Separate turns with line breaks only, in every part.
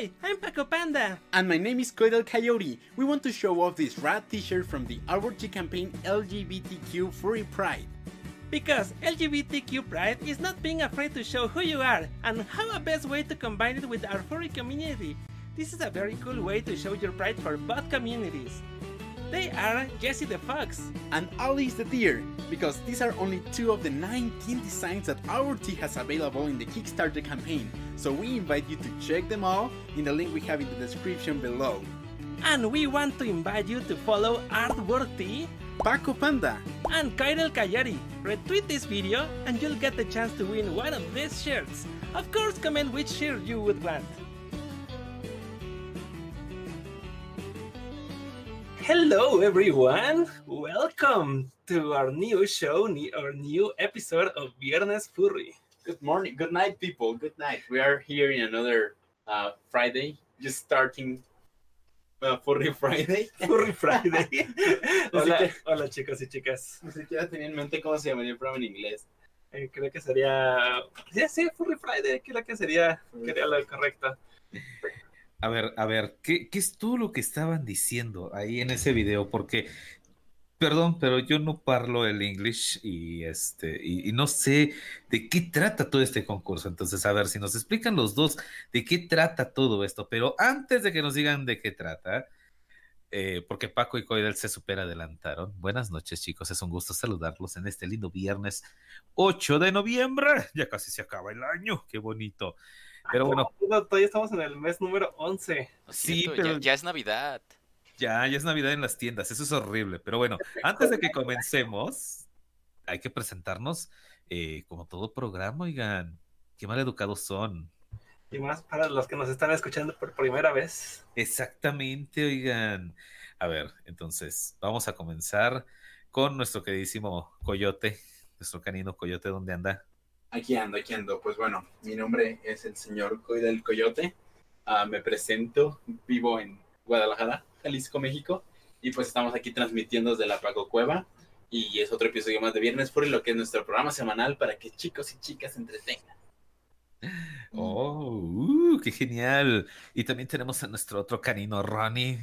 Hi, I'm Paco Panda.
And my name is Coidal Coyote. We want to show off this rad t-shirt from the Arbor campaign LGBTQ Furry Pride.
Because LGBTQ pride is not being afraid to show who you are and how a best way to combine it with our furry community. This is a very cool way to show your pride for both communities. They are Jesse the Fox
and Alice the Deer, because these are only two of the 19 designs that our team has available in the Kickstarter campaign. So we invite you to check them all in the link we have in the description below.
And we want to invite you to follow Artworthy,
Paco Panda,
and Kyril Kayari. Retweet this video and you'll get the chance to win one of these shirts. Of course, comment which shirt you would want. Hello, everyone. Welcome to our new show, our new episode of Viernes Furry.
Good morning, good night, people. Good night. We are here in another uh, Friday, just starting uh, Furry Friday.
Furry Friday. hola, hola, chicos y chicas.
Ni siquiera tenía en mente cómo se llamaría el programa en inglés.
Eh, creo que sería. Sí, sí, Furry Friday. Creo que sería, sería lo correcto.
A ver, a ver, ¿qué, ¿qué, es todo lo que estaban diciendo ahí en ese video? Porque, perdón, pero yo no parlo el inglés y este, y, y, no sé de qué trata todo este concurso. Entonces, a ver, si nos explican los dos de qué trata todo esto. Pero antes de que nos digan de qué trata, eh, porque Paco y Coidel se super adelantaron. Buenas noches, chicos. Es un gusto saludarlos en este lindo viernes 8 de noviembre. Ya casi se acaba el año. Qué bonito. Pero bueno.
Todavía estamos en el mes número 11.
Sí, cierto, pero ya, ya, es Navidad.
Ya, ya es Navidad en las tiendas. Eso es horrible. Pero bueno, antes de que comencemos, hay que presentarnos eh, como todo programa, oigan. Qué mal educados son.
Y más para los que nos están escuchando por primera vez.
Exactamente, oigan. A ver, entonces, vamos a comenzar con nuestro queridísimo Coyote, nuestro canino Coyote, ¿dónde anda?
Aquí ando, aquí ando. Pues bueno, mi nombre es el señor Coy del Coyote. Uh, me presento, vivo en Guadalajara, Jalisco, México. Y pues estamos aquí transmitiendo desde la Paco Cueva. Y es otro episodio más de Viernes Furry, lo que es nuestro programa semanal para que chicos y chicas se entretengan.
Oh, uh, qué genial. Y también tenemos a nuestro otro canino, Ronnie.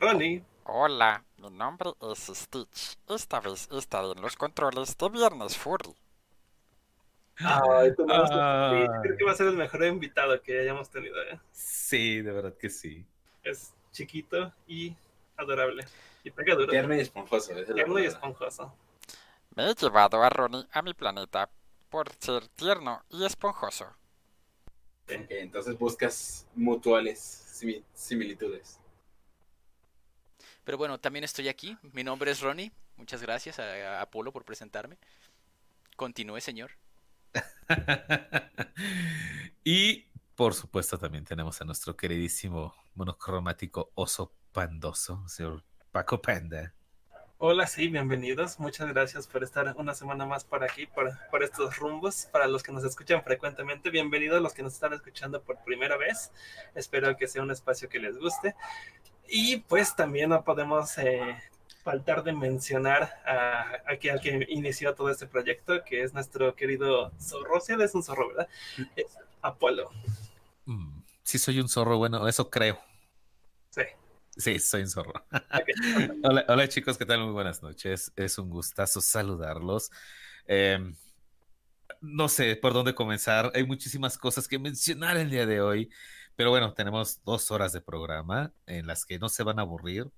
Ronnie.
Hola, mi nombre es Stitch. Esta vez estaré en los controles de Viernes Furry.
Ah, ah. creo que va a ser el mejor invitado que hayamos tenido. ¿eh?
Sí, de verdad que sí.
Es chiquito y adorable. Y pega duro.
Tierno y esponjoso.
Tierno y esponjoso.
Me he llevado a Ronnie a mi planeta por ser tierno y esponjoso.
Okay, entonces buscas mutuales similitudes.
Pero bueno, también estoy aquí. Mi nombre es Ronnie. Muchas gracias a, a Apolo por presentarme. Continúe, señor.
y por supuesto también tenemos a nuestro queridísimo monocromático oso pandoso, señor Paco Panda.
Hola, sí, bienvenidos. Muchas gracias por estar una semana más por aquí, por, por, estos rumbos. Para los que nos escuchan frecuentemente, bienvenidos a los que nos están escuchando por primera vez. Espero que sea un espacio que les guste. Y pues también no podemos eh, faltar de mencionar a, a, que, inició todo este proyecto, que es nuestro querido zorro. Sí, es un zorro, ¿verdad? Es Apolo.
Mm, sí, soy un zorro, bueno, eso creo.
Sí.
Sí, soy un zorro. Okay. hola, hola, chicos, ¿qué tal? Muy buenas noches. Es un gustazo saludarlos. Eh, no sé por dónde comenzar. Hay muchísimas cosas que mencionar el día de hoy. Pero bueno, tenemos dos horas de programa en las que no se van a aburrir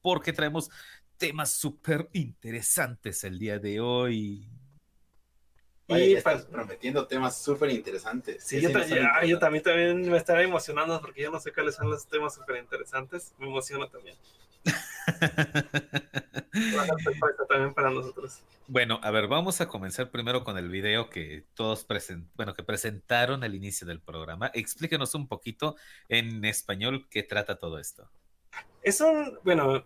porque traemos temas súper interesantes el día de hoy.
Y estás prometiendo temas súper interesantes.
Sí, yo, ya, yo, también, también me estaré emocionando porque yo no sé cuáles son los temas súper interesantes. Me emociono también. También para nosotros.
Bueno, a ver, vamos a comenzar primero con el video que todos present bueno, que presentaron al inicio del programa. Explíquenos un poquito en español qué trata todo esto.
Es un, bueno,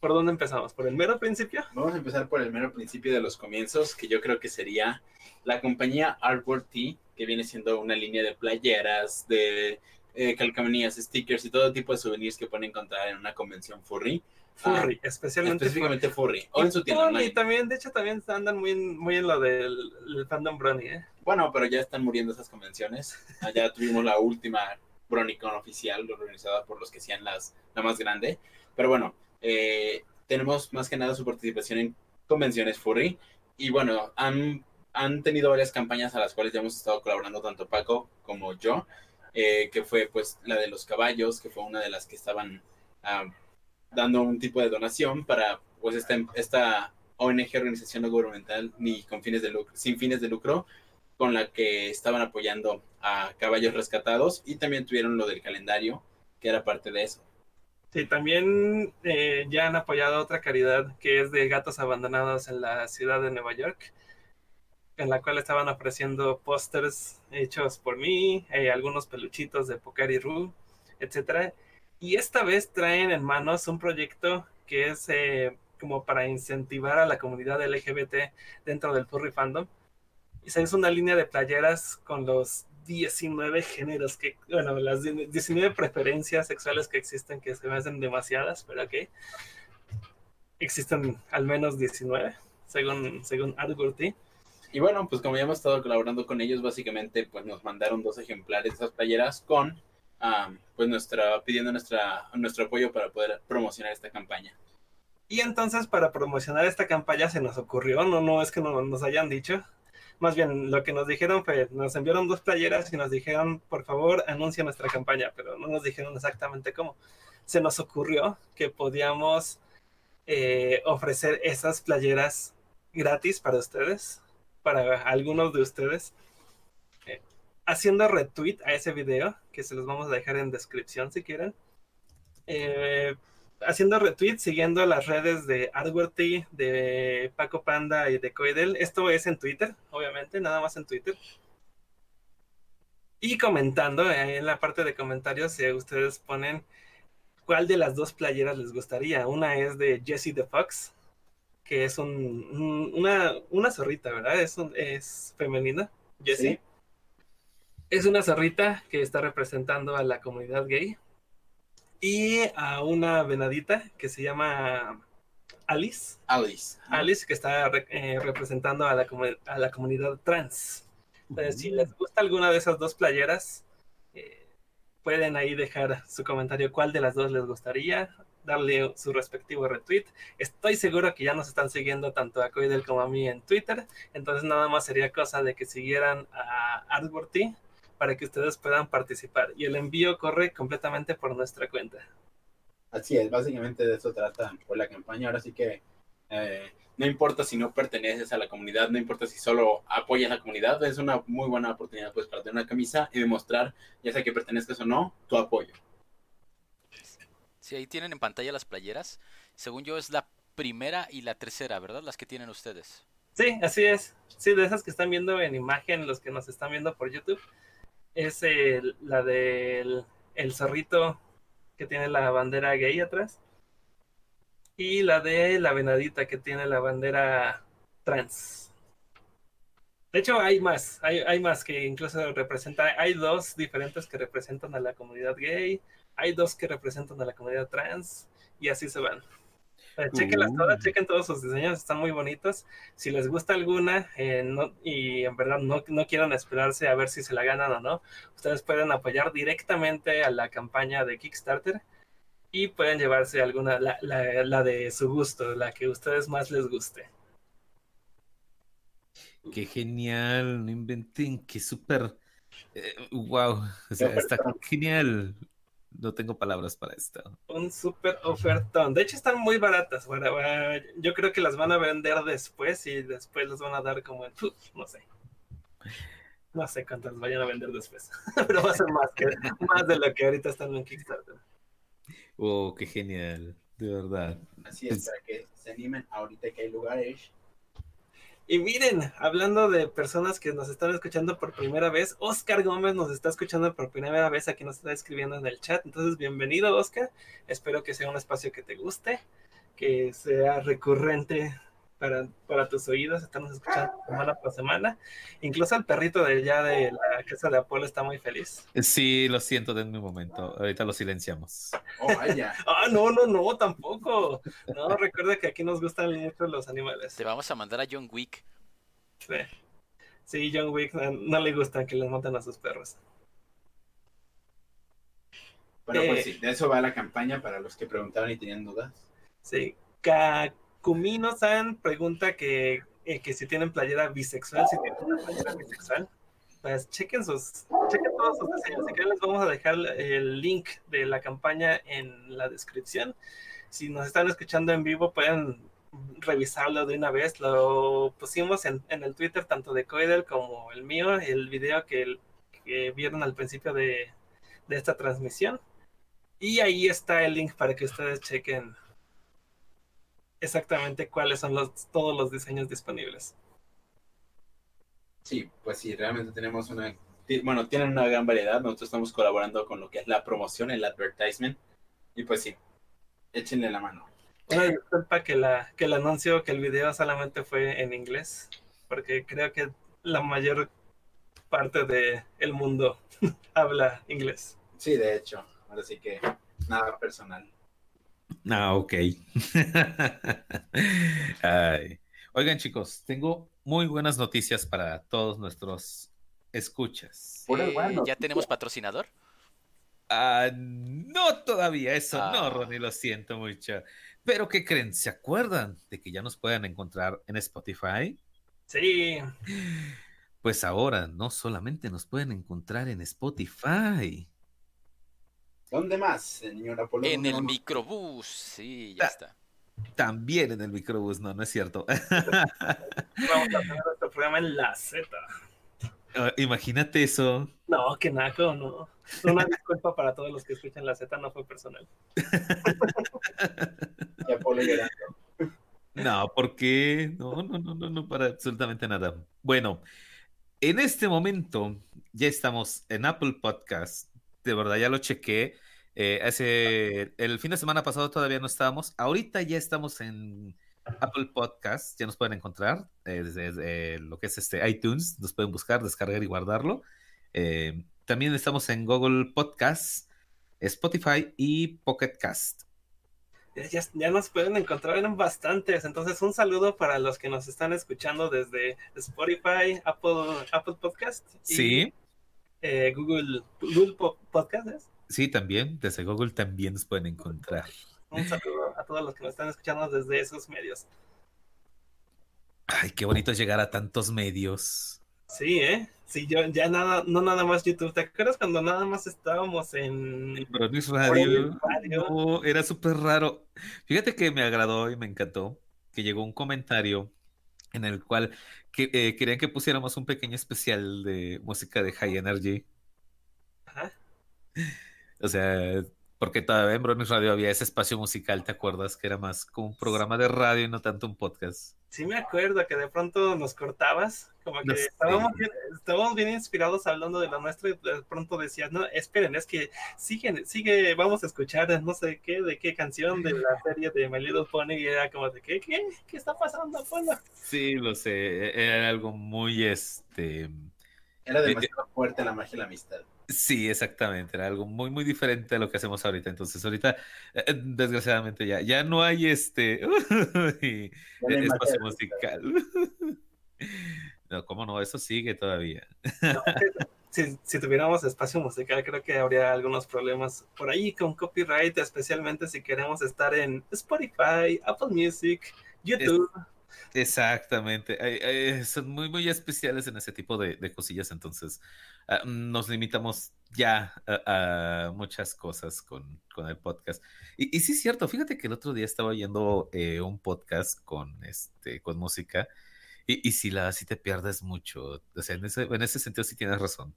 ¿por dónde empezamos? ¿Por el mero principio?
Vamos a empezar por el mero principio de los comienzos, que yo creo que sería la compañía Arbor Tea, que viene siendo una línea de playeras, de eh, calcamonías, stickers y todo tipo de souvenirs que pueden encontrar en una convención furry.
Furry,
Ah,
especialmente
específicamente furry. O
Y
en su tienda online.
también, de hecho, también andan muy en, muy en lo del el fandom Brony, ¿eh?
Bueno, pero ya están muriendo esas convenciones. Allá tuvimos la última BronyCon oficial organizada por los que hacían las, la más grande. Pero bueno, eh, tenemos más que nada su participación en convenciones furry. Y bueno, han, han tenido varias campañas a las cuales ya hemos estado colaborando tanto Paco como yo. Eh, que fue pues la de los caballos, que fue una de las que estaban ah, dando un tipo de donación para pues esta, esta ONG, organización no gubernamental, ni con fines de lucro, sin fines de lucro, con la que estaban apoyando a caballos rescatados y también tuvieron lo del calendario, que era parte de eso.
Sí, también eh, ya han apoyado otra caridad que es de gatos abandonados en la ciudad de Nueva York, en la cual estaban ofreciendo pósters hechos por mí, eh, algunos peluchitos de Pocari Ru, etcétera. Y esta vez traen en manos un proyecto que es eh, como para incentivar a la comunidad LGBT dentro del furry fandom. Y se hizo una línea de playeras con los 19 géneros que, bueno, las 19 preferencias sexuales que existen, que se me hacen demasiadas, pero ok. Existen al menos 19, según, según Argurti.
Y bueno, pues como ya hemos estado colaborando con ellos, básicamente pues nos mandaron dos ejemplares de esas playeras con um, pues nuestra, pidiendo nuestra, nuestro apoyo para poder promocionar esta campaña.
Y entonces para promocionar esta campaña se nos ocurrió, no, no es que no, nos hayan dicho, más bien lo que nos dijeron fue, nos enviaron dos playeras y nos dijeron, por favor, anuncia nuestra campaña, pero no nos dijeron exactamente cómo. Se nos ocurrió que podíamos eh, ofrecer esas playeras gratis para ustedes, para algunos de ustedes, eh, haciendo retweet a ese video, que se los vamos a dejar en descripción si quieren. Eh, haciendo retweet, siguiendo las redes de Artworthy, de Paco Panda y de Coidel. Esto es en Twitter, obviamente, nada más en Twitter. Y comentando, eh, en la parte de comentarios, si ustedes ponen cuál de las dos playeras les gustaría. Una es de Jessie the Fox, que es un, un- una, una zorrita, ¿verdad? Es, un- es femenina, Jessie.
Sí.
Es una zorrita que está representando a la comunidad gay. Y a una venadita que se llama Alice.
Alice.
Alice que está eh, representando a la, a la comunidad trans. Entonces, si les gusta alguna de esas dos playeras, eh, pueden ahí dejar su comentario cuál de las dos les gustaría, darle su respectivo retweet. Estoy seguro que ya nos están siguiendo tanto a Coidel como a mí en Twitter, entonces nada más sería cosa de que siguieran a Artworthy para que ustedes puedan participar. Y el envío corre completamente por nuestra cuenta.
Así es, básicamente de eso trata por la campaña. Ahora sí que eh, no importa si no perteneces a la comunidad, no importa si solo apoyas a la comunidad, es una muy buena oportunidad pues para tener una camisa y demostrar, ya sea que pertenezcas o no, tu apoyo.
Sí, ahí tienen en pantalla las playeras. Según yo es la primera y la tercera, ¿verdad? Las que tienen ustedes.
Sí, así es. Sí, de esas que están viendo en imagen, los que nos están viendo por YouTube, es la del el zorrito que tiene la bandera gay atrás y la de la venadita que tiene la bandera trans. De hecho, hay más, hay, hay más que incluso representa, hay dos diferentes que representan a la comunidad gay, hay dos que representan a la comunidad trans y así se van. Eh, Chequenlas
Uh.
todas, chequen todos sus diseños, están muy bonitos. Si les gusta alguna eh, no- y en verdad no, no quieran esperarse a ver si se la ganan o no, ustedes pueden apoyar directamente a la campaña de Kickstarter y pueden llevarse alguna, la, la- la de su gusto, la que a ustedes más les guste.
Qué genial, no inventen, qué súper. wow, o sea,
Qué
está genial. No tengo palabras para esto.
Un super ofertón. De hecho, están muy baratas. Bueno, bueno, yo creo que las van a vender después y después las van a dar como en, uf, no sé. No sé cuántas vayan a vender después. Pero va a ser más, que, más de lo que ahorita están en Kickstarter.
Oh, qué genial, de verdad.
Así es, para que se animen ahorita que hay lugares.
Y miren, hablando de personas que nos están escuchando por primera vez, Oscar Gómez nos está escuchando por primera vez, aquí nos está escribiendo en el chat. Entonces, bienvenido, Oscar. Espero que sea un espacio que te guste, que sea recurrente para, para tus oídos, estamos escuchando semana por semana. Incluso el perrito de ya de la casa de Apolo está muy feliz.
Sí, lo siento, denme un momento. Ahorita lo silenciamos.
Oh, vaya.
Ah, no, no, no, tampoco. No, recuerda que aquí nos gustan mucho los animales.
Te vamos a mandar a John Wick.
Sí, sí John Wick no, no le gusta que les monten a sus perros.
Bueno,
Eh.
pues sí, de eso va la campaña para los que preguntaron y tenían dudas.
Sí, Kakumino-san pregunta que, eh, que si tienen playera bisexual, si tienen una playera bisexual. Pues chequen sus, chequen todos sus diseños. Si quieren les vamos a dejar el link de la campaña en la descripción. Si nos están escuchando en vivo pueden revisarlo de una vez. Lo pusimos en, en el Twitter tanto de Coidel como el mío, el video que, que vieron al principio de, de esta transmisión. Y ahí está el link para que ustedes chequen exactamente cuáles son los, todos los diseños disponibles.
Sí, pues sí, realmente tenemos una... Bueno, tienen una gran variedad. Nosotros estamos colaborando con lo que es la promoción, el advertisement. Y pues sí, échenle la mano.
Una disculpa que, la, que el anuncio, que el video solamente fue en inglés, porque creo que la mayor parte del el mundo habla inglés.
Sí, de hecho. Ahora sí que nada personal.
Ah, ok. Ay. Oigan, chicos, tengo muy buenas noticias para todos nuestros escuchas.
Eh, ¿Ya tenemos patrocinador?
Ah, no todavía, eso
Ah.
no, Ronnie, lo siento mucho. Pero ¿qué creen? ¿Se acuerdan de que ya nos pueden encontrar en Spotify?
Sí,
Pues ahora no solamente nos pueden encontrar en Spotify.
¿Dónde más, señor Apolo?
En
¿Dónde
el microbús. Sí, ya
Ah.
está.
También en el microbús, no, no es cierto.
vamos a tener nuestro programa en la Z.
Ah, Imagínate eso.
No, que naco, no. Una disculpa para todos los que escuchan la Z, no fue personal.
Y Apolo llorando.
No, ¿por qué? No, no, no, no, no, para absolutamente nada. Bueno, en este momento ya estamos en Apple Podcast. De verdad, ya lo chequé. Eh, hace el fin de semana pasado todavía no estábamos. Ahorita ya estamos en Apple Podcast. Ya nos pueden encontrar eh, desde, desde lo que es este iTunes. Nos pueden buscar, descargar y guardarlo. Eh, también estamos en Google Podcast, Spotify y Pocket Cast.
Ya, ya, nos pueden encontrar en bastantes. Entonces, un saludo para los que nos están escuchando desde Spotify, Apple, Apple Podcast y
Sí.
Eh, Google, Google Po- Podcast. ¿es?
Sí, también, desde Google también nos pueden encontrar.
Un saludo a todos los que nos están escuchando desde esos medios.
Ay, qué bonito llegar a tantos medios.
Sí, ¿eh? Sí, yo ya nada, no nada más YouTube. ¿Te acuerdas cuando nada más estábamos en...
Bronis
Bronis
Radio,
Radio.
no, era súper raro. Fíjate que me agradó y me encantó que llegó un comentario en el cual que, eh, querían que pusiéramos un pequeño especial de música de High Energy.
Ajá.
O sea, porque todavía en Bronis Radio había ese espacio musical, ¿te acuerdas? Que era más como un programa de radio y no tanto un podcast.
Sí me acuerdo que de pronto nos cortabas, como que estábamos bien, estábamos bien inspirados hablando de lo nuestro y de pronto decías, no, esperen, es que sigue, sigue, vamos a escuchar no sé qué, de qué canción de la serie de My Little Pony y era como de, ¿qué, qué, qué está pasando, Polo?
Sí, lo sé, e-, era algo muy este...
Era demasiado fuerte la magia y la amistad.
Sí, exactamente, era algo muy, muy diferente a lo que hacemos ahorita. Entonces, ahorita, eh, eh, desgraciadamente, ya, ya no hay este y-
Ya no hay
espacio musical. No, cómo no, eso sigue todavía.
No, si, si tuviéramos espacio musical, creo que habría algunos problemas por ahí con copyright, especialmente si queremos estar en Spotify, Apple Music, YouTube.
Exactamente, ay, ay, son muy, muy especiales en ese tipo de, de cosillas, entonces ah, nos limitamos ya a, a muchas cosas con, con el podcast. Y, y sí es cierto, fíjate que el otro día estaba oyendo eh, un podcast con, este, con música y, y si la, si te pierdes mucho, o sea, en ese, en ese sentido sí tienes razón.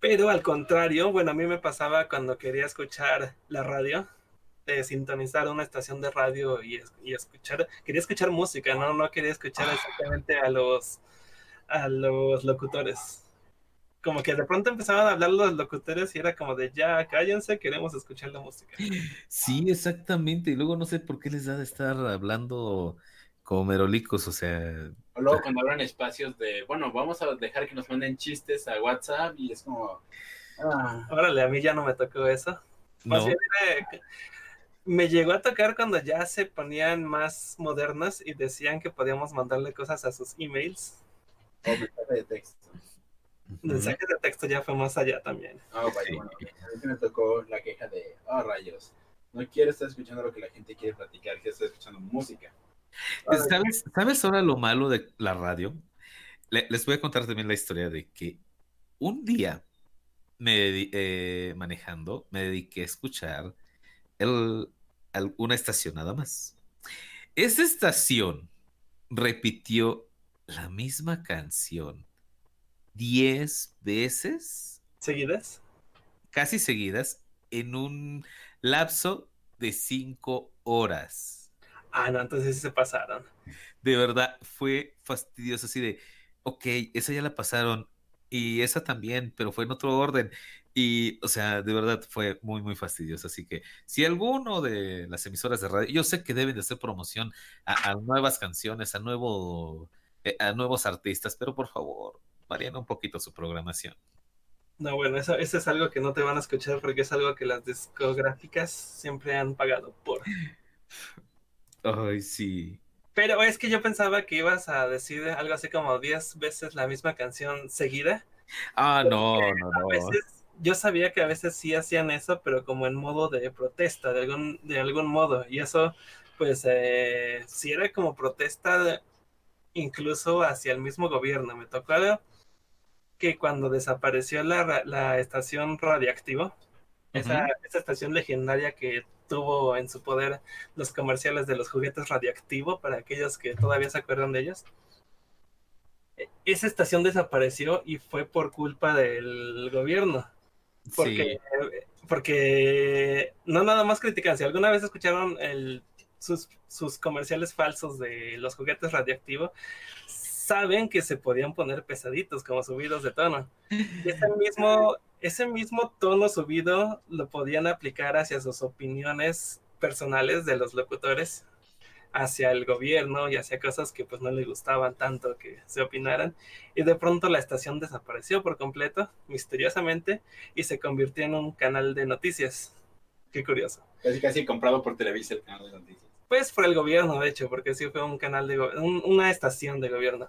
Pero al contrario, bueno, a mí me pasaba cuando quería escuchar la radio, de sintonizar una estación de radio y, y escuchar, quería escuchar música, ¿no? No quería escuchar exactamente a los, a los locutores. Como que de pronto empezaban a hablar los locutores y era como de ya, cállense, queremos escuchar la música.
Sí, exactamente. Y luego no sé por qué les da de estar hablando como merolicos, o sea.
O luego cuando abran espacios de, bueno, vamos a dejar que nos manden chistes a WhatsApp y es como. Ah,
Órale, a mí ya no me tocó eso. Más
No.
bien era- me llegó a tocar cuando ya se ponían más modernos y decían que podíamos mandarle cosas a sus emails.
o mensaje de texto.
Ujú.
Mensajes de texto ya fue más allá también.
Ah, vaya,
Sí.
bueno, a mí me tocó la queja de, oh, rayos, no quiero estar escuchando lo que la gente quiere platicar, quiero estar escuchando música.
¿Sabes, ¿Sabes ahora lo malo de la radio? Le- les voy a contar también la historia de que un día me eh, manejando me dediqué a escuchar el- una estación nada más. Esa estación repitió la misma canción 10 veces,
¿Seguidas?
casi seguidas, en un lapso de 5 horas.
Ah, no, entonces sí se pasaron.
De verdad, fue fastidioso así de, ok, esa ya la pasaron y esa también, pero fue en otro orden. Y, o sea, de verdad fue muy, muy fastidioso. Así que si alguno de las emisoras de radio, yo sé que deben de hacer promoción a, a nuevas canciones, a, nuevo, eh, a nuevos artistas, pero por favor, varíen un poquito su programación.
No, bueno, eso, eso es algo que no te van a escuchar porque es algo que las discográficas siempre han pagado por.
Ay, sí.
Pero es que yo pensaba que ibas a decir algo así como 10 veces la misma canción seguida.
Ah, no, no,
A
no.
veces, yo sabía que a veces sí hacían eso, pero como en modo de protesta, de algún, de algún modo. Y eso, pues, eh, sí era como protesta de- incluso hacia el mismo gobierno. Me tocó algo que cuando desapareció la, la estación radioactivo, esa, esa estación legendaria que tuvo en su poder los comerciales de los juguetes radioactivo, para aquellos que todavía se acuerdan de ellos. E- Esa estación desapareció y fue por culpa del gobierno. Porque, porque no nada más critican. Si alguna vez escucharon el, sus, sus comerciales falsos de los juguetes radioactivos, saben que se podían poner pesaditos, como subidos de tono. Y ese mismo, ese mismo tono subido lo podían aplicar hacia sus opiniones personales de los locutores, hacia el gobierno y hacia cosas que pues no les gustaban tanto que se opinaran. Y de pronto la estación desapareció por completo, misteriosamente, y se convirtió en un canal de noticias. Qué curioso.
Casi casi comprado por Televisa el canal de noticias.
Pues por el gobierno, de hecho, porque sí fue un canal de un- una estación de gobierno.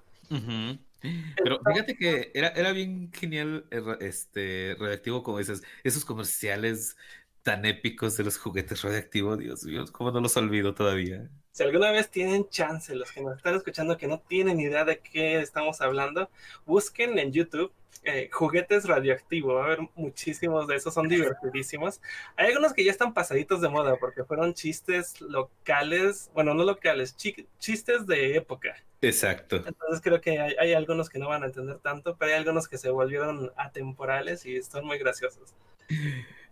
Pero fíjate que era, era bien genial, este, radioactivo, como dices, esos comerciales tan épicos de los juguetes radioactivos, Dios mío, cómo no los olvido todavía.
Si alguna vez tienen chance, los que nos están escuchando que no tienen idea de qué estamos hablando, busquen en YouTube eh, juguetes radioactivos. Va a haber muchísimos de esos, son divertidísimos. Hay algunos que ya están pasaditos de moda porque fueron chistes locales, bueno, no locales, chi- chistes de época.
Exacto.
Entonces creo que hay, hay algunos que no van a entender tanto, pero hay algunos que se volvieron atemporales y están muy graciosos.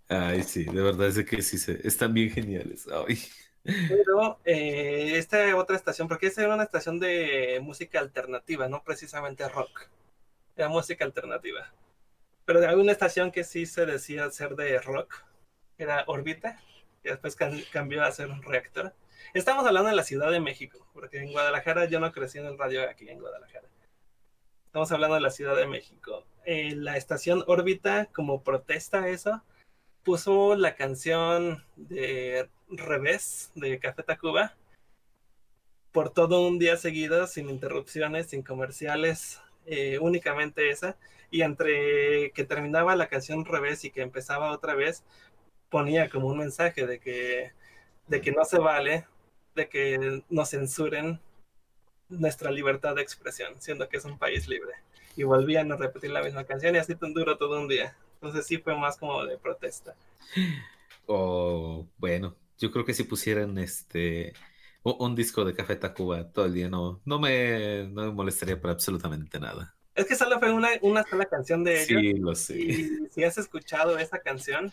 Ay, sí, de verdad es que sí, se, están bien geniales. Ay.
Pero eh, esta otra estación, porque esta era una estación de música alternativa, no precisamente rock. Era música alternativa. Pero hay una estación que sí se decía ser de rock, que era Orbita, y después cambió a ser un reactor. Estamos hablando de la Ciudad de México, porque en Guadalajara yo no crecí en el radio aquí en Guadalajara. Estamos hablando de la Ciudad de México. Eh, la estación Órbita, como protesta a eso, puso la canción de Revés de Café Tacuba por todo un día seguido, sin interrupciones, sin comerciales, eh, únicamente esa. Y entre que terminaba la canción Revés y que empezaba otra vez, ponía como un mensaje de que, de que no se vale, de que nos censuren nuestra libertad de expresión, siendo que es un país libre. Y volvían a repetir la misma canción y así tan duro todo un día. Entonces sí fue más como de protesta.
O bueno, yo creo que si pusieran este un disco de Café Tacuba todo el día, no, no me, no me molestaría para absolutamente nada.
Es que solo fue una, una sola canción de ellos.
Sí, lo sé.
Y si has escuchado esa canción,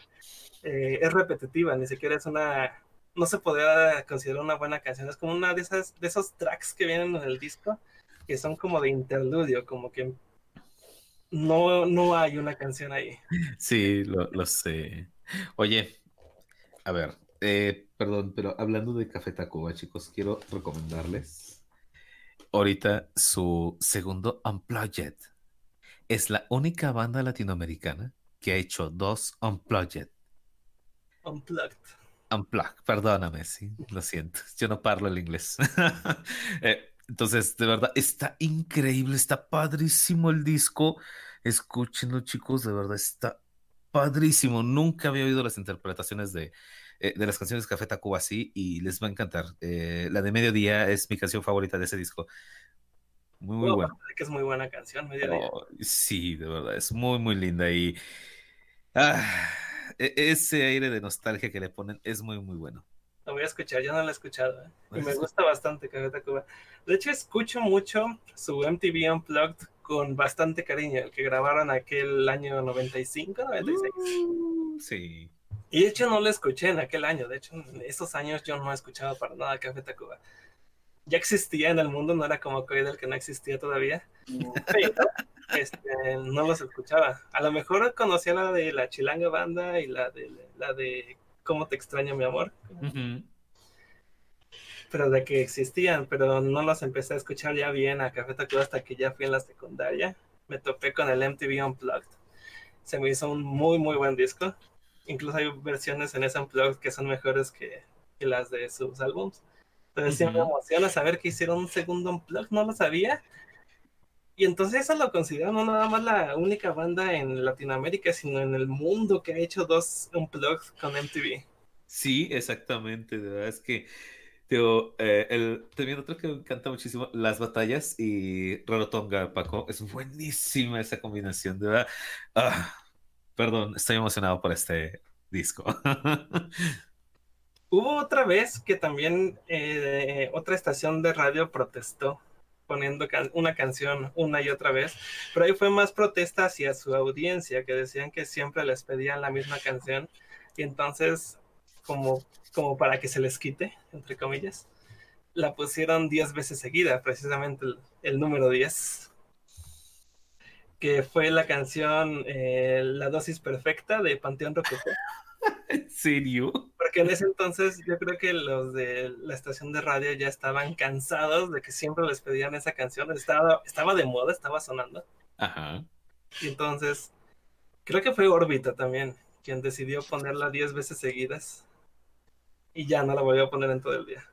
eh, es repetitiva, ni siquiera es una. No se podría considerar una buena canción. Es como una de esas, de esos tracks que vienen en el disco, que son como de interludio, como que no, no hay una canción ahí.
Sí, lo, lo sé. Oye, a ver, eh, perdón, pero hablando de Café Tacuba, chicos, quiero recomendarles ahorita su segundo Unplugged. Es la única banda latinoamericana que ha hecho dos Unplugged.
Unplugged.
Unplugged, perdóname, sí, lo siento, yo no parlo el inglés. Eh, entonces, de verdad, está increíble, está padrísimo el disco. Escúchenlo, chicos, de verdad, está padrísimo. Nunca había oído las interpretaciones de, eh, de las canciones de Café Tacuba así y les va a encantar. Eh, la de Mediodía es mi canción favorita de ese disco. Muy, muy buena.
que es muy buena canción, Mediodía.
Oh, sí, de verdad, es muy, muy linda y ah, e- ese aire de nostalgia que le ponen es muy, muy bueno.
Lo voy a escuchar, yo no lo he escuchado. ¿eh? Y me
Pues-
gusta bastante Café Tacuba. De hecho, escucho mucho su MTV Unplugged con bastante cariño, el que grabaron aquel año 95, 96.
Uh, sí.
Y de hecho no lo escuché en aquel año, de hecho en esos años yo no escuchaba para nada Café Tacuba. Ya existía en el mundo, no era como Coidel que no existía todavía, pero este, no los escuchaba. A lo mejor conocía la de la Chilanga Banda y la de la de Cómo te extraño mi amor, pero de que existían, pero no los empecé a escuchar ya bien a Café Tacuba hasta que ya fui en la secundaria. Me topé con el MTV Unplugged. Se me hizo un muy, muy buen disco. Incluso hay versiones en ese Unplugged que son mejores que, que las de sus álbums. Entonces sí me emociona saber que hicieron un segundo Unplugged, no lo sabía. Y entonces eso lo considero no nada más la única banda en Latinoamérica, sino en el mundo que ha hecho dos Unplugged con MTV.
Sí, exactamente, de verdad es que digo, eh, el, también otro que me encanta muchísimo, Las Batallas y Rarotonga, Paco, es buenísima esa combinación, de verdad. Ah, perdón, estoy emocionado por este disco.
Hubo otra vez que también eh, otra estación de radio protestó poniendo una canción una y otra vez, pero ahí fue más protesta hacia su audiencia, que decían que siempre les pedían la misma canción y entonces como, como para que se les quite, entre comillas, la pusieron 10 veces seguida, precisamente el, el número 10, que fue la canción eh, La dosis perfecta de Panteón Rococó.
¿En serio?
Porque en ese entonces yo creo que los de la estación de radio ya estaban cansados de que siempre les pedían esa canción. Estaba, estaba de moda, estaba sonando.
Ajá.
Y entonces creo que fue Órbita también quien decidió ponerla 10 veces seguidas. Y ya no la volvió a poner en todo el día.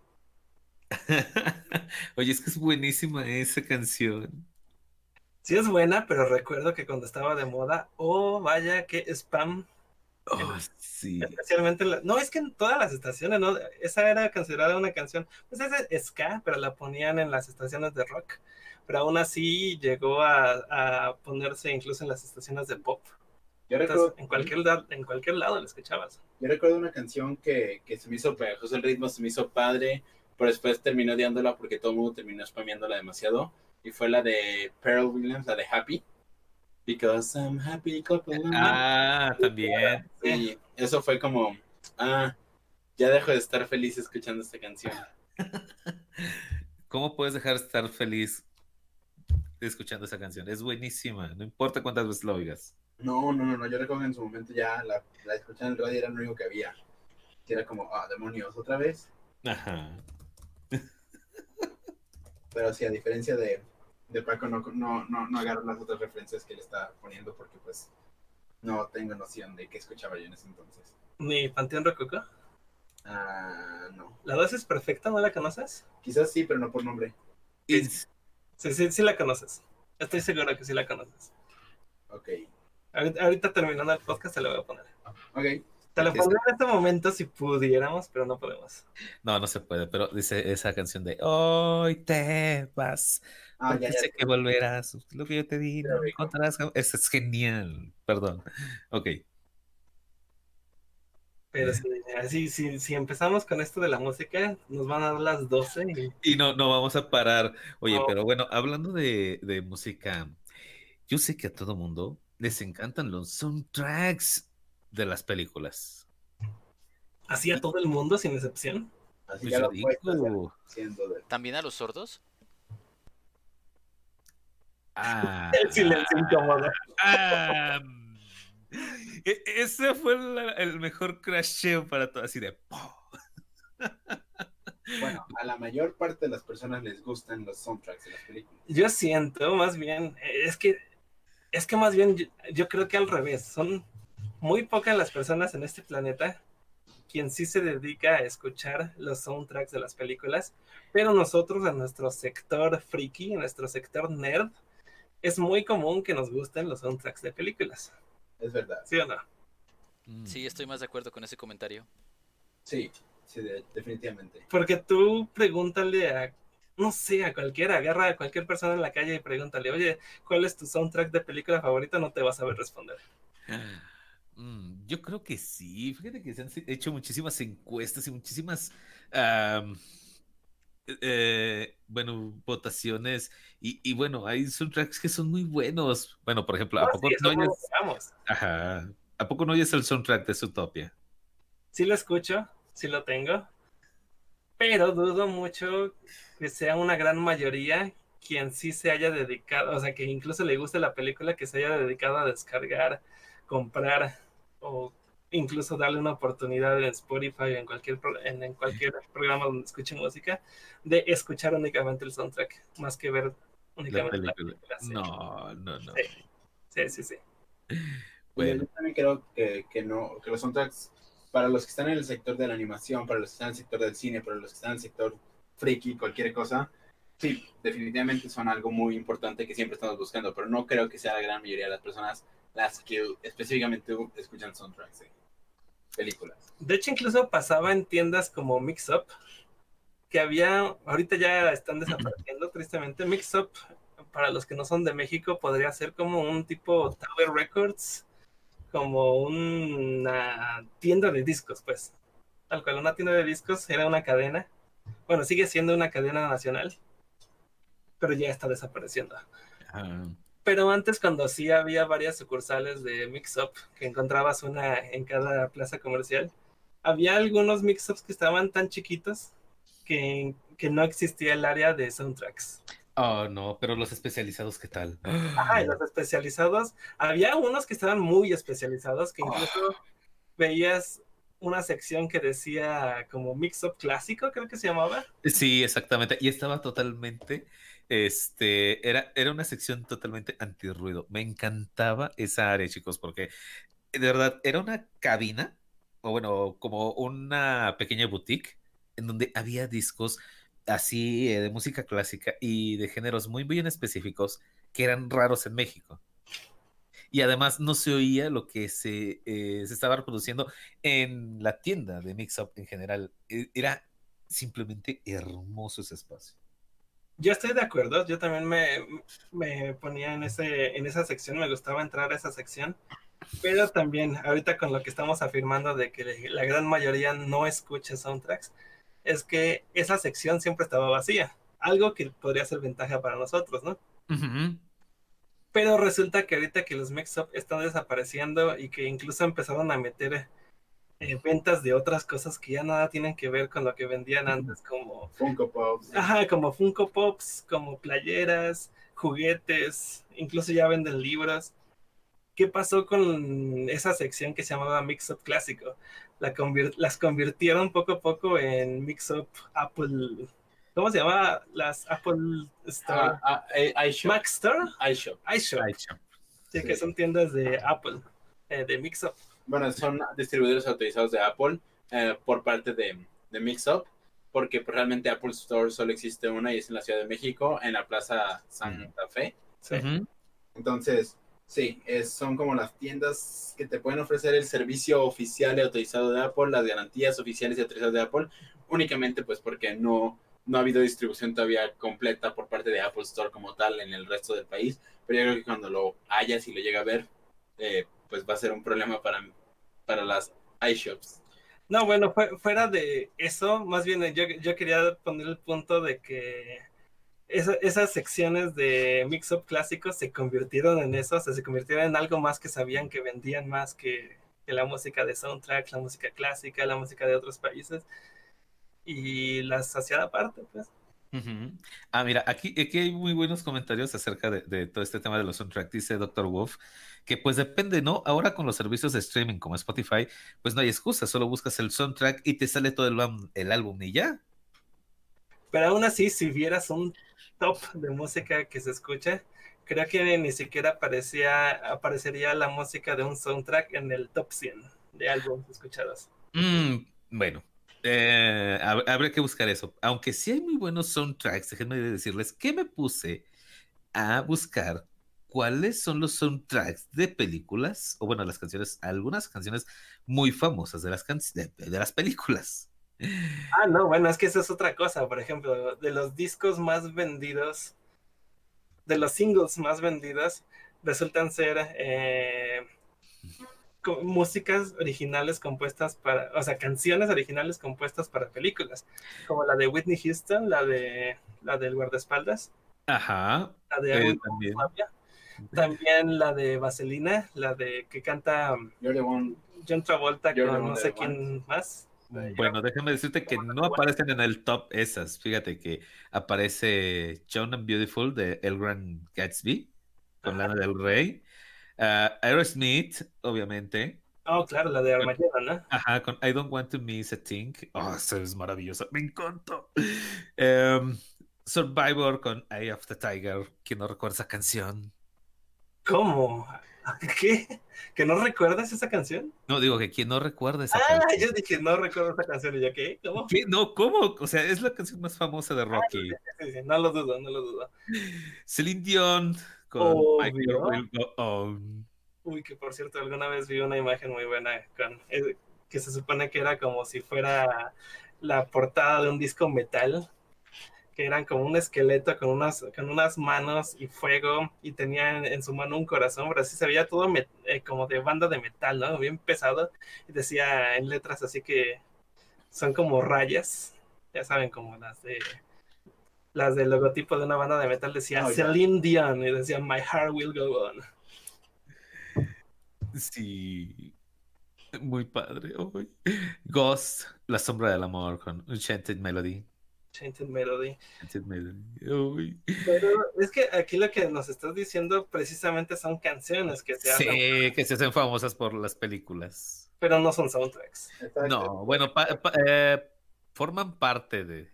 Oye, es que es buenísima esa canción.
Sí es buena, pero recuerdo que cuando estaba de moda, oh vaya que spam,
Oh, sí.
especialmente la- no es que en todas las estaciones, ¿no? Esa era considerada una canción, pues es de ska, pero la ponían en las estaciones de rock, pero aún así llegó a, a ponerse incluso en las estaciones de pop.
Yo
Entonces,
recuerdo,
en cualquier, en cualquier lado la escuchabas.
yo recuerdo una canción que, que se me hizo pegajoso el ritmo, se me hizo padre, pero después terminó odiándola porque todo el mundo terminó spameándola demasiado. Y fue la de Pearl Williams, la de Happy. Because I'm happy couple.
Ah, también.
Y eso fue como, ah, ya dejo de estar feliz escuchando esta canción.
¿Cómo puedes dejar de estar feliz escuchando esa canción? Es buenísima, no importa cuántas veces la oigas.
No, no, no, no, yo recuerdo que en su momento ya la, la en el radio y era lo único que había. Y era como, ah, demonios, otra vez.
Ajá.
Pero sí, a diferencia de, de Paco, no, no, no, no agarro las otras referencias que le está poniendo porque pues no tengo noción de qué escuchaba yo en ese entonces.
Ni Panteón Rococó.
Ah, no.
La dosis perfecta, ¿no la conoces?
Quizás sí, pero no por nombre.
Sí, sí, sí la conoces. Estoy seguro que sí la conoces.
Ok.
Ahorita, ahorita terminando el podcast te la voy a poner.
Ok.
Te la
Ok,
pondré en este momento si pudiéramos, pero no podemos.
No, no se puede, pero dice esa canción de Hoy te vas,
Ah,
porque
ya, ya.
sé que volverás. Lo que yo te di, no
Very
encontrarás. jamás". Eso es genial. Perdón. Ok.
Pero sí, así, si, si empezamos con esto de la música, nos van a dar las 12 y
Y no, no vamos a parar. Oye,
No.
pero bueno, hablando de, de música, yo sé que a todo mundo les encantan los soundtracks de las películas.
así a todo el mundo sin excepción.
Así
Pues
ya lo
digo,
¿También a los sordos?
ah,
El silencio incómodo.
ah, e- ese fue la- el mejor crasheo para todo, así de ¡pum!
Bueno, a la mayor parte de las personas les gustan los soundtracks de las películas.
Yo siento, más bien, es que, es que más bien yo, yo creo que al revés, son muy pocas las personas en este planeta quien sí se dedica a escuchar los soundtracks de las películas, pero nosotros en nuestro sector friki, en nuestro sector nerd, es muy común que nos gusten los soundtracks de películas.
Es verdad.
¿Sí o no?
Mm.
Sí, estoy más de acuerdo con ese comentario.
Sí, sí, de- definitivamente.
Porque tú pregúntale a, no sé, a cualquiera, agarra a cualquier persona en la calle y pregúntale, oye, ¿cuál es tu soundtrack de película favorita? No te vas a saber responder.
Mm, yo creo que sí. Fíjate que se han hecho muchísimas encuestas y muchísimas, am, eh, bueno, votaciones. Y, y bueno, hay soundtracks que son muy buenos. Bueno, por ejemplo, ¿a
No,
poco
sí,
no oyes, ajá, ¿a poco no oyes el soundtrack de Zootopia?
Sí lo escucho, sí lo tengo, pero dudo mucho que sea una gran mayoría quien sí se haya dedicado, o sea, que incluso le guste la película, que se haya dedicado a descargar, comprar o incluso darle una oportunidad en Spotify o en cualquier, pro- en, en cualquier programa donde escuche música, de escuchar únicamente el soundtrack, más que ver
La
únicamente la
película.
película. sí.
No, no, no.
Sí, sí, sí.
Bueno.
Yo también creo que, que no, que los soundtracks, para los que están en el sector de la animación, para los que están en el sector del cine, para los que están en el sector freaky, cualquier cosa, sí, definitivamente son algo muy importante que siempre estamos buscando, pero no creo que sea la gran mayoría de las personas las que específicamente escuchan soundtracks de películas.
De hecho, incluso pasaba en tiendas como Mix Up, que había, ahorita ya están desapareciendo tristemente. Mix Up, para los que no son de México, podría ser como un tipo Tower Records, como una tienda de discos, pues. Tal cual, una tienda de discos era una cadena. Bueno, sigue siendo una cadena nacional, pero ya está desapareciendo.
Ah,
Pero antes, cuando sí había varias sucursales de Mix-Up, que encontrabas una en cada plaza comercial, había algunos Mix-Ups que estaban tan chiquitos que, que no existía el área de soundtracks.
Oh, no, pero los especializados, ¿qué tal?
Ajá, y los especializados, había unos que estaban muy especializados, que incluso veías una sección que decía como Mix-Up clásico, creo que se llamaba.
Sí, exactamente. Y estaba totalmente, este, era, era una sección totalmente antirruido. Me encantaba esa área, chicos, porque de verdad era una cabina, o bueno, como una pequeña boutique, en donde había discos así eh, de música clásica y de géneros muy bien específicos que eran raros en México. Y además no se oía lo que se, eh, se estaba reproduciendo en la tienda de Mix Up en general. E- Era simplemente hermoso ese espacio.
Yo estoy de acuerdo, yo también me, me ponía en, ese, en esa sección, me gustaba entrar a esa sección, pero también ahorita con lo que estamos afirmando de que la gran mayoría no escucha soundtracks, es que esa sección siempre estaba vacía, algo que podría ser ventaja para nosotros, ¿no? Pero resulta que ahorita que los mix-up están desapareciendo y que incluso empezaron a meter eh, ventas de otras cosas que ya nada tienen que ver con lo que vendían antes, como
Funko Pops.
Ajá, como Funko Pops, como playeras, juguetes, incluso ya venden libros. ¿Qué pasó con esa sección que se llamaba Mix Up Clásico? La convir- las convirtieron poco a poco en Mix Up Apple. ¿Cómo se llama? Las Apple Store.
Ah, ah, eh, iShop.
Mac Store?
iShop.
iShop.
Chao.
Sí, que
Sí.
son tiendas de Apple, eh, de Mix Up.
Bueno, son distribuidores autorizados de Apple eh, por parte de, de Mixup, porque pues, realmente Apple Store solo existe una y es en la Ciudad de México, en la Plaza Santa Fe.
Sí.
Entonces, sí, es- son como las tiendas que te pueden ofrecer el servicio oficial y autorizado de Apple, las garantías oficiales y autorizadas de Apple, únicamente pues porque no, no ha habido distribución todavía completa por parte de Apple Store como tal en el resto del país, pero yo creo que cuando lo hayas y lo llega a ver, eh, pues va a ser un problema para, para las iShops.
No, bueno, fue- fuera de eso, más bien eh, yo, yo quería poner el punto de que esa- esas secciones de mix-up clásicos se convirtieron en eso, se convirtieron en algo más que sabían que vendían más que, que la música de soundtrack, la música clásica, la música de otros países, y las hacían aparte, pues.
Ah, mira, aquí, aquí hay muy buenos comentarios acerca de, de todo este tema de los soundtracks, dice Dr. Wolf, que pues depende, ¿no? Ahora con los servicios de streaming como Spotify, pues no hay excusa, solo buscas el soundtrack y te sale todo el, álbum- el álbum y ya.
Pero aún así, si vieras un top de música que se escucha, creo que ni siquiera aparecía, aparecería la música de un soundtrack en el top 100 de álbumes escuchados.
Mm, bueno, eh, hab- habrá que buscar eso. Aunque sí hay muy buenos soundtracks, déjenme decirles que me puse a buscar cuáles son los soundtracks de películas, o bueno, las canciones, algunas canciones muy famosas de las, can- de, las películas.
Ah, no, bueno, es que eso es otra cosa. Por ejemplo, de los discos más vendidos, de los singles más vendidos, resultan ser eh, músicas originales compuestas para, o sea, canciones originales compuestas para películas, como la de Whitney Houston, la de la del guardaespaldas,
Ajá,
la de
eh,
Algo
también.
Flavia, también la de Vaselina, la de que canta um,
You're the one.
John Travolta
You're the
con
one
no sé quién más.
Bueno, déjame decirte que no aparecen en el top esas. Fíjate que aparece John and Beautiful de El Gran Gatsby con Lana del Rey. Ah, Aerosmith, obviamente.
Oh, claro, la de Armageddon, ¿no?
Ajá, con I Don't Want to Miss a Thing. Oh, eso es maravilloso. Me encantó. Em, Survivor con Eye of the Tiger. ¿Quién no recuerda esa canción?
¿Cómo? ¿Qué? ¿Que no recuerdas esa canción?
No, digo que quién no recuerda esa
Ah,
canción.
yo dije, no recuerdo esa canción. Y yo, ¿qué? ¿Cómo?
¿Qué? No, ¿cómo? O sea, es la canción más famosa de Rocky.
Sí, sí, no lo dudo, no lo dudo.
Celine Dion con
Obvio.
Will Go On.
Uy, que por cierto, alguna vez vi una imagen muy buena con eh, que se supone que era como si fuera la portada de un disco metal, que eran como un esqueleto con unas, con unas manos y fuego, y tenía en, su mano un corazón, pero así se veía todo eh, como de banda de metal, ¿no? Bien pesado, y decía en letras así que son como rayas, ya saben, como las de las del logotipo de una banda de metal decía
Oh, ya.
Celine Dion y decía My Heart Will Go On.
Sí. Muy padre. Ghost, La Sombra del Amor con Enchanted Melody.
Chanted Melody.
Enchanted Melody. uy.
Pero es que aquí lo que nos estás diciendo precisamente son canciones que se hacen,
Sí, que se hacen famosas por las películas.
pero no son soundtracks.
Exacto.
No, bueno, pa- pa- eh, forman parte de.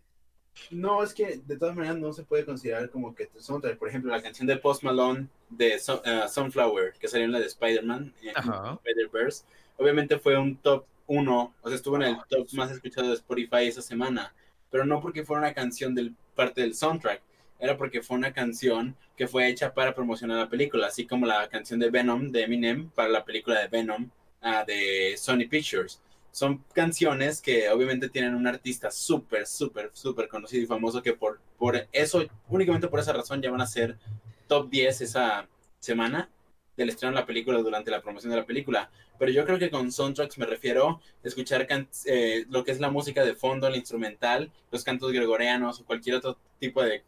No, es que de todas maneras no se puede considerar como que soundtrack. Por ejemplo, la canción de Post Malone de Sun- eh, Sunflower, que salió en la de Spider-Man,
Ajá.
Spider-Verse, obviamente fue un top 1, o sea, estuvo en el top más escuchado de Spotify esa semana, pero no porque fuera una canción del parte del soundtrack, era porque fue una canción que fue hecha para promocionar la película, así como la canción de Venom de Eminem para la película de Venom ah, de Sony Pictures. Son canciones que obviamente tienen un artista súper, súper, súper conocido y famoso que por, por eso, únicamente por esa razón ya van a ser top 10 esa semana del estreno de la película durante la promoción de la película. Pero yo creo que con soundtracks me refiero a escuchar eh, lo que es la música de fondo, el instrumental, los cantos gregorianos o cualquier otro tipo de eh,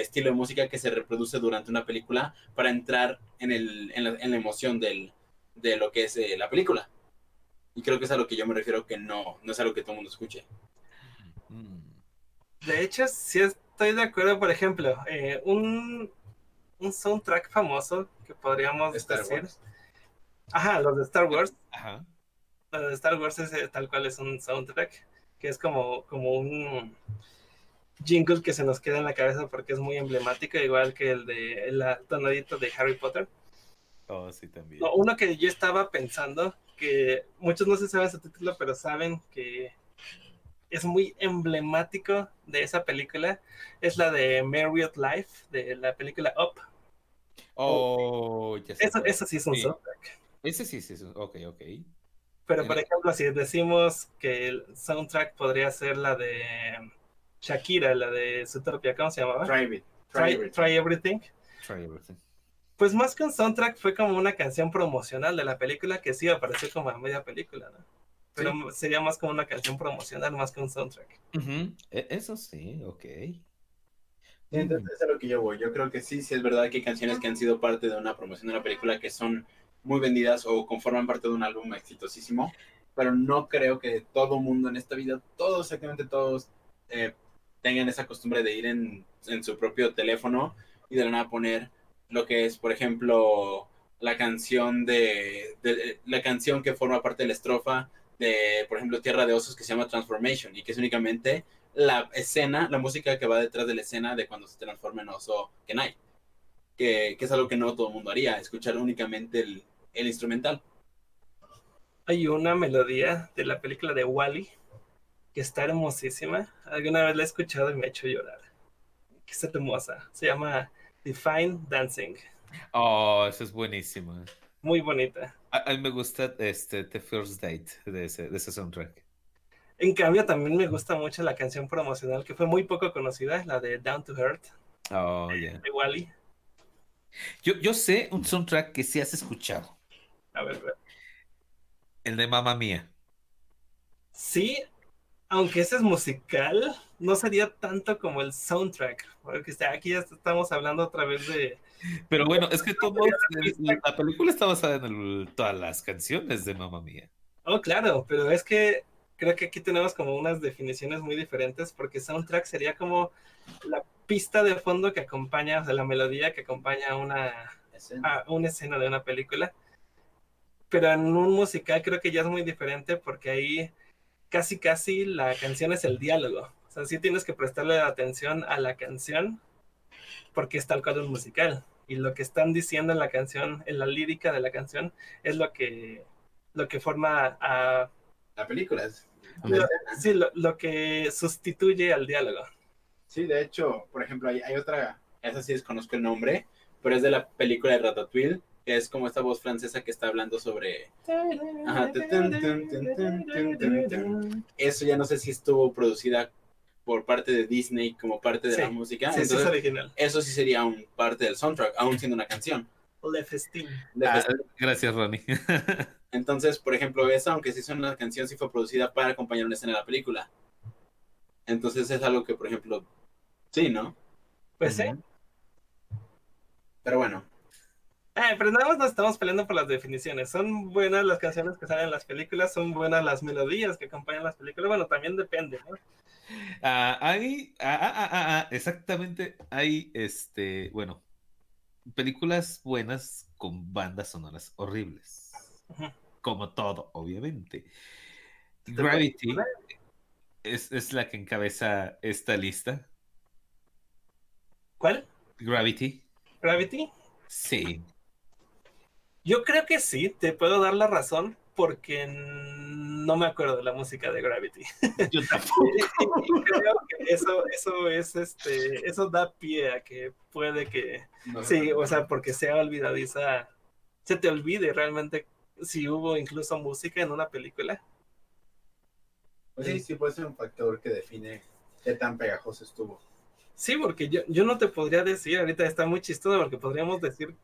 estilo de música que se reproduce durante una película para entrar en, el, en, la, en la emoción del, de lo que es eh, la película. Y creo que es a lo que yo me refiero que no, no es algo que todo el mundo escuche.
Mm.
De hecho, sí estoy de acuerdo, por ejemplo, eh, un, un soundtrack famoso que podríamos
Star
decir.
Wars.
Ajá, los de Star Wars.
Ajá.
Los de Star Wars es eh, tal cual es un soundtrack, que es como, como un jingle que se nos queda en la cabeza porque es muy emblemático, igual que el de el tonadito de Harry Potter.
Oh, sí, también.
No, uno que yo estaba pensando, que muchos no se saben su título, pero saben que es muy emblemático de esa película, es la de Marriott Life, de la película Up.
Oh, ya sé
Eso, sí es un
Sí.
soundtrack.
Ese sí, sí, sí. Ok, ok.
Pero, por ejemplo, si decimos que el soundtrack podría ser la de Shakira, la de Zootopia, ¿cómo se llamaba?
Try it.
Try,
Try it.
Try Everything.
Try everything.
Pues más que un soundtrack, fue como una canción promocional de la película que sí apareció como a media película, ¿no? Pero sería más como una canción promocional más que un soundtrack.
E- Eso sí, ok.
Entonces es a lo que yo voy. Yo creo que sí, sí es verdad que hay canciones que han sido parte de una promoción de la película que son muy vendidas o conforman parte de un álbum exitosísimo, pero no creo que todo mundo en esta vida, todos, exactamente todos, eh, tengan esa costumbre de ir en, en su propio teléfono y de la nada poner lo que es, por ejemplo, la canción de, la canción que forma parte de la estrofa de, por ejemplo, Tierra de Osos que se llama Transformation y que es únicamente la escena, la música que va detrás de la escena de cuando se transforma en oso Kenai. Que, que es algo que no todo el mundo haría, escuchar únicamente el, el instrumental.
Hay una melodía de la película de Wally que está hermosísima. Alguna vez la he escuchado y me ha hecho llorar. Que es hermosa. Se llama Define Dancing.
Oh, eso es buenísimo.
Muy bonita.
A, a mí me gusta este The First Date de ese, de ese soundtrack.
En cambio, también me gusta mucho la canción promocional que fue muy poco conocida, la de Down to Earth
Oh, yeah.
de Wally.
Yo, yo sé un soundtrack que sí has escuchado.
A ver, a ver.
El de Mamma Mía.
Sí, aunque ese es musical, no sería tanto como el soundtrack. Porque sea, aquí ya estamos hablando otra vez de.
Pero bueno, es que todo, la película está basada en el- todas las canciones de Mamma Mía.
Oh, claro, pero es que creo que aquí tenemos como unas definiciones muy diferentes, porque soundtrack sería como la pista de fondo que acompaña, o sea, la melodía que acompaña a una,
Escena.
a una escena de una película. Pero en un musical creo que ya es muy diferente porque ahí casi casi la canción es el diálogo. O sea, sí tienes que prestarle atención a la canción porque es tal cual un musical. Y lo que están diciendo en la canción, en la lírica de la canción, es lo que, lo que forma a...
La película es.
Lo- sí, lo, lo que sustituye al diálogo.
Sí, de hecho, por ejemplo, hay, hay otra, esa sí desconozco el nombre, pero es de la película de Ratatouille, es como esta voz francesa que está hablando sobre... Ajá. Eso ya no sé si estuvo producida por parte de Disney como parte de la música.
Sí, Entonces, es original.
Eso sí sería un parte del soundtrack, aún siendo una canción.
Le
Festín.
Ah, gracias, Ronnie.
Entonces, por ejemplo, esa, aunque sí son una canción, sí fue producida para acompañar una escena de la película. Entonces es algo que, por ejemplo, sí, ¿no?
Pues sí.
Pero bueno,
eh, pero nada más nos estamos peleando por las definiciones. Son buenas las canciones que salen en las películas, son buenas las melodías que acompañan las películas. Bueno, también depende, ¿no?
Ah, hay, ah, ah, ah, ah, ah, exactamente, hay, este, bueno, películas buenas con bandas sonoras horribles, como todo, obviamente.
¿Te
Gravity es, es la que encabeza esta lista.
¿Cuál?
Gravity,
¿Gravity?
sí.
Yo creo que sí, te puedo dar la razón porque no me acuerdo de la música de Gravity.
Yo tampoco.
Y creo que eso, eso es este, eso da pie a que puede que
no
sí, o sea, porque sea olvidadiza, se te olvide realmente si hubo incluso música en una película.
Pues sí, sí puede ser un factor que define qué tan pegajoso estuvo.
Sí, porque yo, yo no te podría decir, ahorita está muy chistoso porque podríamos decir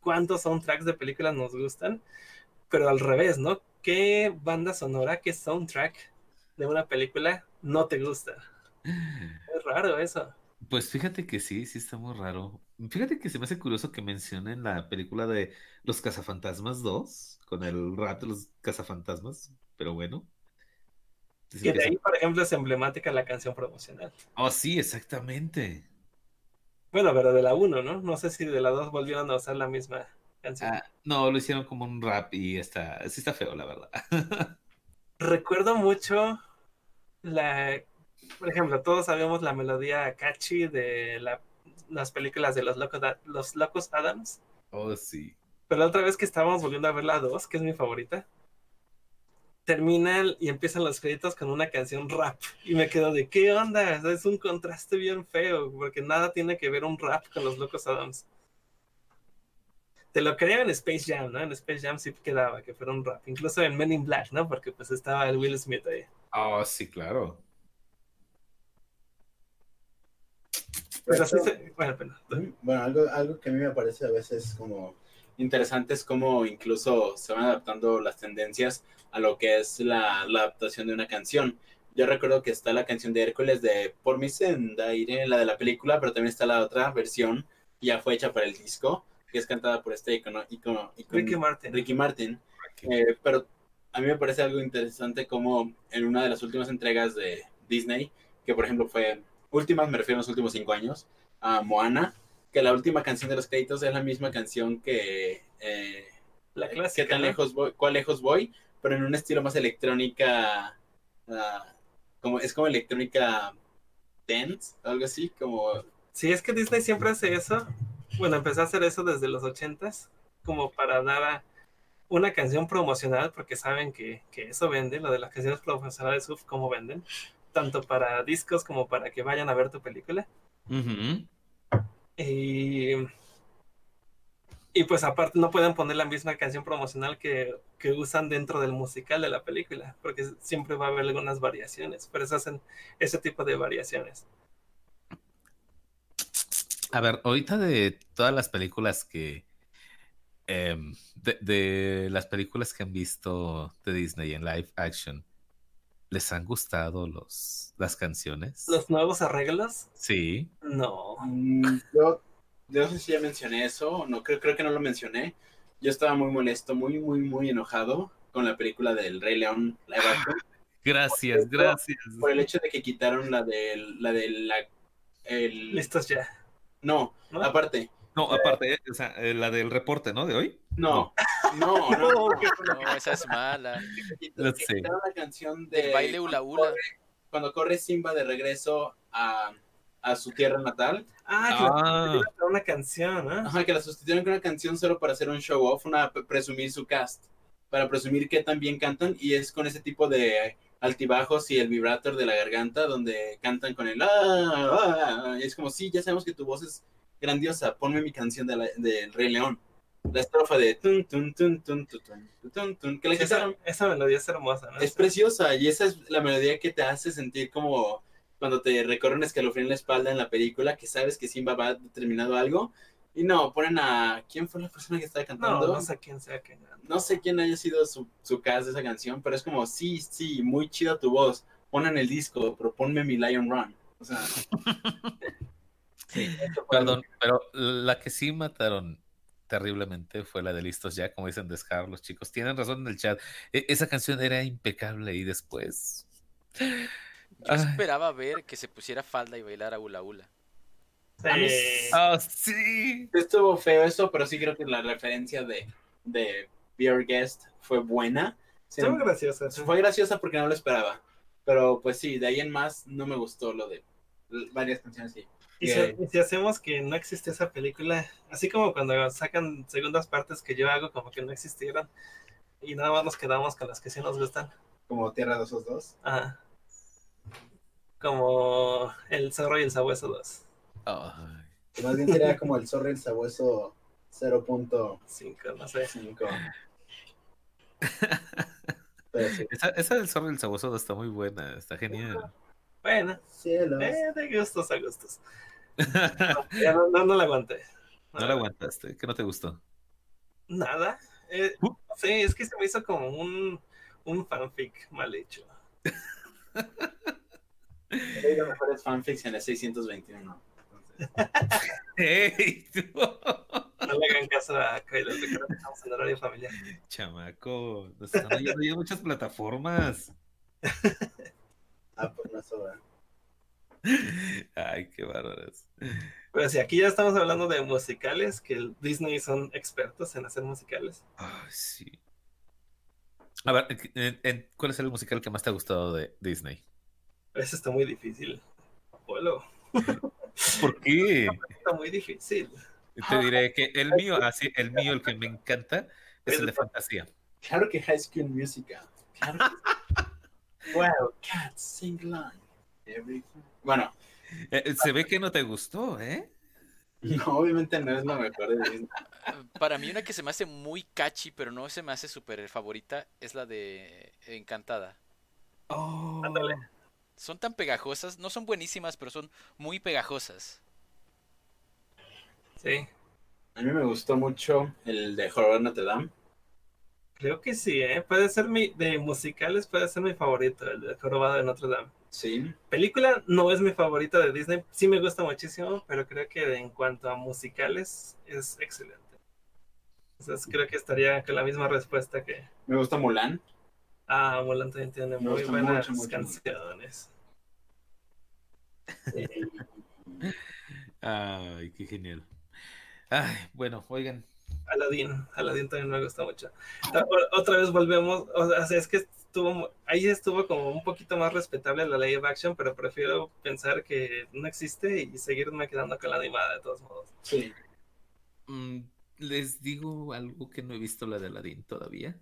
cuántos soundtracks de películas nos gustan, pero al revés, ¿no? ¿Qué banda sonora, qué soundtrack de una película no te gusta? Es raro eso.
Pues fíjate que sí, sí está muy raro. Fíjate que se me hace curioso que mencionen la película de Los Cazafantasmas 2, con el rap de los cazafantasmas, pero bueno. Dicen
Que de ahí, por ejemplo, es emblemática la canción promocional.
Oh, sí, exactamente.
Bueno, pero de la 1, ¿no? No sé si de la 2 volvieron a usar la misma canción.
Ah, no, lo hicieron como un rap y está, sí está feo, la verdad.
Recuerdo mucho la, por ejemplo, todos sabemos la melodía catchy de la- las películas de los Locos, los Locos Adams,
Oh, sí.
pero la otra vez que estábamos volviendo a ver la 2, que es mi favorita, terminan y empiezan los créditos con una canción rap y me quedo de qué onda, O sea, es un contraste bien feo porque nada tiene que ver un rap con los Locos Adams. Te lo creo en Space Jam, ¿no? En Space Jam sí quedaba que fuera un rap, incluso en Men in Black, ¿no? Porque pues estaba el Will Smith ahí.
Oh, sí, claro.
Pero sí se- bueno, pero-
Bueno, algo, algo que a mí me parece a veces como interesante es cómo incluso se van adaptando las tendencias a lo que es la, la adaptación de una canción. Yo recuerdo que está la canción de Hércules de Por mi senda iré, la de la película, pero también está la otra versión, que ya fue hecha para el disco, que es cantada por este icono, icono, icono-
Ricky Martin.
Ricky Martin. Eh, pero a mí me parece algo interesante como en una de las últimas entregas de Disney, que por ejemplo fue últimas, me refiero a los últimos cinco años, a Moana, que la última canción de los créditos es la misma canción que eh,
La clásica.
¿Qué tan
¿no?
lejos voy? ¿Cuál lejos voy? Pero en un estilo más electrónica, ah, como es como electrónica dance, algo así, como...
Sí, es que Disney siempre hace eso. Bueno, empezó a hacer eso desde los ochentas, como para dar a una canción promocional, porque saben que, que eso vende, lo de las canciones promocionales, uff, cómo venden, tanto para discos como para que vayan a ver tu película.
Ujú.
Y, y pues aparte no pueden poner la misma canción promocional que, que usan dentro del musical de la película, porque siempre va a haber algunas variaciones, por eso hacen ese tipo de variaciones.
A ver, ahorita de todas las películas que. em, de, de las películas que han visto de Disney en live action, ¿les han gustado los, las canciones?
Los nuevos arreglos,
Sí.
no.
Mm, yo no sé si ya mencioné eso, o no, creo, creo que no lo mencioné. Yo estaba muy molesto, muy, muy, muy enojado con la película del Rey León live action,
Gracias,
Por
gracias.
por el hecho de que quitaron la del, la de la, el,
Listos ya.
no,
¿no?
aparte,
No, aparte, eh, o sea, eh, la del reporte, ¿no? De hoy.
no, no, no, no,
No, esa es mala.
Quitaron la canción de
El baile hula hula.
cuando corre Simba de regreso a, a su tierra natal.
Ah, que
ah.
la con una canción, ¿eh?
Ajá, que la sustituyeron con una canción solo para hacer un show off, una presumir su cast, para presumir que también cantan y es con ese tipo de altibajos y el vibrator de la garganta donde cantan con el ah, ah, ah" es como sí, ya sabemos que tu voz es grandiosa, ponme mi canción del de Rey León. La estrofa de tun tun tun tun tun tun tun que
esa, esa, melodía es hermosa, ¿no?
Es preciosa y esa es la melodía que te hace sentir como cuando te recorre un escalofrío en la espalda en la película, que sabes que Simba va determinado algo. Y no, ponen a... ¿Quién fue la persona que estaba
no,
cantando?
no sé quién sea que
No sé quién haya sido su, su cast de esa canción, pero es como, sí, sí, muy chida tu voz. Ponen el disco, pero ponme mi Lion Run. O sea... sí,
perdón, pero la que sí mataron terriblemente fue la de Listos Ya, como dicen Descar, los chicos. Tienen razón en el chat. E- esa canción era impecable y después.
Yo
Ay.
esperaba ver que se pusiera falda y bailara hula hula.
Sí.
A mí-
¡Ah, sí!
Estuvo feo eso, pero sí creo que la referencia de, de Beer Guest fue buena. Sí,
Estuvo graciosa.
fue graciosa porque no lo esperaba. Pero pues sí, de ahí en más no me gustó lo de varias canciones sí.
Y si, y si hacemos que no existe esa película, así como cuando sacan segundas partes que yo hago como que no existieran, y nada más nos quedamos con las que sí nos gustan.
Como Tierra de esos dos.
Ajá. Como El Zorro y el Sabueso 2.
Ay.
Más bien sería como el zorro y el sabueso 0.5.
5, no sé.
Pero sí.
Esa, esa del zorro y el sabueso está muy buena, está genial.
Bueno,
Cielos.
eh, de gustos a gustos. Ya no, no, no la aguanté.
No la aguantaste, que no te gustó.
Nada. Eh,
Uh.
sí, es que se me hizo como un, un fanfic mal hecho.
Los mejores fanfics en el 621. Entonces,
¡Ey!
No le hagan caso a recuerda que estamos en horario familiar.
Chamaco, nos están oyendo ya muchas plataformas.
ah, pues no sobra.
Ay, qué bárbaros.
Pero si aquí ya estamos hablando de musicales, que el Disney son expertos en hacer musicales.
Sí. A ver, ¿cuál es el musical que más te ha gustado de Disney?
Eso está muy difícil. Abuelo,
¿Por qué?
está muy difícil.
Te diré que el mío, así, el mío, el que me encanta, es el de fantasía.
Claro que High School Musical. Claro que wow, cats sing line. Everything. Bueno,
Eh, eh, se ve que no te gustó, ¿eh?
no, obviamente no es lo mejor de Disney.
Para mí una que se me hace muy catchy, pero no se me hace súper favorita, es la de Encantada.
Oh.
Ándale.
Son tan pegajosas, no son buenísimas, pero son muy pegajosas.
Sí,
A mí me gustó mucho el de Horror Notre Dame.
creo que sí, ¿eh? Puede ser mi, de musicales, puede ser mi favorito, el de Jorobado de Notre Dame.
Sí.
Película no es mi favorita de Disney, sí me gusta muchísimo, pero creo que en cuanto a musicales es excelente. Entonces creo que estaría con la misma respuesta que...
Me gusta Mulan.
Ah, Mulan también tiene
Me
muy buenas
mucho, mucho,
canciones.
Ay, qué genial. Ay, bueno, oigan.
Aladdin, Aladdin también me gusta mucho. Otra vez volvemos, o sea, es que estuvo, ahí estuvo como un poquito más respetable la live action, pero prefiero pensar que no existe y seguirme quedando con la animada de todos modos.
Sí.
Mm, les digo algo que no he visto la de Aladdin todavía.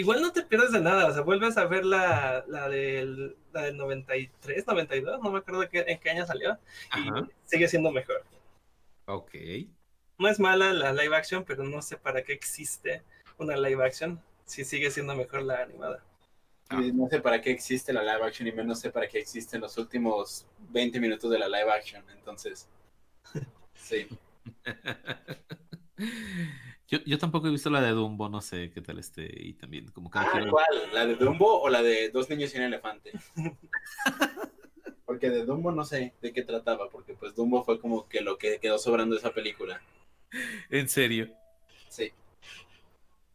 Igual no te pierdes de nada, o sea, vuelves a ver la, la, del, la del 93, 92, no me acuerdo qué- en qué año salió, y sigue siendo mejor.
Ok.
No es mala la live action, pero no sé para qué existe una live action si sigue siendo mejor la animada.
Ah.
No sé para qué existe la live action y menos sé para qué existen los últimos 20 minutos de la live action. Entonces, sí.
Yo, yo tampoco he visto la de Dumbo, no sé qué tal esté. Y también, como no
Ah,
quiero-
¿cuál? ¿La de Dumbo o la de Dos niños y un elefante? Porque de Dumbo no sé de qué trataba, porque pues Dumbo fue como que lo que quedó sobrando de esa película.
En serio.
Sí.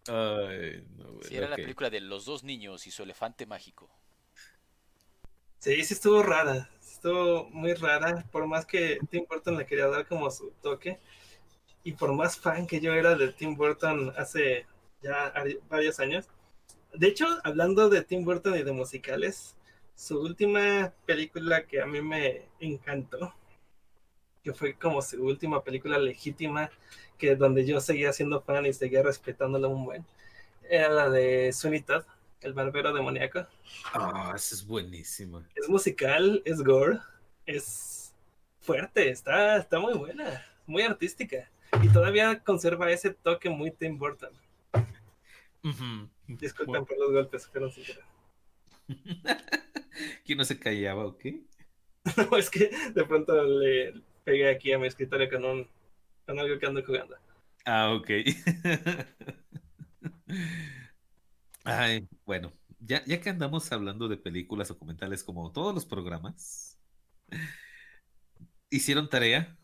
Ay, no,
Si
bueno,
era la película de los dos niños y su elefante mágico.
Sí, sí estuvo rara, estuvo muy rara, por más que Tim Burton le quería dar como su toque, y por más fan que yo era de Tim Burton hace ya ari- varios años. De hecho, hablando de Tim Burton y de musicales, su última película que a mí me encantó, que fue como su última película legítima, que donde yo seguía siendo fan y seguía respetándolo un buen, era la de Sweeney Todd, el barbero demoníaco.
Ah, esa es buenísima.
Es musical, es gore, es fuerte, está, está muy buena, muy artística. Y todavía conserva ese toque muy Tim Burton. Disculpen por los golpes, fueron sin querer.
¿Quién no se callaba o qué?
No, es que de pronto le pegué aquí a mi escritorio con un con algo que ando jugando.
Ah, ok. Ay, bueno, ya, ya que andamos hablando de películas documentales como todos los programas, ¿hicieron tarea?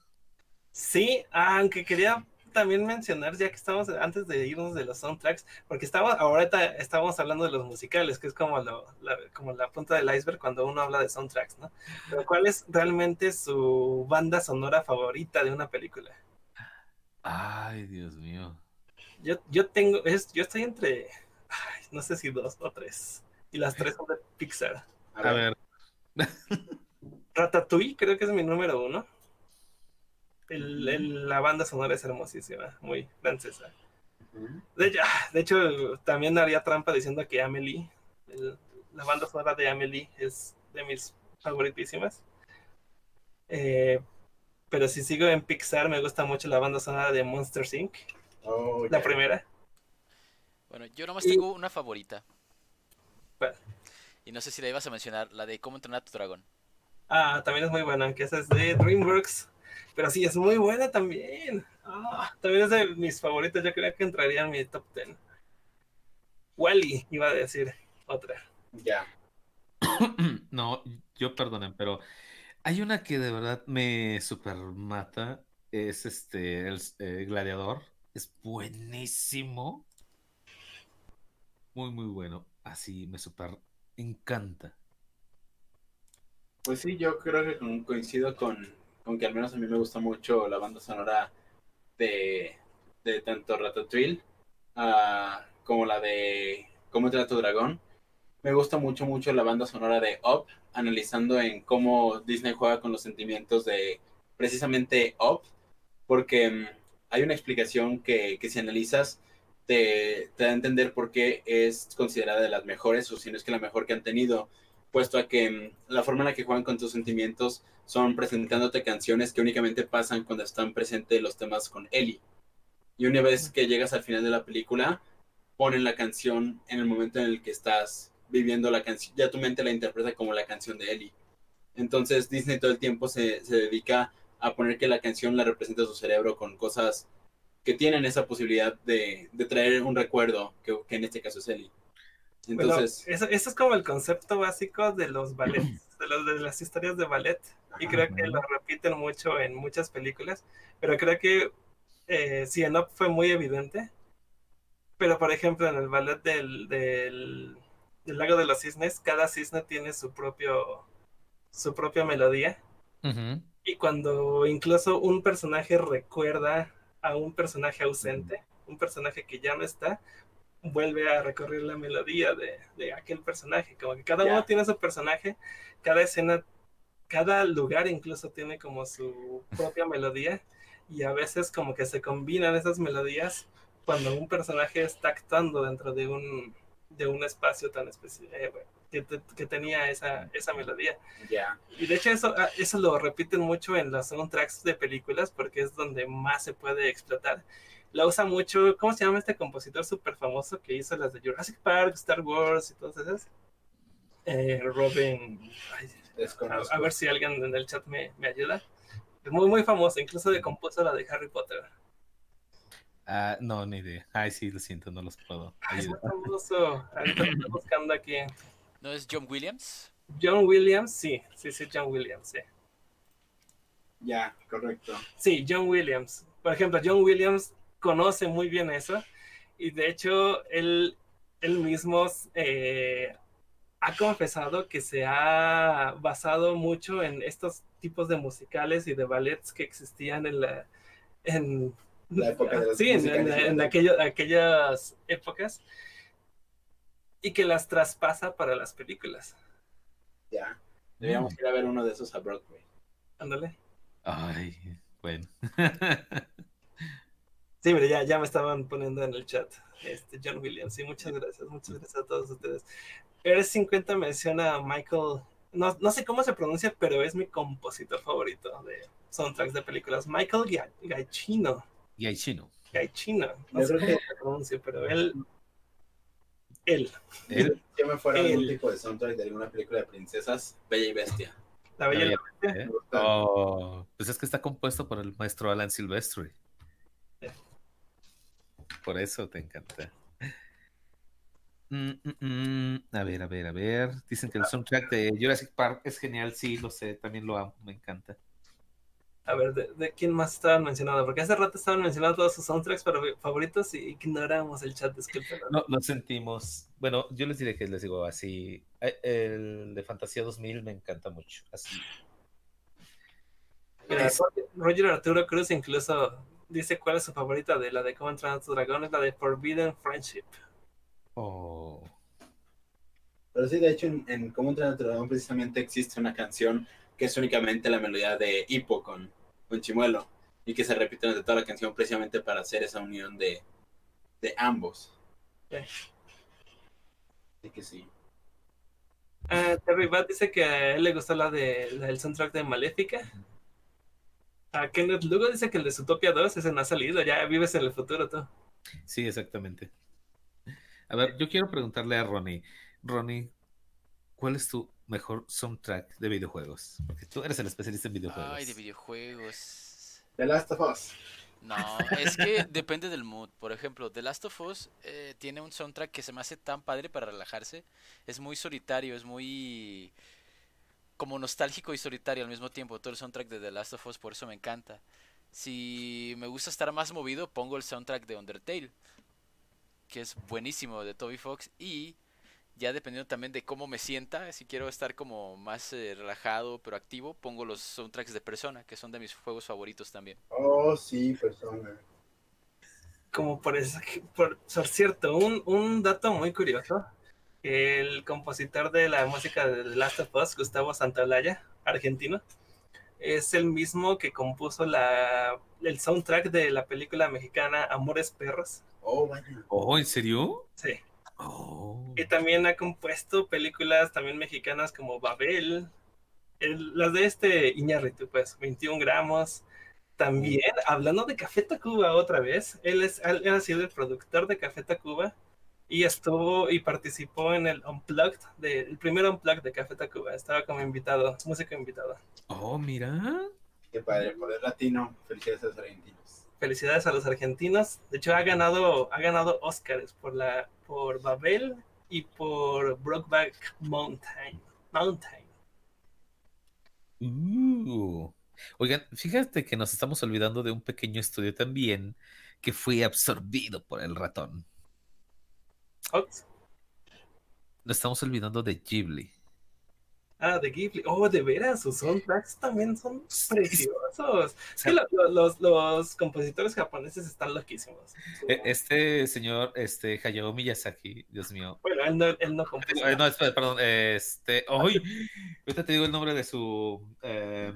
Sí, aunque quería también mencionar, ya que estamos antes de irnos de los soundtracks, porque estamos, ahorita estábamos hablando de los musicales, que es como, lo, la, como la punta del iceberg cuando uno habla de soundtracks, ¿no? Pero ¿cuál es realmente su banda sonora favorita de una película?
Ay, Dios mío.
Yo, yo tengo, es, yo estoy entre, ay, no sé si dos o tres, y las tres son de Pixar.
A
A
ver,
ver,
Ratatouille creo que es mi número uno. El- el- la banda sonora es hermosísima, muy francesa.
ujú.
De hecho, ah, de hecho, también haría trampa diciendo que Amelie, el- la banda sonora de Amelie es de mis favoritísimas. Eh, pero si sigo en Pixar, me gusta mucho la banda sonora de Monster Inc.,
Oh,
la primera.
Bueno, yo nomás
Y-
tengo una favorita. Y no sé si la ibas a mencionar, la de cómo entrenar a tu dragón.
Ah, también es muy buena, aunque esa es de DreamWorks. Pero sí, es muy buena también. Ah, también es de mis favoritos, yo creo que entraría en mi top 10. Wally, iba a decir otra.
Ya.
no, yo perdonen, pero hay una que de verdad me super mata, es este, el eh, Gladiador, es buenísimo, muy, muy bueno, así me super encanta.
Pues sí, yo creo que coincido con, con que al menos a mí me gusta mucho la banda sonora de, de tanto Ratatouille ah, como la de Cómo tu dragón. Me gusta mucho, mucho la banda sonora de Up, analizando en cómo Disney juega con los sentimientos de precisamente Up, porque mm, hay una explicación que, que si analizas te, te da a entender por qué es considerada de las mejores, o si no es que la mejor que han tenido puesto a que mm, la forma en la que juegan con tus sentimientos son presentándote canciones que únicamente pasan cuando están presentes los temas con Ellie. Y una vez que llegas al final de la película, ponen la canción en el momento en el que estás viviendo la canción, ya tu mente la interpreta como la canción de Ellie. Entonces Disney todo el tiempo se, se dedica a poner que la canción la representa su cerebro con cosas que tienen esa posibilidad de, de traer un recuerdo, que, que en este caso es Ellie. Entonces,
Bueno, eso, eso es como el concepto básico de los ballets, de, los, de las historias de ballet. Y creo que lo repiten mucho en muchas películas. Pero creo que eh, sí, en Up fue muy evidente. Pero por ejemplo, en el ballet del, del, del lago de los cisnes, cada cisne tiene su propio su propia melodía. Y cuando incluso un personaje recuerda a un personaje ausente, un personaje que ya no está, vuelve a recorrer la melodía de, de aquel personaje. Como que cada uno tiene su personaje, cada escena, cada lugar incluso tiene como su propia melodía y a veces como que se combinan esas melodías cuando un personaje está actuando dentro de un, de un espacio tan específico que, te- que tenía esa, esa melodía.
Ya.
Y de hecho eso, ah, eso lo repiten mucho en los soundtracks de películas porque es donde más se puede explotar. La usa mucho, ¿cómo se llama este compositor súper famoso que hizo las de Jurassic Park, Star Wars y todas esas? Eh, Robin, ay, a, ver si alguien en el chat me, me ayuda. Es muy, muy famoso, incluso de compuso la de Harry Potter.
Ah, no, ni idea. Ay, sí, lo siento, no los puedo.
Ah, es muy famoso. Ahorita lo estoy buscando aquí.
¿No es John Williams?
John Williams, sí, sí, sí, John Williams, sí.
Ya, correcto.
Sí, John Williams. Por ejemplo, John Williams conoce muy bien eso y de hecho él, él mismo eh, ha confesado que se ha basado mucho en estos tipos de musicales y de ballets que existían en la en
La época de los
sí, en,
musicales,
en- en
¿no?
aquello- aquellas épocas y que las traspasa para las películas.
Ya. Deberíamos ir a ver uno de esos a Broadway.
Ándale.
Ay, bueno.
Sí, mire, ya, ya me estaban poniendo en el chat. Este, John Williams, sí, muchas gracias, muchas gracias a todos ustedes. R50 menciona a Michael, no, no sé cómo se pronuncia, pero es mi compositor favorito de soundtracks de películas. Michael Gia- Giacchino,
y hay chino.
Giacchino, no sé cómo se pronuncia, pero él, él,
Él,
Yo me fuera algún
El-
tipo de soundtrack de alguna película de princesas, Bella y Bestia.
la bella y la bestia.
¿eh? Oh, pues es que está compuesto por el maestro Alan Silvestri. Por eso te encanta. Mm, mm, mm. A ver, a ver, a ver. Dicen que el soundtrack de Jurassic Park es genial. Sí, lo sé, también lo amo, me encanta.
A ver, ¿de, de quién más estaban mencionando? Porque hace rato estaban mencionando todos sus soundtracks fav- favoritos y ignoramos el chat, disculpen.
No, lo sentimos. Bueno, yo les diré que les digo así. eh, El de Fantasía 2000 me encanta mucho. Así.
Mira, Roger Arturo Cruz incluso dice cuál es su favorita de la de Cómo entrenar a tu dragón, es la de Forbidden Friendship.
Oh.
Pero sí, de hecho, en, en Cómo entrenar a tu dragón precisamente existe una canción que es únicamente la melodía de Hippo con, con Chimuelo y que se repite durante toda la canción precisamente para hacer esa unión de, de ambos.
Sí.
Así que sí.
Ah, Terry Bat dice que a él le gustó la de la del soundtrack de Maléfica. A Kenneth Lugo dice que el de Zootopia 2 ese no ha salido, ya vives en el futuro tú.
Sí, exactamente. A ver, yo quiero preguntarle a Ronnie. Ronnie, ¿cuál es tu mejor soundtrack de videojuegos? Porque tú eres el especialista en videojuegos.
Ay, de videojuegos.
The Last of Us.
No, es que depende del mood. Por ejemplo, The Last of Us eh, tiene un soundtrack que se me hace tan padre para relajarse. Es muy solitario, es muy como nostálgico y solitario al mismo tiempo. Todo el soundtrack de The Last of Us, por eso me encanta. Si me gusta estar más movido, pongo el soundtrack de Undertale, que es buenísimo de Toby Fox. Y ya dependiendo también de cómo me sienta, si quiero estar como más eh, relajado pero activo, pongo los soundtracks de Persona, que son de mis juegos favoritos también.
Oh, sí, persona.
Como por, eso, por, por cierto, un, un dato muy curioso. El compositor de la música de The Last of Us, Gustavo Santaolalla, argentino, es el mismo que compuso la, el soundtrack de la película mexicana Amores Perros.
Oh.
Oh, ¿en serio?
Sí.
Oh.
Y también ha compuesto películas también mexicanas como Babel, el- las de este Iñárritu, pues, 21 gramos. También, hablando de Café Tacuba otra vez, él, es, él ha sido el productor de Café Tacuba y estuvo y participó en el Unplugged, de, el primer Unplugged de Café Tacuba. Estaba como invitado, músico invitado.
Oh, mira.
Qué padre, poder latino. Felicidades a los argentinos.
Felicidades a los argentinos. De hecho, ha ganado, ha ganado Oscars por, la, por Babel y por Brokeback Mountain. Mountain.
Uh. Oigan, fíjate que nos estamos olvidando de un pequeño estudio también que fue absorbido por el ratón.
Ox.
Nos estamos olvidando de Ghibli.
Ah, de Ghibli. Oh, de veras, sus soundtracks también son preciosos. Es que lo- lo- los, los compositores japoneses están loquísimos.
E- Este señor, este Hayao Miyazaki, Dios mío.
Bueno, él no, él no compuso.
Eh, No, espera, perdón, este, hoy, ahorita te digo el nombre de su eh,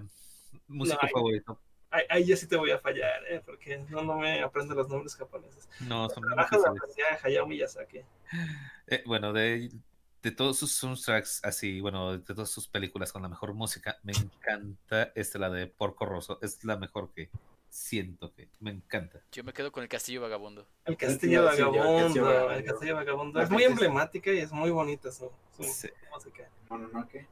músico
No,
favorito.
Ahí, ahí yo sí te voy a fallar, ¿eh? porque no, no me aprendo los nombres japoneses.
No, son muy
Trabaja la
difíciles.
poesía de Hayao Miyazaki.
Eh, bueno, de, de todos sus soundtracks, así, bueno, de todas sus películas con la mejor música, me encanta esta, la de Porco Rosso. Es la mejor que siento que me encanta.
Yo me quedo con el castillo vagabundo.
El Castillo
a el
Vagabundo.
Vagabundo.
El Castillo Vagabundo. Es muy
princesa.
emblemática y es muy bonita su, su
Sí.
música.
No, no, no, ¿qué?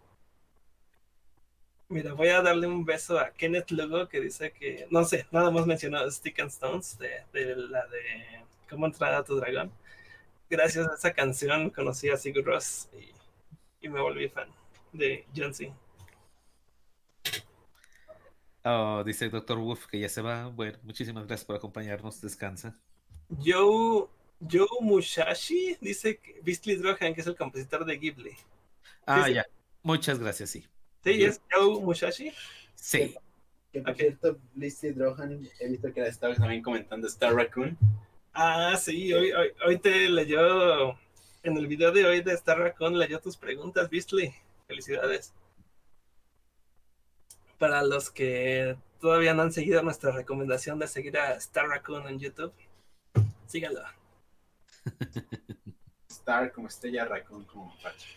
Mira, voy a darle un beso a Kenneth Lugo que dice que, no sé, nada más mencionó Stick and Stones de, de la de Cómo entrar a tu dragón. Gracias a esa canción conocí a Sigur Ross y, y me volví fan de John C.
Oh, dice el Dr. Wolf que ya se va. Bueno, muchísimas gracias por acompañarnos. Descansa.
Joe, Joe Mushashi dice que Beastly Drohan, que es el compositor de Ghibli.
Ah, ya. Muchas gracias, sí.
Sí, es Joe Mushashi.
Sí.
Que por
Ok.
cierto, Lizzie Drohan, he visto que la estaba también comentando Star Raccoon.
Ah, sí, hoy, hoy, hoy te leyó, en el video de hoy de Star Raccoon, leyó tus preguntas, Beastly. Felicidades. Para los que todavía no han seguido nuestra recomendación de seguir a Star Raccoon en YouTube, síganlo.
Star como estrella, Raccoon como mapache.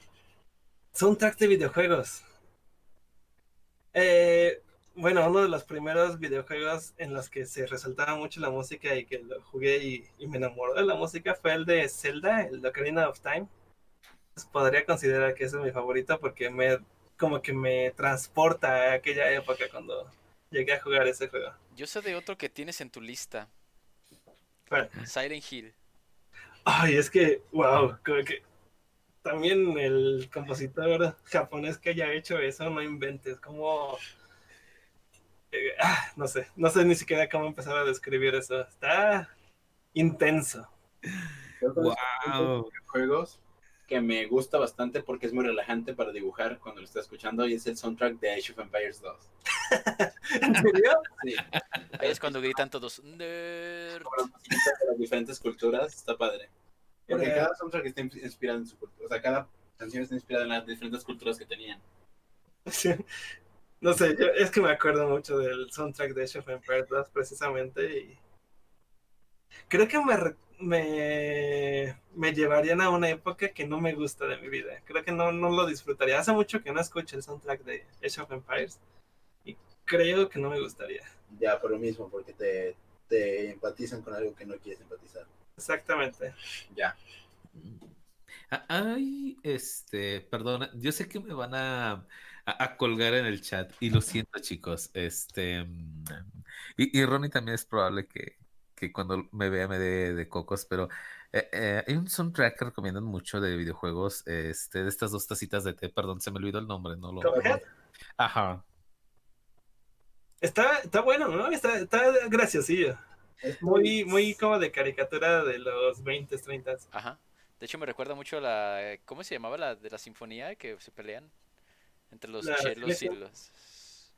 Soundtrack de videojuegos. Eh, bueno, uno de los primeros videojuegos en los que se resaltaba mucho la música y que lo jugué y, y me enamoró de la música fue el de Zelda, el de Ocarina of Time. Pues podría considerar que ese es mi favorito porque me como que me transporta a aquella época cuando llegué a jugar ese juego.
Yo sé de otro que tienes en tu lista.
Bueno,
Siren Hill.
Ay, es que, wow, como que también el compositor japonés que haya hecho eso, no inventes, como... eh, ah, no sé, no sé ni siquiera cómo empezar a describir eso. Está intenso.
Wow.
juegos que me gusta bastante porque es muy relajante para dibujar cuando lo estás escuchando y es el soundtrack de Age of Empires 2.
¿En serio?
Sí,
Ahí es cuando gritan todos. "Nerd".
como las musiquitas de las diferentes culturas, está padre. Porque cada soundtrack está in- inspirado en su cultura, o sea, cada canción está inspirada en las diferentes culturas que tenían.
Sí. No sé, yo, es que me acuerdo mucho del soundtrack de Age of Empires 2 precisamente y creo que me, me, me llevarían a una época que no me gusta de mi vida. Creo que no, no lo disfrutaría. Hace mucho que no escucho el soundtrack de Age of Empires y creo que no me gustaría.
Ya, por lo mismo, porque te, te empatizan con algo que no quieres empatizar.
Exactamente.
Ya.
Ah, Ay, este, perdón, yo sé que me van a, a, a colgar en el chat y lo siento, chicos. Este, y, y Ronnie también es probable que, que cuando me vea me dé de cocos, pero eh, eh, hay un soundtrack que recomiendan mucho de videojuegos, este, de estas dos tacitas de té, perdón, se me olvidó el nombre, no lo.
Cuphead.
Ajá.
Está, está bueno, ¿no? Está, está graciosillo.
Es
Muy, muy como de caricatura de los 20, 30.
Ajá. De hecho, me recuerda mucho a la. ¿Cómo se llamaba la de la sinfonía que se pelean? Entre los
La
chelos y los.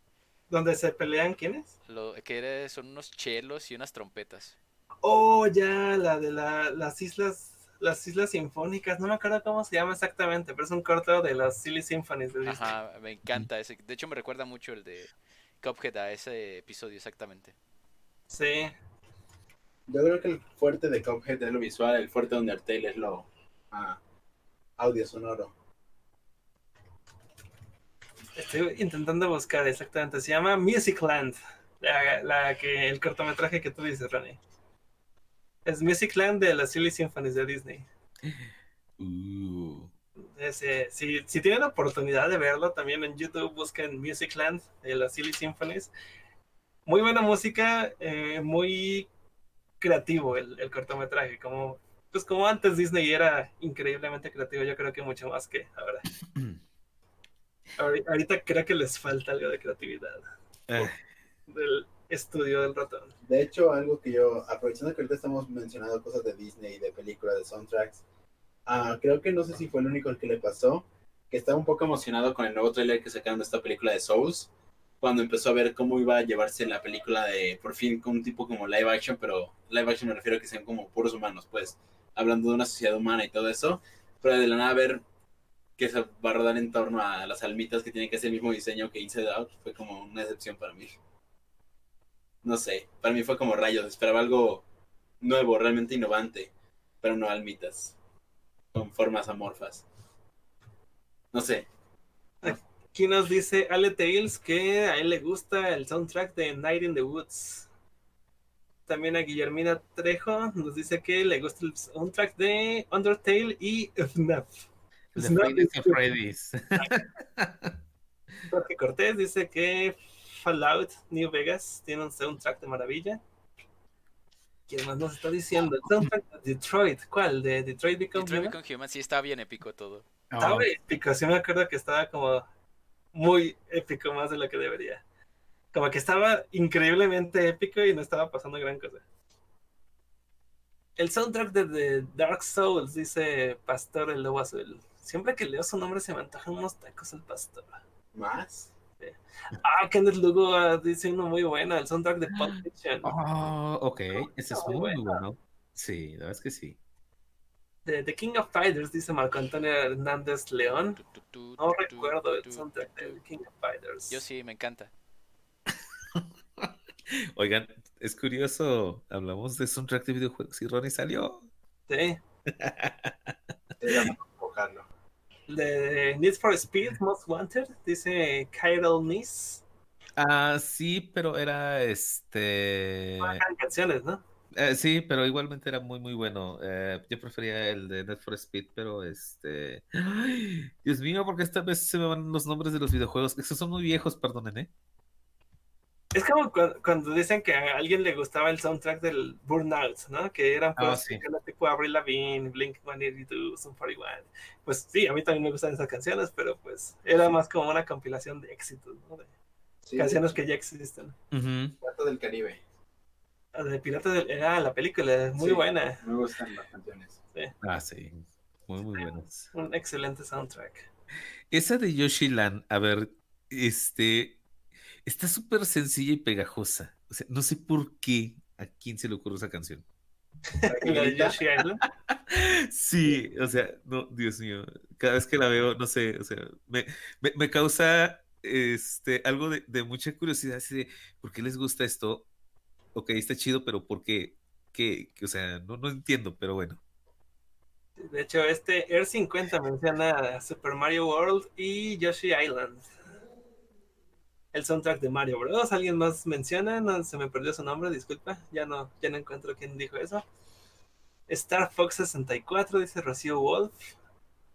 ¿Donde se pelean quiénes?
Lo, que son unos chelos y unas trompetas.
Oh, ya, la de la- las islas, las islas sinfónicas, no me acuerdo cómo se llama exactamente, pero es un corto de las Silly Symphonies de.
Ajá, me encanta ese. De hecho, me recuerda mucho el de Cuphead a ese episodio exactamente.
Sí,
Yo creo que el fuerte de Cuphead es lo visual, el fuerte de Undertale es lo ah, audio sonoro.
estoy intentando buscar exactamente, se llama Musicland, la, la que, el cortometraje que tú dices, Ronnie. Es Musicland de las Silly Symphonies de Disney.
Uh,
Ese, si, si tienen la oportunidad de verlo, también en YouTube busquen Musicland de las Silly Symphonies. Muy buena música, eh, muy creativo el, el cortometraje. Como, pues como antes Disney era increíblemente creativo, yo creo que mucho más que ahora. Ahori- Ahorita creo que les falta algo de creatividad
eh,
del estudio del ratón.
De hecho, algo que yo, aprovechando que ahorita estamos mencionando cosas de Disney, de películas, de soundtracks, ah, creo que no sé si fue el único al que le pasó, que estaba un poco emocionado con el nuevo tráiler que sacaron de esta película de Souls, cuando empezó a ver cómo iba a llevarse la película de, por fin, con un tipo como live action, pero live action me refiero a que sean como puros humanos, pues, hablando de una sociedad humana y todo eso, pero de la nada ver que se va a rodar en torno a las almitas que tienen que ser el mismo diseño que Inside Out, fue como una decepción para mí. No sé, para mí fue como rayos, esperaba algo nuevo, realmente innovante, pero no almitas, con formas amorfas. No sé.
Aquí nos dice Ale Tales que a él le gusta el soundtrack de Night in the Woods. También a Guillermina Trejo nos dice que le gusta el soundtrack de Undertale y FNAF.
Freddy's.
Jorge Cortés dice que Fallout New Vegas tiene un soundtrack de maravilla. ¿Quién más nos está diciendo? El soundtrack de Detroit. ¿Cuál? ¿De Detroit Become
Detroit
Human?
Become Human sí está bien épico todo.
Estaba
Oh,
épico, sí me acuerdo que estaba como muy épico más de lo que debería. Como que estaba increíblemente épico y no estaba pasando gran cosa. El soundtrack de, The Dark Souls, dice Pastor el Lobo Azul. Siempre que leo su nombre se me antojan unos tacos el pastor.
¿Más?
Ah, Kenneth Lugo ah, dice uno muy bueno, el soundtrack de Pulp Fiction.
oh, ok, ese es
muy bueno.
bueno. Sí, la verdad es que sí.
De The King of Fighters, dice Marco Antonio Hernández León.
Tu, tu, tu,
No
tu,
recuerdo el
tu,
soundtrack de King of Fighters.
Yo sí, me encanta.
Oigan, es curioso, hablamos de soundtrack de videojuegos y Ronnie salió.
Sí. De Need for Speed Most Wanted, dice Kyle Nis.
Ah, sí, pero era este.
Eran canciones, ¿no?
Eh, sí, pero igualmente era muy, muy bueno. Eh, yo prefería el de Need for Speed, pero este. Ay, Dios mío, porque esta vez se me van los nombres de los videojuegos. Esos son muy viejos, perdonen, ¿eh?
Es como cu- cuando dicen que a alguien le gustaba el soundtrack del Burnout, ¿no? Que eran
Ah,
pues
sí.
tipo Avril Lavigne, Blink 182, Sum 41. Pues sí, a mí también me gustan esas canciones, pero pues era más como una compilación de éxitos, ¿no? De
Sí,
canciones que ya existen.
Gato del Caribe.
La de Piratas del... Era la película, muy
Sí.
buena.
Me gustan las canciones.
Ah, sí. Muy, muy buenos.
Un excelente soundtrack.
Esa de Yoshi Land, a ver, este. Está súper sencilla y pegajosa. O sea, no sé por qué a quién se le ocurrió esa canción.
La de Yoshi Island.
Sí, o sea, no, Dios mío, cada vez que la veo, no sé, o sea, me, me, me causa este, algo de, de mucha curiosidad, así de, ¿por qué les gusta esto? Ok, está chido, pero ¿por qué? ¿Qué? O sea, no, no entiendo, pero bueno.
De hecho, este Air 50 menciona Super Mario World y Yoshi Island. El soundtrack de Mario Bros. ¿Alguien más menciona? No, se me perdió su nombre, disculpa. Ya no, ya no encuentro quién dijo eso. Star Fox 64, dice Rocío Wolf.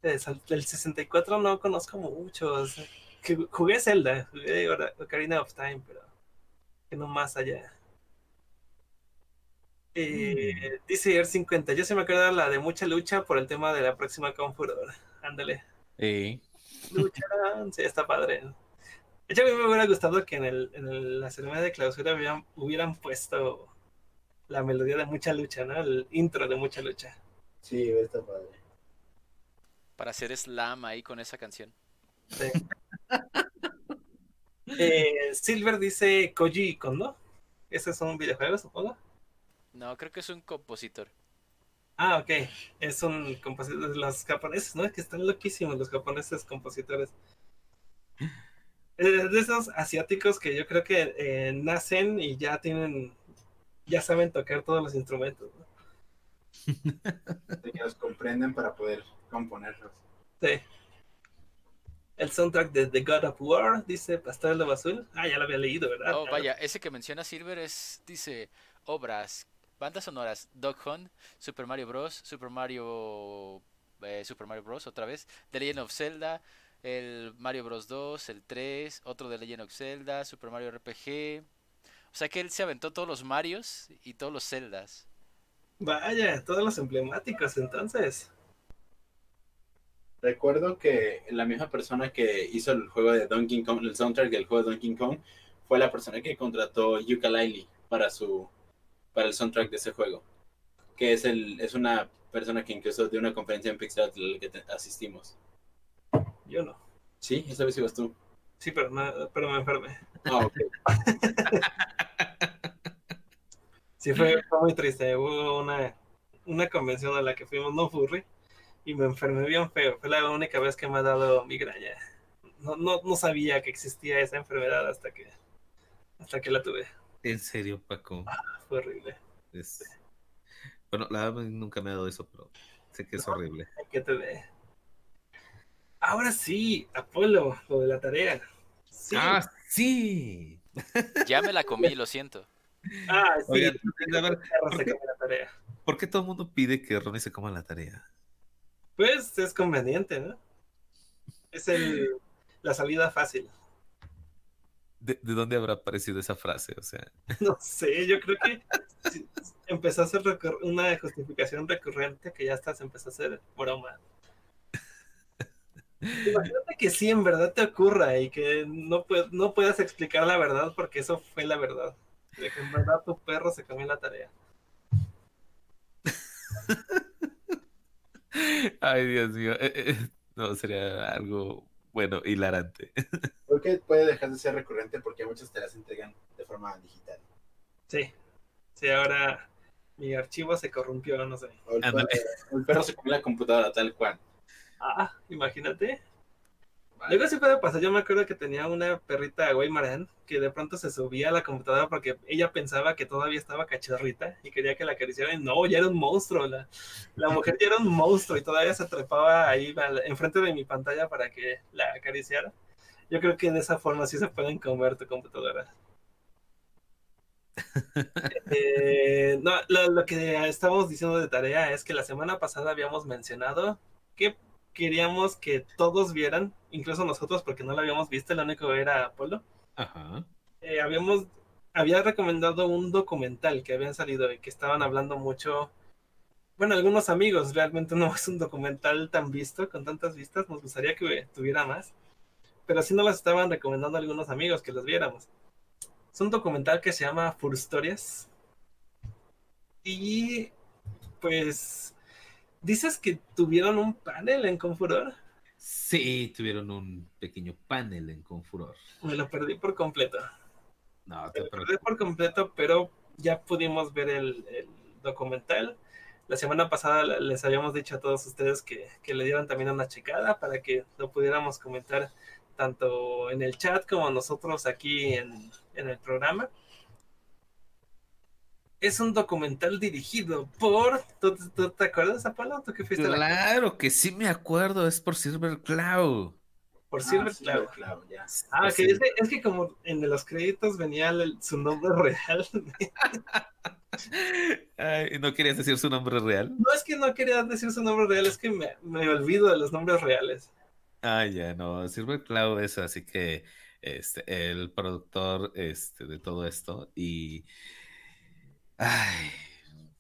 Eh, El 64 no conozco mucho. o sea, que jugué Zelda, jugué Ocarina of Time, pero que no más allá. Eh, Dice Air 50, yo se me acuerdo la de mucha lucha por el tema de la próxima Confuror. Ándale.
Eh,
Lucharán, sí, está padre. De hecho, a mí me hubiera gustado que en, el, en el- la ceremonia de clausura hubieran, hubieran puesto la melodía de mucha lucha, ¿no? El intro de mucha lucha.
Sí, está padre.
Para hacer slam ahí con esa canción.
Sí. Eh, Silver dice Koji Kondo. Ese es un videojuego, supongo.
No, creo que es un compositor.
Ah, ok. Es un compositor de los japoneses, ¿no? Que están loquísimos los japoneses compositores. Eh, de esos asiáticos que yo creo que eh, nacen y ya tienen, ya saben tocar todos los instrumentos, ¿no?
De que los comprenden para poder componerlos.
Sí. El soundtrack de The God of War, dice Pastor Lobo Azul. Ah, ya lo había leído, ¿verdad?
Oh, vaya, ese que menciona Silver es, dice, obras, bandas sonoras, Dog Hunt, Super Mario Bros., Super Mario, eh, Super Mario Bros. otra vez, The Legend of Zelda, el Mario Bros. 2, el 3, otro de Legend of Zelda, Super Mario RPG. O sea que él se aventó todos los Marios y todos los Zeldas.
Vaya, todos los emblemáticos, entonces.
Recuerdo que la misma persona que hizo el juego de Donkey Kong, el soundtrack del juego de Donkey Kong, fue la persona que contrató Yooka-Laylee para su para el soundtrack de ese juego. Que es el es una persona que incluso dio una conferencia en Pixar a la que te- asistimos.
Yo no.
Sí, esa vez ibas tú.
Sí, pero, no, pero me enfermé.
Ah, ok.
Sí, fue, fue muy triste. Hubo una, una convención a la que fuimos no furry y me enfermé bien feo. Fue la única vez que me ha dado migraña. No, no, no sabía que existía esa enfermedad hasta que, hasta que la tuve.
En serio, Paco.
Fue horrible.
Es... Bueno, la verdad nunca me ha dado eso, pero sé que es horrible.
¿Qué te dé? Ahora sí, Apolo, lo de la tarea. Sí.
¡Ah, sí!
Ya me la comí, lo siento.
Ah, sí.
Oigan, a ver, ¿por
se
qué?
come la tarea.
¿Por qué todo el mundo pide que Ronnie se coma la tarea?
Pues es conveniente, ¿no? Es el, la salida fácil.
¿De, de dónde habrá aparecido esa frase? O sea,
No sé, yo creo que empezó a ser una justificación recurrente que ya hasta se empezó a hacer broma. Imagínate que sí, en verdad te ocurra y que no, pue- no puedas explicar la verdad porque eso fue la verdad. De que en verdad tu perro se comió la tarea.
ay, Dios mío. Eh, eh, no, sería algo, bueno, hilarante.
Creo que puede dejar de ser recurrente porque muchas te las entregan de forma digital.
Sí, sí, ahora mi archivo se corrompió, no sé.
O el,
Ándale.
perro, o el perro se comió la computadora tal cual.
Ah, imagínate.
Vale.
Luego sí puede pasar. Yo me acuerdo que tenía una perrita Guaymarán que de pronto se subía a la computadora porque ella pensaba que todavía estaba cachorrita y quería que la acariciaran. No, ya era un monstruo. La, la mujer ya era un monstruo y todavía se trepaba ahí enfrente de mi pantalla para que la acariciara. Yo creo que de esa forma sí se pueden comer tu computadora. Eh, no, lo, lo que estábamos diciendo de tarea es que la semana pasada habíamos mencionado que queríamos que todos vieran, incluso nosotros porque no lo habíamos visto, el único era Apolo.
Ajá.
Eh, habíamos, había recomendado un documental que habían salido y que estaban hablando mucho. Bueno, algunos amigos, realmente no es un documental tan visto, con tantas vistas, nos gustaría que tuviera más. Pero sí nos las estaban recomendando algunos amigos que los viéramos. Es un documental que se llama Furstorias. Y pues dices que tuvieron un panel en Confuror.
Sí, tuvieron un pequeño panel en Confuror.
Me lo perdí por completo.
No,
Me
te
lo perdí por completo, pero ya pudimos ver el, el documental. La semana pasada les habíamos dicho a todos ustedes que, que le dieran también una checada para que lo pudiéramos comentar tanto en el chat como nosotros aquí en, en el programa. Es un documental dirigido por... ¿Tú, tú te acuerdas, Apolo? ¿Tú que fuiste la-
Claro que sí me acuerdo, es por Silver Cloud.
por
Ah,
Silver
sí,
Cloud?
claro, ya.
Ah,
Por
que es, que, es que como en los créditos venía el- su nombre real.
Ay, ¿no querías decir su nombre real?
No es que no quería decir su nombre real, es que me, me olvido de los nombres reales.
Ah, ya, no, Silver Cloud es así que este, el productor este, de todo esto y ay,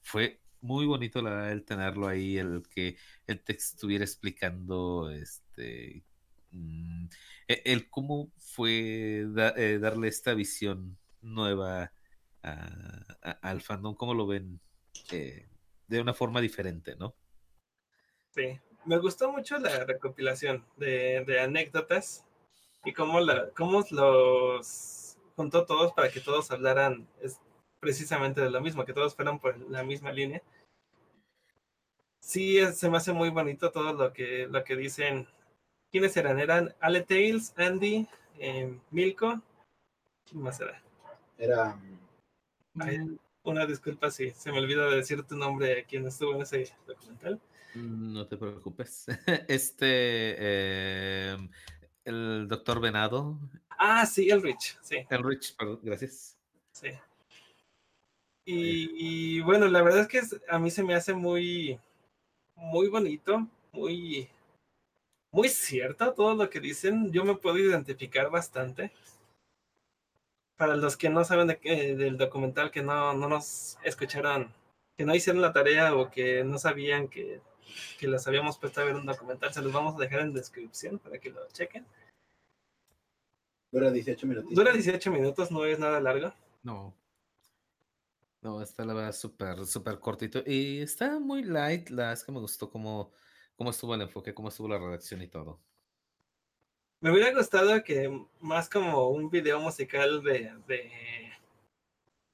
fue muy bonito la verdad, el tenerlo ahí, el que el te estuviera explicando este mm, e- el cómo fue eh, darle esta visión nueva a- a- al fandom, cómo lo ven eh, de una forma diferente, ¿no?
Sí, me gustó mucho la recopilación de, anécdotas y cómo, la, cómo los juntó todos para que todos hablaran precisamente de lo mismo, que todos fueran por la misma línea. Sí, es- se me hace muy bonito todo lo que, lo que dicen. ¿Quiénes eran? Eran Ale Tails, Andy, eh, Milko. ¿Quién más era?
Era.
Ay, una disculpa si se me olvida de decir tu nombre a quien estuvo en ese documental.
No te preocupes. Este, eh, el doctor Venado,
Ah, sí, Elrich, sí,
el Rich, perdón, gracias.
sí. Y, y bueno, la verdad es que a mí se me hace muy, muy bonito, muy, muy cierto todo lo que dicen. Yo me puedo identificar bastante. Para los que no saben de qué- del documental, que no, no nos escucharon, que no hicieron la tarea o que no sabían que, que les habíamos puesto a ver un documental, se los vamos a dejar en descripción para que lo chequen.
Dura 18 minutitos.
Dura 18 minutos, no es nada largo.
No. No, está la verdad súper, súper cortito. Y está muy light. La es que me gustó cómo, cómo estuvo el enfoque, cómo estuvo la redacción y todo.
Me hubiera gustado que más como un video musical de, de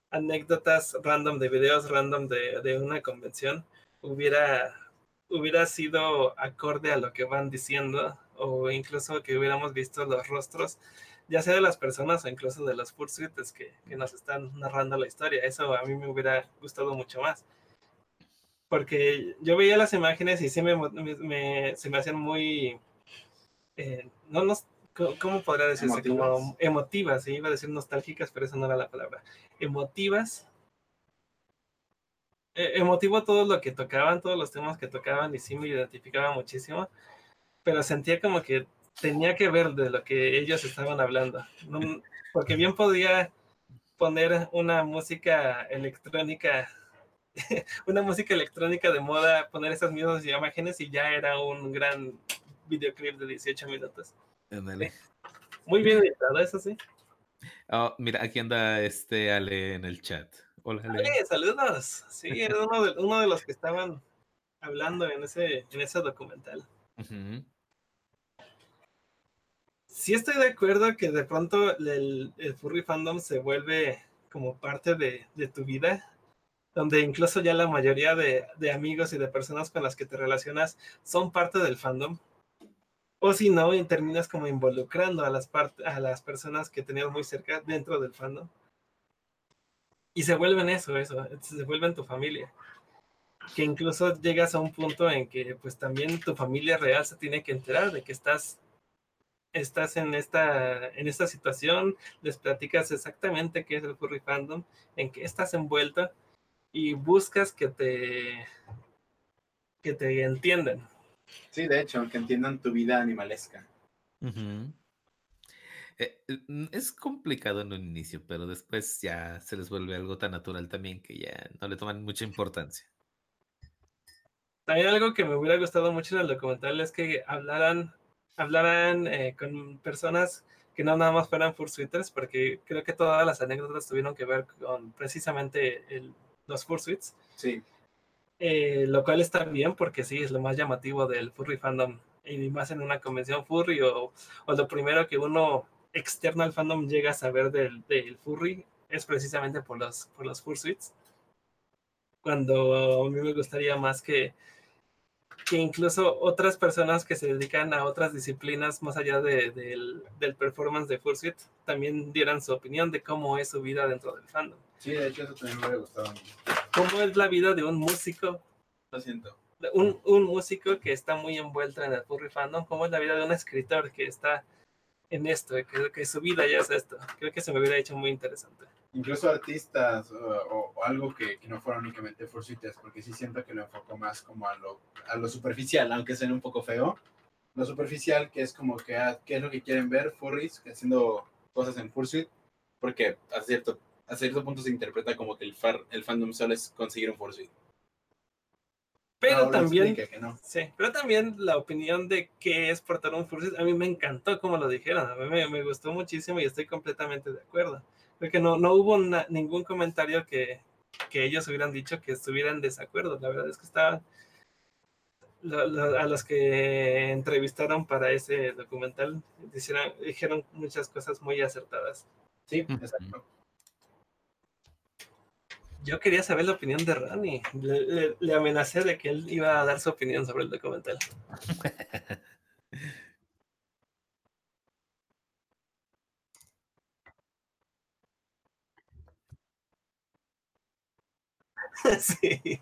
anécdotas random, de videos random de, de, una convención, hubiera, hubiera sido acorde a lo que van diciendo, o incluso que hubiéramos visto los rostros, ya sea de las personas o incluso de los fursuites que, que nos están narrando la historia. Eso a mí me hubiera gustado mucho más porque yo veía las imágenes y sí me, me, se me hacían muy, eh, no, no, ¿cómo podría decirse?
Emotivas.
Como emotivas, iba a decir nostálgicas, pero esa no era la palabra. Emotivas. Eh, emotivo todo lo que tocaban, todos los temas que tocaban y sí me identificaba muchísimo, pero sentía como que tenía que ver de lo que ellos estaban hablando, no, porque bien podía poner una música electrónica una música electrónica de moda, poner esas mismas imágenes y ya era un gran videoclip de 18 minutos. Muy bien editado, eso sí.
Oh, mira, aquí anda este Ale en el chat. Hola, Ale.
Ale, saludos. Sí, era uno de, uno de los que estaban hablando en ese, en ese documental.
Ujú.
Sí estoy de acuerdo que de pronto el, furry fandom se vuelve como parte de, tu vida, donde incluso ya la mayoría de, de, amigos y de personas con las que te relacionas son parte del fandom. O si no, y terminas como involucrando a las, a las personas que tenías muy cerca dentro del fandom. Y se vuelven eso, eso, se vuelven tu familia. Que incluso llegas a un punto en que pues también tu familia real se tiene que enterar de que estás estás en esta, en esta situación, les platicas exactamente qué es el furry fandom, en qué estás envuelto y buscas que te que te entiendan.
Sí, de hecho, que entiendan tu vida animalesca.
Eh, eh, es complicado en un inicio, pero después ya se les vuelve algo tan natural también que ya no le toman mucha importancia.
También algo que me hubiera gustado mucho en el documental es que hablaran, hablaran eh, con personas que no nada más fueran fursuiters, porque creo que todas las anécdotas tuvieron que ver con precisamente el, los fursuits.
Sí.
Eh, lo cual está bien porque sí, es lo más llamativo del furry fandom. Y más en una convención furry o, o lo primero que uno externo al fandom llega a saber del, del furry es precisamente por los, por los fursuits. Cuando a mí me gustaría más que, que incluso otras personas que se dedican a otras disciplinas más allá de, de, del, del performance de fursuit también dieran su opinión de cómo es su vida dentro del fandom.
Sí, de hecho eso también me hubiera gustado.
¿Cómo es la vida de un músico?
Lo siento.
Un, un, músico que está muy envuelto en el furry fandom, ¿cómo es la vida de un escritor que está en esto? Que, que su vida ya es esto. Creo que se me hubiera hecho muy interesante.
Incluso artistas o, o, algo que, que, no fuera únicamente fursuites, porque sí siento que lo enfoco más como a lo, a lo superficial, aunque sea un poco feo. Lo superficial, que es como que ah, qué es lo que quieren ver furries haciendo cosas en fursuit, porque a cierto a cierto punto se interpreta como que el, far, el fandom solo es conseguir un fursuit.
Pero Ahora también, no. sí, pero también la opinión de qué es portar un fursuit, a mí me encantó como lo dijeron, a mí me, me gustó muchísimo y estoy completamente de acuerdo. Porque no, no hubo na, ningún comentario que, que ellos hubieran dicho que estuvieran en desacuerdo. La verdad es que estaban, lo, lo, a los que entrevistaron para ese documental, dijeron, dijeron muchas cosas muy acertadas.
Sí, exacto.
Yo quería saber la opinión de Ronnie. Le, le, le, amenacé de que él iba a dar su opinión sobre el documental. sí.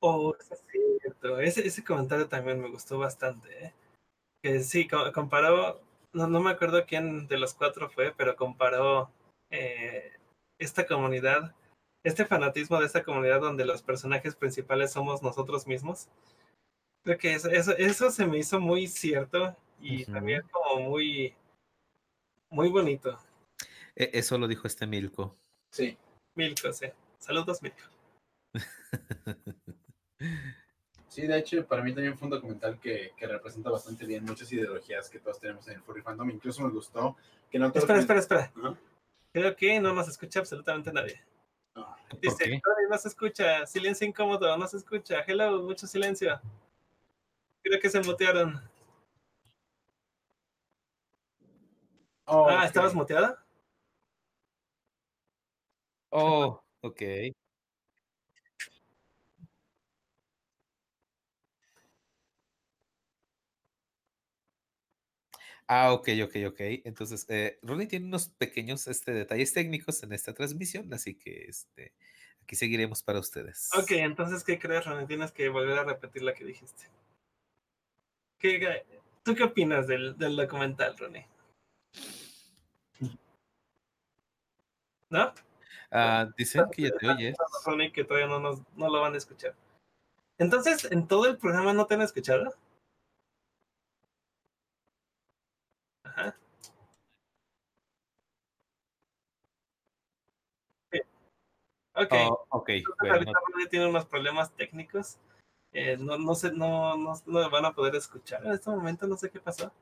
Oh, eso es cierto. Ese, ese comentario también me gustó bastante. ¿eh? Que sí, comparó, no, no me acuerdo quién de los cuatro fue, pero comparó eh, esta comunidad, este fanatismo de esta comunidad donde los personajes principales somos nosotros mismos. Creo que eso, eso, eso se me hizo muy cierto y también como muy, muy bonito.
E- Eso lo dijo este Milko.
Sí.
Milko, sí. Saludos, Milko.
Sí, de hecho, para mí también fue un documental que, que representa bastante bien muchas ideologías que todos tenemos en el furry fandom. Incluso me gustó que no
Espera, espera, espera.
Ajá.
Creo que no nos escucha absolutamente nadie.
Ah,
¿Por
Dice,
qué?
"Tony, no se escucha, silencio incómodo, no se escucha. Hello, mucho silencio. Creo que se mutearon.
oh,
ah. ¿estabas muteada?
Oh, ok. Ah, ok, ok, ok. Entonces, eh, Ronnie tiene unos pequeños este, detalles técnicos en esta transmisión, así que este, aquí seguiremos para ustedes.
Ok, entonces, ¿qué crees, Ronnie? Tienes que volver a repetir lo que dijiste. ¿Qué, tú qué opinas del, del documental, Ronnie? ¿No?
Ah, dicen que ya te oyes.
Ronnie, que todavía no, nos, no lo van a escuchar. Entonces, ¿en todo el programa no te han escuchado? Ajá. Sí. Ok.
Oh, ok, bueno,
ahorita Ronnie tiene unos problemas técnicos. Eh, no, no, sé, no, no, no van a poder escuchar en este momento, no sé qué pasó.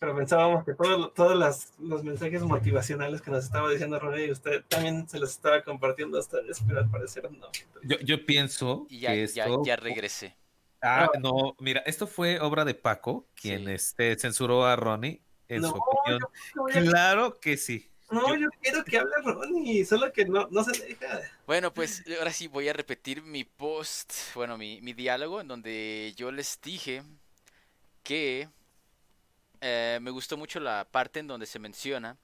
Pero pensábamos que todo- todos los mensajes motivacionales que nos estaba diciendo Ronnie y usted también se los estaba compartiendo a ustedes, pero al parecer no.
yo, yo pienso
Y ya,
que
ya,
esto...
ya regresé.
Ah, no, mira, esto fue obra de Paco, quien
Sí.
este, censuró a Ronnie en
No,
su opinión. Claro que sí.
No, yo quiero que hable Ronnie, solo que no, no se deja.
Bueno, pues ahora sí voy a repetir mi post, bueno, mi, mi diálogo en donde yo les dije que eh, me gustó mucho la parte en donde se menciona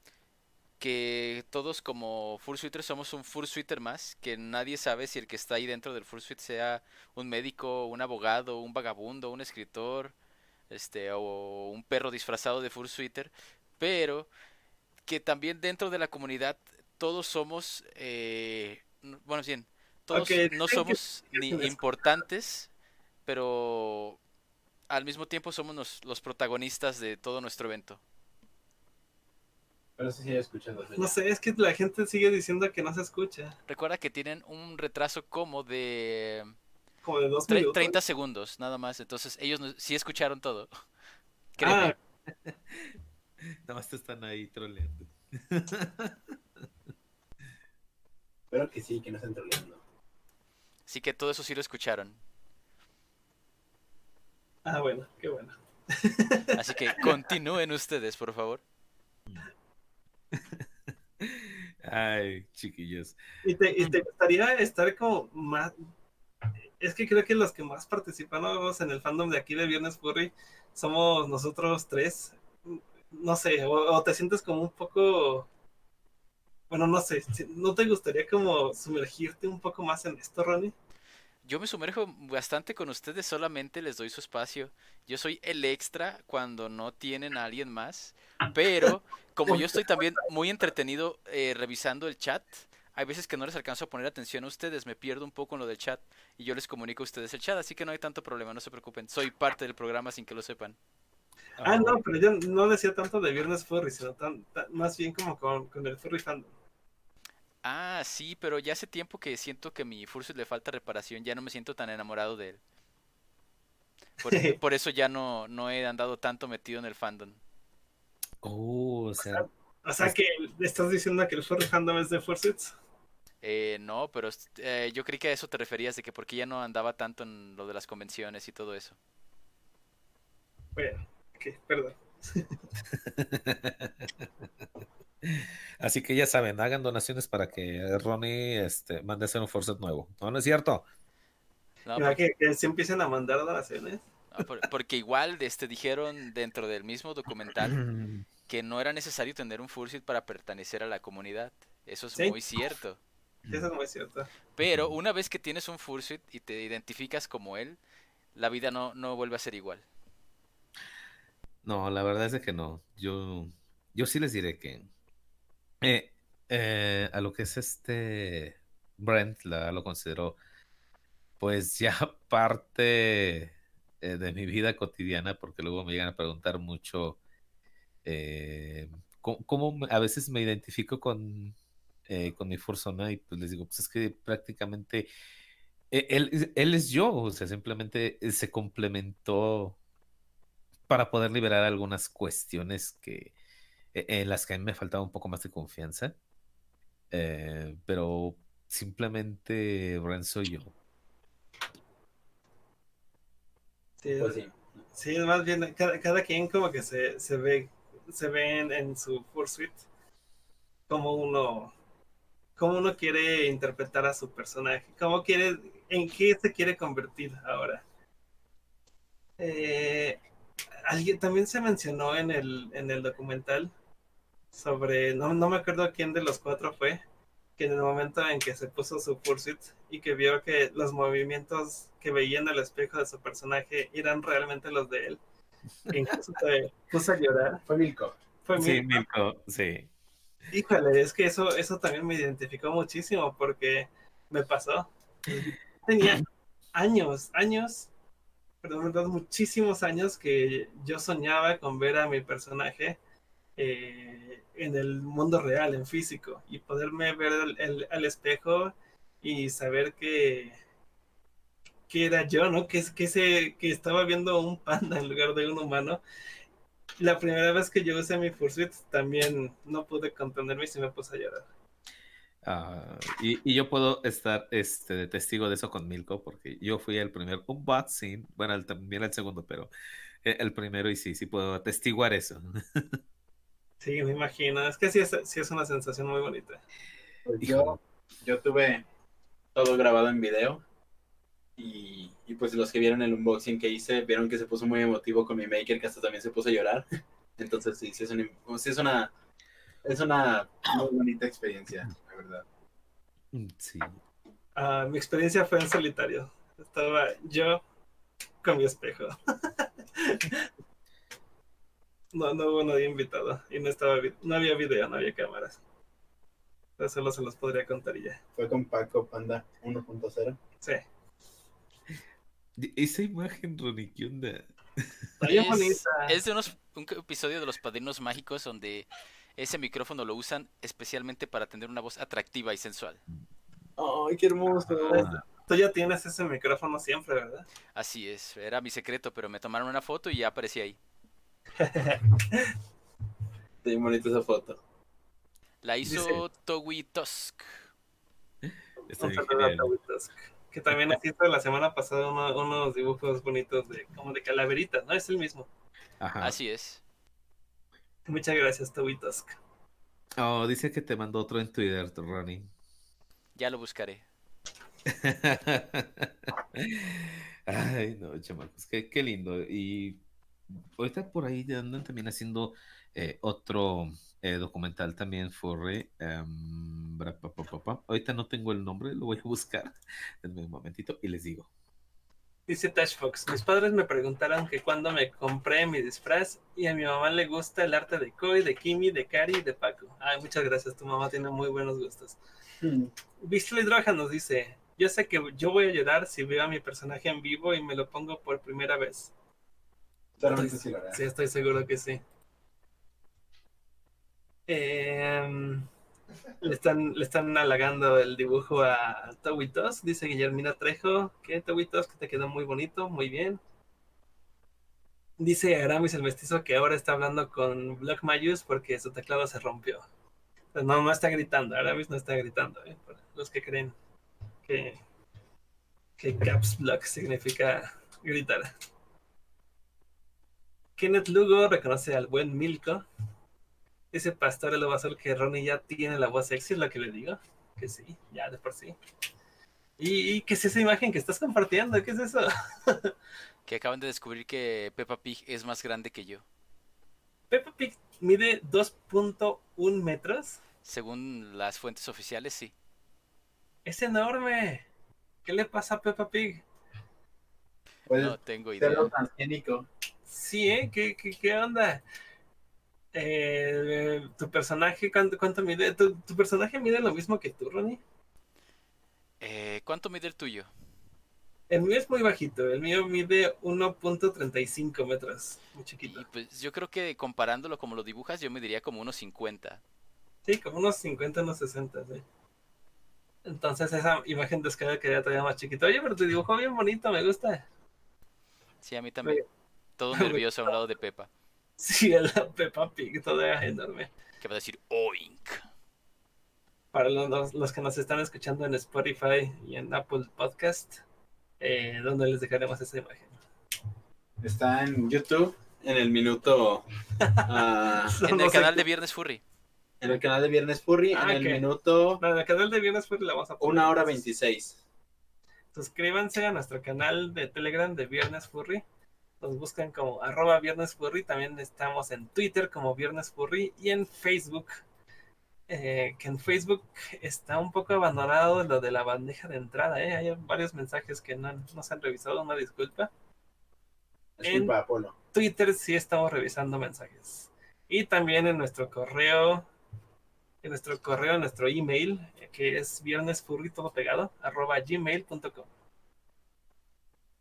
que todos como Fursuiters somos un Fursuiter más, que nadie sabe si el que está ahí dentro del Fursuit sea un médico, un abogado, un vagabundo, un escritor, este, o un perro disfrazado de Fursuiter, pero que también dentro de la comunidad todos somos, eh, bueno, bien, todos no somos ni importantes, pero al mismo tiempo somos nos- los protagonistas de todo nuestro evento.
Pero sí, escuchado. eso
No sé, es que la gente sigue diciendo que no se escucha.
Recuerda que tienen un retraso como de
Como de dos minutos.
30 segundos, nada más. Entonces ellos no- sí escucharon todo.
Ah,
Créeme.
Nada más te están ahí troleando.
Espero que sí, que no estén troleando.
Así que todo eso sí lo escucharon.
ah, bueno, qué bueno.
Así que continúen ustedes, por favor.
Ay, chiquillos.
¿Y te, y te gustaría estar como más... Es que creo que los que más participamos en el fandom de aquí de Viernes Furry somos nosotros tres. No sé, o, o te sientes como un poco... Bueno, no sé, ¿no te gustaría como sumergirte un poco más en esto, Ronnie?
Yo me sumerjo bastante con ustedes, solamente les doy su espacio. Yo soy el extra cuando no tienen a alguien más. Pero como yo estoy también muy entretenido eh, revisando el chat, hay veces que no les alcanzo a poner atención a ustedes, me pierdo un poco en lo del chat y yo les comunico a ustedes el chat, así que no hay tanto problema, no se preocupen. Soy parte del programa sin que lo sepan.
Ah, no, pero yo no decía tanto de Viernes Furry, sino tan, más bien como con, con el Furry fandom.
Ah, sí, pero ya hace tiempo que siento que mi Fursuit le falta reparación, ya no me siento tan enamorado de él. Por, por eso ya no, no he andado tanto metido en el fandom.
Oh, o sea,
O sea que estás diciendo que el Furry fandom es de Fursuits.
Eh, no, pero eh, yo creí que a eso te referías, de que porque ya no andaba tanto en lo de las convenciones y todo eso.
Bueno, ok, perdón.
Así que ya saben, hagan donaciones para que Ronnie este, mande a hacer un Forset nuevo. ¿No, no es cierto?
No,
Mira,
porque,
que, que se empiecen a mandar donaciones.
no, por- porque igual este, dijeron dentro del mismo documental que no era necesario tener un Fursuit para pertenecer a la comunidad. Eso es
Sí.
muy cierto.
Eso es muy cierto.
Pero una vez que tienes un Fursuit y te identificas como él, la vida no, no vuelve a ser igual.
No, la verdad es que no. Yo, yo sí les diré que eh, eh, a lo que es este Brent, la, lo considero pues ya parte eh, de mi vida cotidiana, porque luego me llegan a preguntar mucho eh, cómo, cómo a veces me identifico con, con mi persona y pues les digo, pues es que prácticamente él, él es yo, o sea, simplemente se complementó para poder liberar algunas cuestiones que eh, en las que a mí me faltaba un poco más de confianza, eh, pero simplemente Bren soy yo.
Sí,
Pues sí.
sí, más bien cada, cada quien como que se, se ve, se ve en, en su Fursuit como uno, como uno quiere interpretar a su personaje, cómo quiere, en qué se quiere convertir ahora. Eh, alguien también se mencionó en el, en el documental sobre, no, no me acuerdo quién de los cuatro fue, que en el momento en que se puso su Fursuit y que vio que los movimientos que veía en el espejo de su personaje eran realmente los de él, incluso se puso a llorar.
Fue Milko.
Fue
Sí,
mi-
Milko, sí.
Híjole, es que eso, eso también me identificó muchísimo porque me pasó. Tenía años, años, perdón, muchísimos años que yo soñaba con ver a mi personaje eh, en el mundo real, en físico, y poderme ver el- al espejo y saber que, que era yo, ¿no? Que, que, se, que estaba viendo un panda en lugar de un humano. La primera vez que yo usé mi Fursuit también no pude contenerme y se me puse a llorar.
Ah, y, y yo puedo estar este, de testigo de eso con Milko, porque yo fui el primer unboxing, bueno, el- también el segundo, pero eh, el primero y sí, sí puedo atestiguar eso.
Sí, me imagino. Es que sí es, sí es una sensación muy bonita.
Pues yo, yo tuve todo grabado en video. Y, y pues los que vieron el unboxing que hice, vieron que se puso muy emotivo con mi maker, que hasta también se puso a llorar. Entonces sí, sí es, una, sí es una es una muy bonita experiencia, verdad.
Mm, Sí.
Ah, mi experiencia fue en solitario. Estaba yo con mi espejo. No, no hubo nadie invitado y no estaba vi- no había video, no había cámaras. Pero solo se los podría contar y ya.
Fue con Paco Panda 1.0.
Sí.
Esa imagen, Ronnie, ¿qué onda?
Es, es de unos, un episodio de Los Padrinos Mágicos donde ese micrófono lo usan especialmente para tener una voz atractiva y sensual.
¡Ay, qué hermoso!
Ah,
Tú ya tienes ese micrófono siempre, ¿verdad?
Así es, era mi secreto, pero me tomaron una foto y ya aparecí ahí.
Está bien bonita esa foto.
La hizo
Dice-
Towi Tusk.
está
Un
bien genial.
Tusk, Que también nos hizo la semana pasada uno- unos dibujos bonitos de como de calaveritas, ¿no? Es el mismo.
Ajá.
Así es.
Muchas gracias, Toby Tusk.
Oh, dice que te mandó otro en Twitter, Ronnie.
Ya lo buscaré.
Ay, no, chamacos, qué, qué lindo. Y ahorita por ahí ya andan también haciendo eh, otro eh, documental también, Forre. pa. Ahorita no tengo el nombre, lo voy a buscar. Denme un momentito y les digo.
Dice Tash Fox, mis padres me preguntaron que cuándo me compré mi disfraz y a mi mamá le gusta el arte de Koi, de Kimi, de Kari y de Paco. Ay, muchas gracias, tu mamá tiene muy buenos gustos.
Hmm.
Droga nos dice, yo sé que yo voy a llorar si veo a mi personaje en vivo y me lo pongo por primera vez.
Solamente sí.
Sí, estoy seguro que sí. Em, le, están, le están halagando el dibujo a Toby Tusk. Dice Guillermina Trejo que Toby Tusk te quedó muy bonito, muy bien. Dice Aramis el mestizo que ahora está hablando con Block Mayus porque su teclado se rompió. No, no está gritando, Aramis no está gritando, ¿eh? para los que creen que, que Caps Block significa gritar. Kenneth Lugo reconoce al buen Milko. Ese pastor el lobo azul que Ronnie ya tiene la voz sexy, es lo que le digo. Que sí, ya de por sí. ¿Y, y qué es esa imagen que estás compartiendo? ¿Qué es eso?
Que acaban de descubrir que Peppa Pig es más grande que yo.
Peppa Pig mide 2.1 metros.
Según las fuentes oficiales, sí.
Es enorme. ¿Qué le pasa a Peppa Pig?
Puede
No tengo idea.
lo transgénico.
Sí, ¿eh? ¿Qué, qué, qué onda? Eh, ¿Tu personaje cuánto, cuánto mide? ¿Tu, ¿Tu personaje mide lo mismo que tú, Ronnie?
Eh, ¿Cuánto mide el tuyo?
El mío es muy bajito, el mío mide 1.35 metros, muy chiquito.
Y pues yo creo que comparándolo como lo dibujas, yo me diría como unos 50.
Sí, como unos 50, unos 60, sí. Entonces esa imagen de escala quedaría todavía más chiquito. Oye, pero tu dibujo bien bonito, me gusta.
Sí, a mí también. Todo nervioso a un lado de Pepa.
Sí, el Peppa Pig, todavía enorme.
Que va a decir Oink.
Para los, los que nos están escuchando en Spotify y en Apple Podcast, eh, donde les dejaremos esa imagen.
Está en YouTube en el minuto. ah,
En el canal de Viernes Furry.
en el canal de Viernes Furry,
Ah,
en el minuto
No, en el canal de Viernes Furry la vamos a poner.
1 hora 26.
Suscríbanse a nuestro canal de Telegram de Viernes Furry. Nos buscan como arroba Viernes Furry. También estamos en Twitter como Viernes Furry y en Facebook. eh, que en Facebook está un poco abandonado lo de la bandeja de entrada. ¿eh? Hay varios mensajes que no, no se han revisado. Una disculpa.
Disculpa, Apolo.
Twitter sí estamos revisando mensajes. Y también en nuestro correo, en nuestro correo, en nuestro email, que es viernesfurry todo pegado, arroba gmail.com.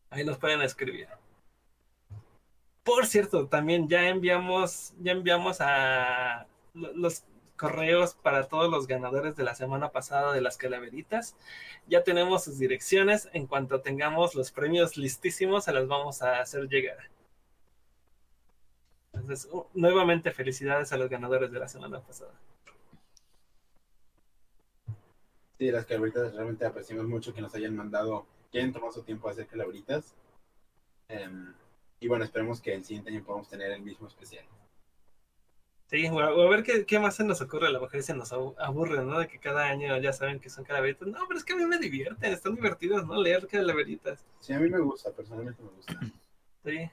Ahí nos pueden escribir. Por cierto, también ya enviamos, ya enviamos a lo- los correos para todos los ganadores de la semana pasada de las calaveritas. Ya tenemos sus direcciones. En cuanto tengamos los premios listísimos, se los vamos a hacer llegar. Entonces, uh, nuevamente felicidades a los ganadores de la semana pasada.
Sí, las calabritas realmente apreciamos mucho que nos hayan mandado, que hayan tomado su tiempo a hacer calabritas. Em, y bueno, esperemos que el siguiente año podamos tener el mismo especial.
Sí, o a, ver qué, qué más se nos ocurre. A lo mejor se nos abu- aburre, ¿no? De que cada año ya saben que son calaveritas. No, pero es que a mí me divierten, están divertidos, ¿no? Leer calaveritas.
Sí, a mí me gusta, personalmente me gusta.
Sí.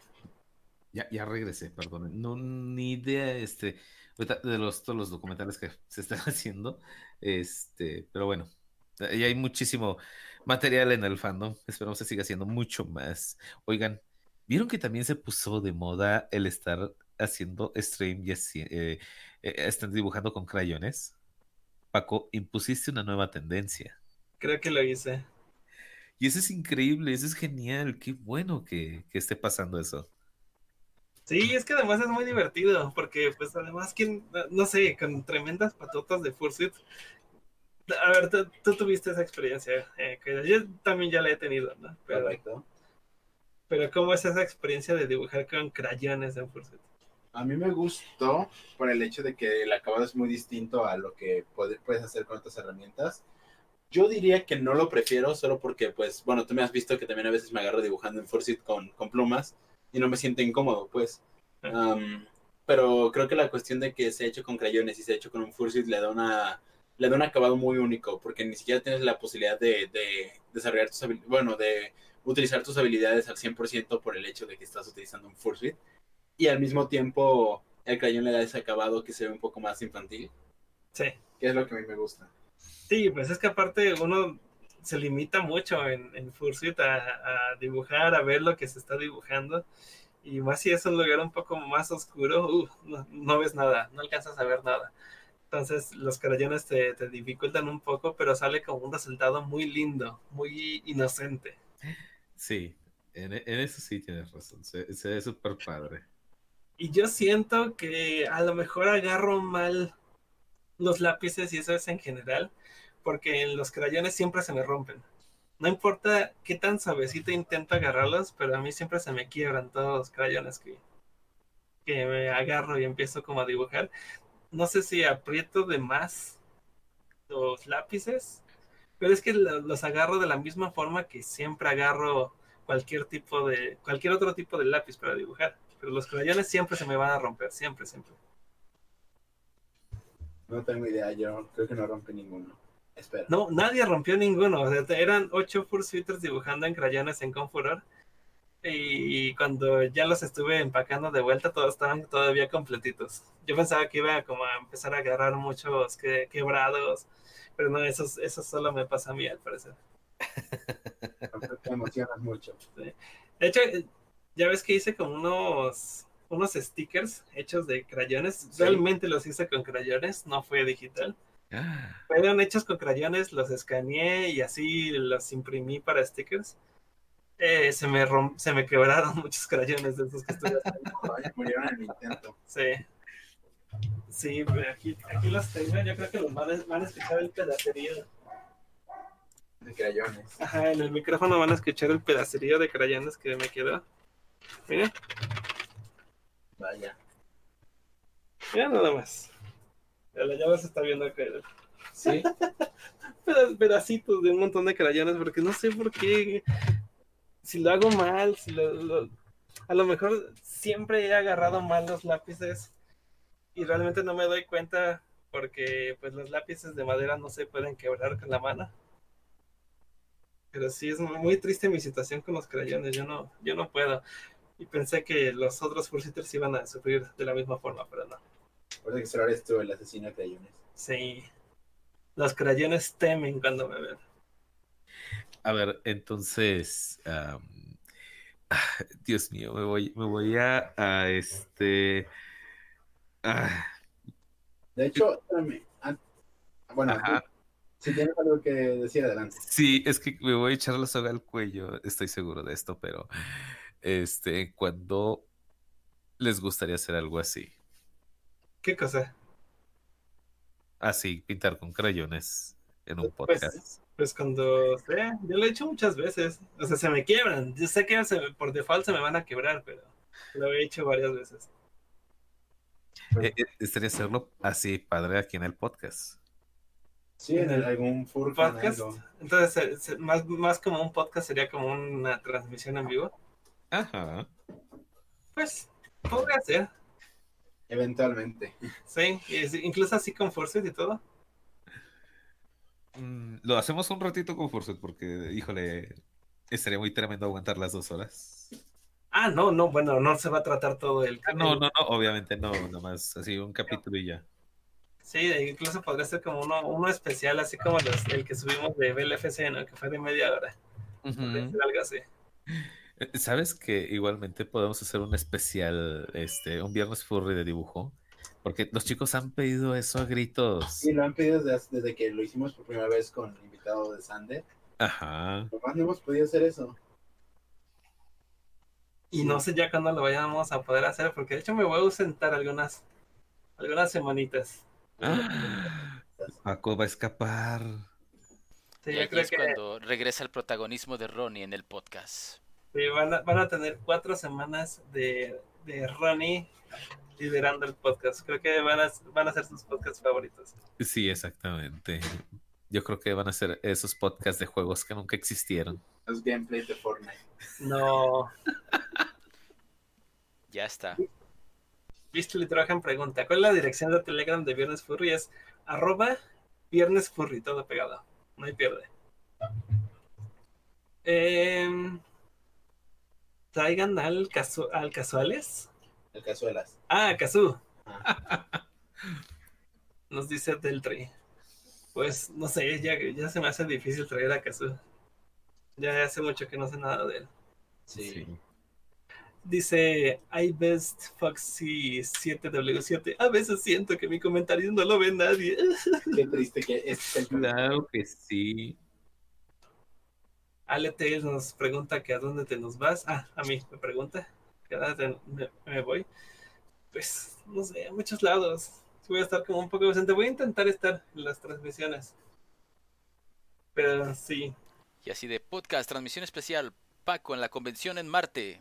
Ya, ya regresé, perdón. No, ni idea, este, ahorita de los, todos los documentales que se están haciendo, este, pero bueno, ya hay muchísimo material en el fandom. Esperamos que siga siendo mucho más. Oigan, ¿vieron que también se puso de moda el estar haciendo stream y así, eh, eh, están dibujando con crayones? Paco, impusiste una nueva tendencia.
Creo que lo hice.
Y eso es increíble, eso es genial, qué bueno que, que esté pasando eso.
Sí, es que además es muy divertido, porque pues además, ¿quién, no sé, con tremendas patotas de Fursuit. A ver, tú, tú tuviste esa experiencia, eh, que yo también ya la he tenido, ¿no? Pero,
Correcto.
Pero ¿cómo es esa experiencia de dibujar con crayones en Fursuit?
A mí me gustó por el hecho de que el acabado es muy distinto a lo que puede- puedes hacer con otras herramientas. Yo diría que no lo prefiero solo porque, pues, bueno, tú me has visto que también a veces me agarro dibujando en Fursuit con, con plumas y no me siento incómodo, pues. Am, pero creo que la cuestión de que se ha hecho con crayones y se ha hecho con un Fursuit le da una le da un acabado muy único porque ni siquiera tienes la posibilidad de, de desarrollar tus habilidades, bueno, de utilizar tus habilidades al 100% por el hecho de que estás utilizando un Fursuit y al mismo tiempo el crayón le da ese acabado que se ve un poco más infantil,
Sí.
que es lo que a mí me gusta.
Sí, pues es que aparte uno se limita mucho en, en Fursuit a, a dibujar, a ver lo que se está dibujando. Y más si es un lugar un poco más oscuro, uh, no, no ves nada, no alcanzas a ver nada. Entonces los crayones te, te dificultan un poco, pero sale como un resultado muy lindo, muy inocente.
Sí, en, eso sí tienes razón, se, se ve súper padre.
Y yo siento que a lo mejor agarro mal los lápices y eso es en general, porque en los crayones siempre se me rompen. No importa qué tan suavecito intento agarrarlos, pero a mí siempre se me quiebran todos los crayones que, que me agarro y empiezo como a dibujar. No sé si aprieto de más los lápices, pero es que lo- los agarro de la misma forma que siempre agarro cualquier tipo de, cualquier otro tipo de lápiz para dibujar. Pero los crayones siempre se me van a romper, siempre, siempre.
No tengo idea, yo creo que no rompe ninguno. Espera.
No, nadie rompió ninguno. O sea, eran ocho fursuiters dibujando en crayones en Confuror. Y cuando ya los estuve empacando de vuelta, todos estaban todavía completitos. Yo pensaba que iba como a empezar a agarrar muchos que- quebrados, pero no, eso, eso solo me pasa a mí al parecer.
Te emocionas mucho.
De hecho, eh, ya ves que hice como unos unos stickers hechos de crayones. Realmente los hice con crayones, no fue digital.
Ah,
Fueron hechos con crayones, los escaneé y así los imprimí para stickers. Eh, se, me se me quebraron muchos crayones de esos que estuve haciendo.
Murieron en el intento.
Sí. Sí, pero aquí, aquí los tengo. Yo creo que los van a, van a escuchar el pedacerío.
De crayones.
Ajá, en el micrófono van a escuchar el pedacerío de crayones que me quedó. Mira,
Vaya.
mira nada más. Ya la llave se está viendo que
Sí.
peda- pedacitos de un montón de crayones porque no sé por qué. Si lo hago mal, si lo, lo- a lo mejor siempre he agarrado mal los lápices y realmente no me doy cuenta porque pues los lápices de madera no se pueden quebrar con la mano. Pero sí es muy triste mi situación con los crayones, yo no, yo no puedo. Y pensé que los otros Fursitters iban a sufrir de la misma forma, pero no.
Por eso que solo eres tú el asesino de crayones.
Sí. Los crayones temen cuando me ven.
A ver, entonces, ah, Dios mío, me voy, me voy a, a este, ah,
De hecho, espérame. Bueno,
Ajá.
si tienes algo que decir, adelante.
sí, es que me voy a echar la soga al cuello, estoy seguro de esto, pero, este, cuando les gustaría hacer algo así,
¿Qué cosa?
así, pintar con crayones en un
Pues,
podcast.
pues cuando sé, yo lo he hecho muchas veces. O sea, se me quiebran. Yo sé que se- por default se me van a quebrar, pero lo he hecho varias veces.
Eh, eh, estaría hacerlo así, padre, aquí en el podcast.
Sí, en el- algún
Podcast.
algo.
Entonces, se- se- más, más como un podcast sería como una transmisión en vivo.
Ajá.
Pues, podría ser.
Eventualmente.
Sí, incluso así con Forces y todo.
Mm, Lo hacemos un ratito con Forset porque, híjole, estaría muy tremendo aguantar las dos horas.
Ah, no, no, bueno, no se va a tratar todo el.
Ah, No, no, no, obviamente no, nomás así un capítulo y ya.
Sí, incluso podría ser como uno, uno especial, así como los- el que subimos de BLFC, ¿no? Que fue de media hora. Ser algo así.
Eh, ¿Sabes que igualmente podemos hacer un especial, este, un viernes furry de dibujo? Porque los chicos han pedido eso a gritos.
Y lo han pedido desde, desde que lo hicimos por primera vez con el invitado de Sander.
Ajá.
Nomás no hemos podido hacer eso.
Y no sé ya cuándo lo vayamos a poder hacer, porque de hecho me voy a ausentar algunas, algunas semanitas.
Ah, Paco va a escapar.
Sí,
y
yo
aquí
creo
es
que
cuando regresa el protagonismo de Ronnie en el podcast.
sí, van, a, van a tener cuatro semanas de, de Ronnie liderando el podcast. Creo que van a, van a ser sus podcasts favoritos.
Sí, exactamente. Yo creo que van a ser esos podcasts de juegos que nunca existieron.
Los gameplays de Fortnite.
No.
Ya está.
Beastly Trojan pregunta, ¿cuál es la dirección de Telegram de Viernes Furry? Es arroba Viernes Furry, todo pegado. No hay pierde. Em, traigan al, casu al casuales.
El cazuelas.
Ah, Kazoo.
Ah,
Nos dice Deltri. Pues no sé, ya, ya se me hace difícil traer a Kazoo. Ya hace mucho que no sé nada de él.
sí.
Dice iBest Foxy 7W7. A veces siento que mi comentario no lo ve nadie.
Qué triste que este es el
Claro que sí.
Ale Tails nos pregunta que a dónde te nos vas. Ah, a mí me pregunta. que a dónde me, me voy. Pues, no sé, a muchos lados. Voy a estar como un poco ausente. Voy a intentar estar en las transmisiones. Pero sí,
Y así de podcast, transmisión especial, Paco en la convención en Marte.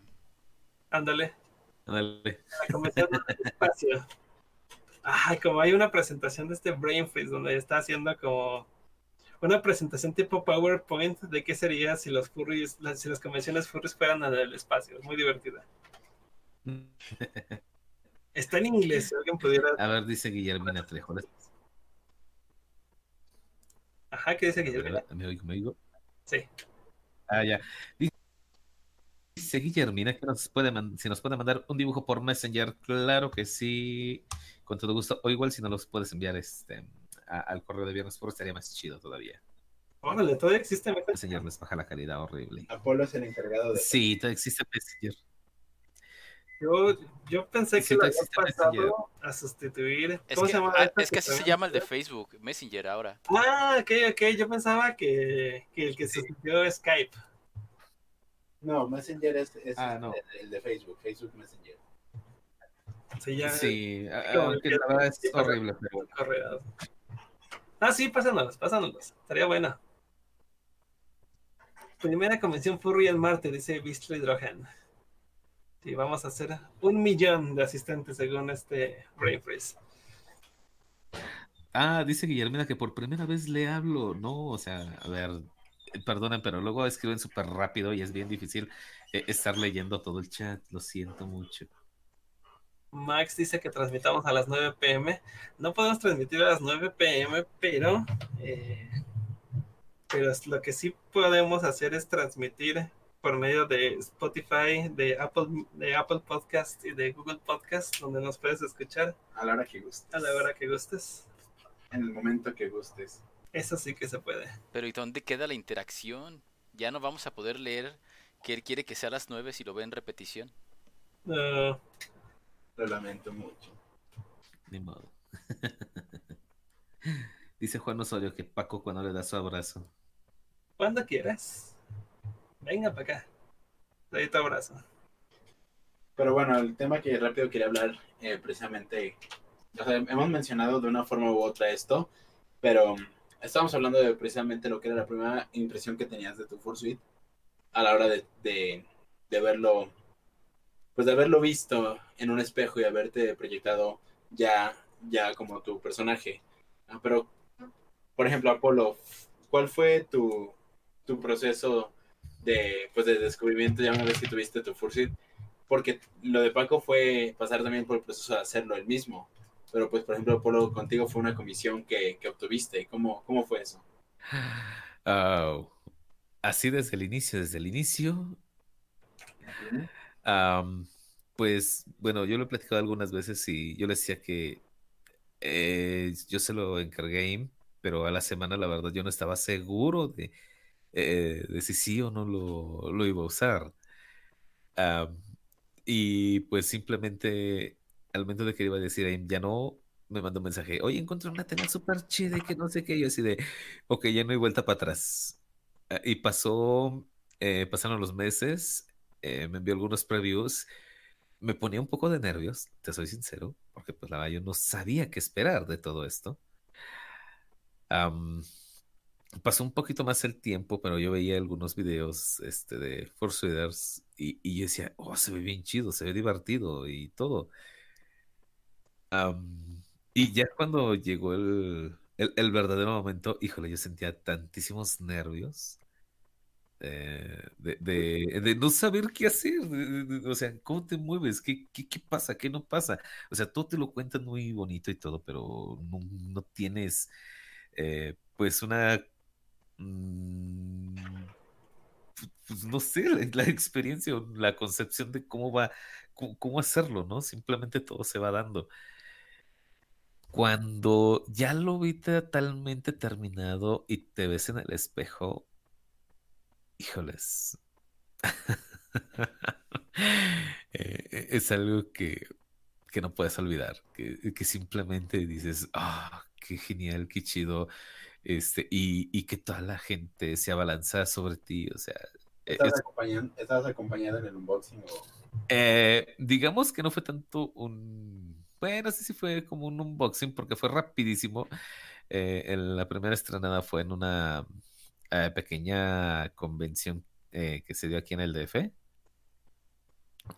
ándale.
Ándale.
La convención del espacio. Ay, como hay una presentación de este Brain Freeze donde está haciendo como una presentación tipo PowerPoint de qué sería si los furries, las, si las convenciones furries fueran en el espacio. Es muy divertida. Está en inglés, si alguien pudiera.
A ver, dice Guillermina Trejo.
Ajá, ¿qué dice Guillermo?
¿Me oigo? ¿Me oigo?
Sí.
Ah, ya. Dice Guillermina que nos puede si nos puede mandar un dibujo por Messenger. Claro que sí, con todo gusto. O igual si no los puedes enviar este a- al correo de viernes por estaría más chido todavía.
Órale, todavía existe Messenger?
Messenger les baja la calidad horrible.
Apolo es el encargado de.
Sí, todavía existe Messenger.
Yo, yo pensé que
Sí,
lo había pasado a sustituir.
Es
¿Cómo
que,
se llama?
ah, es que así se llama el de? Facebook, Messenger ahora.
Ah, ok, ok. Yo pensaba que, que el que sustituyó es Skype.
No, Messenger es, es
Ah, no.
el, el de Facebook, Facebook Messenger.
Sí, ya.
Sí, a-
como
aunque
que-
la verdad es
sí,
horrible, pero.
Ah, sí, pásanos, pásanos. Estaría buena. Primera convención furry en Marte, dice Beastly Drohan. Sí, vamos a hacer un millón de asistentes según este Brain Freeze.
Ah, dice Guillermina que por primera vez le hablo. No, o sea, a ver, perdonen, pero luego escriben súper rápido y es bien difícil eh, estar leyendo todo el chat. Lo siento mucho.
Max dice que transmitamos a las 9 pm. No podemos transmitir a las 9 pm, pero, eh, pero lo que sí podemos hacer es transmitir por medio de Spotify, de Apple, de Apple Podcast y de Google Podcast, donde nos puedes escuchar
A la hora que gustes.
a la hora que gustes.
En el momento que gustes.
Eso sí que se puede.
Pero ¿y dónde queda la interacción? Ya no vamos a poder leer que él quiere que sea a las 9 si lo ve en repetición.
Ah,
Lo lamento mucho.
Ni modo. Dice Juan Osorio que Paco cuando le da su abrazo.
cuando quieras. Venga para acá. Doy tu abrazo.
Pero bueno, el tema que rápido quería hablar, eh, precisamente, o sea, hemos mencionado de una forma u otra esto, pero estábamos hablando de precisamente lo que era la primera impresión que tenías de tu Fursuit a la hora de, de, de verlo, pues de haberlo visto en un espejo y haberte proyectado ya, ya como tu personaje. Ah, Pero, por ejemplo, Apolo, ¿cuál fue tu, tu proceso de, pues, de descubrimiento ya una vez que tuviste tu Fursuit? porque lo de Paco fue pasar también por el proceso de hacerlo él mismo. Pero pues, por ejemplo, Polo, contigo fue una comisión que, que obtuviste. ¿Cómo, ¿Cómo fue eso?
Ah, así desde el inicio, desde el inicio, Am, pues bueno, yo lo he platicado algunas veces y yo le decía que eh, yo se lo encargué a Im, pero a la semana la verdad yo no estaba seguro de, eh, de si sí o no lo, lo iba a usar. Y pues simplemente al momento de que iba a decir a ya no, me mandó un mensaje, oye, encontré una tela súper chida y que no sé qué, yo así de, ok, ya no hay vuelta para atrás. Ah, Y pasó, eh, pasaron los meses eh, me envió algunos previews. Me ponía un poco de nervios, te soy sincero, porque pues la verdad yo no sabía qué esperar de todo esto. Am, pasó un poquito más el tiempo, pero yo veía algunos videos este, de Fursuiters y, y yo decía, oh, se ve bien chido, se ve divertido y todo. Am, y ya cuando llegó el, el, verdadero momento, híjole, yo sentía tantísimos nervios eh, de, de- no saber qué hacer, o sea, cómo te mueves, ¿Qué, qué, qué pasa, qué no pasa. O sea, todo te lo cuentan muy bonito y todo, pero no, no tienes, eh, pues, una, mm, pues, no sé, la, la experiencia la concepción de cómo va, cómo, hacerlo, ¿no? Simplemente todo se va dando. Cuando ya lo vi totalmente terminado y te ves en el espejo, híjoles. Eh, es algo que, que no puedes olvidar, que simplemente dices, ah, qué genial, qué chido, este, y, y que toda la gente se abalanza sobre ti, o sea, eh,
¿Estabas,
es-
acompañando, ¿Estabas acompañado en el unboxing? O...
eh, digamos que no fue tanto un, bueno, sí, sí fue como un unboxing porque fue rapidísimo. Eh, en la primera estrenada fue en una eh, pequeña convención que se dio aquí en el DF.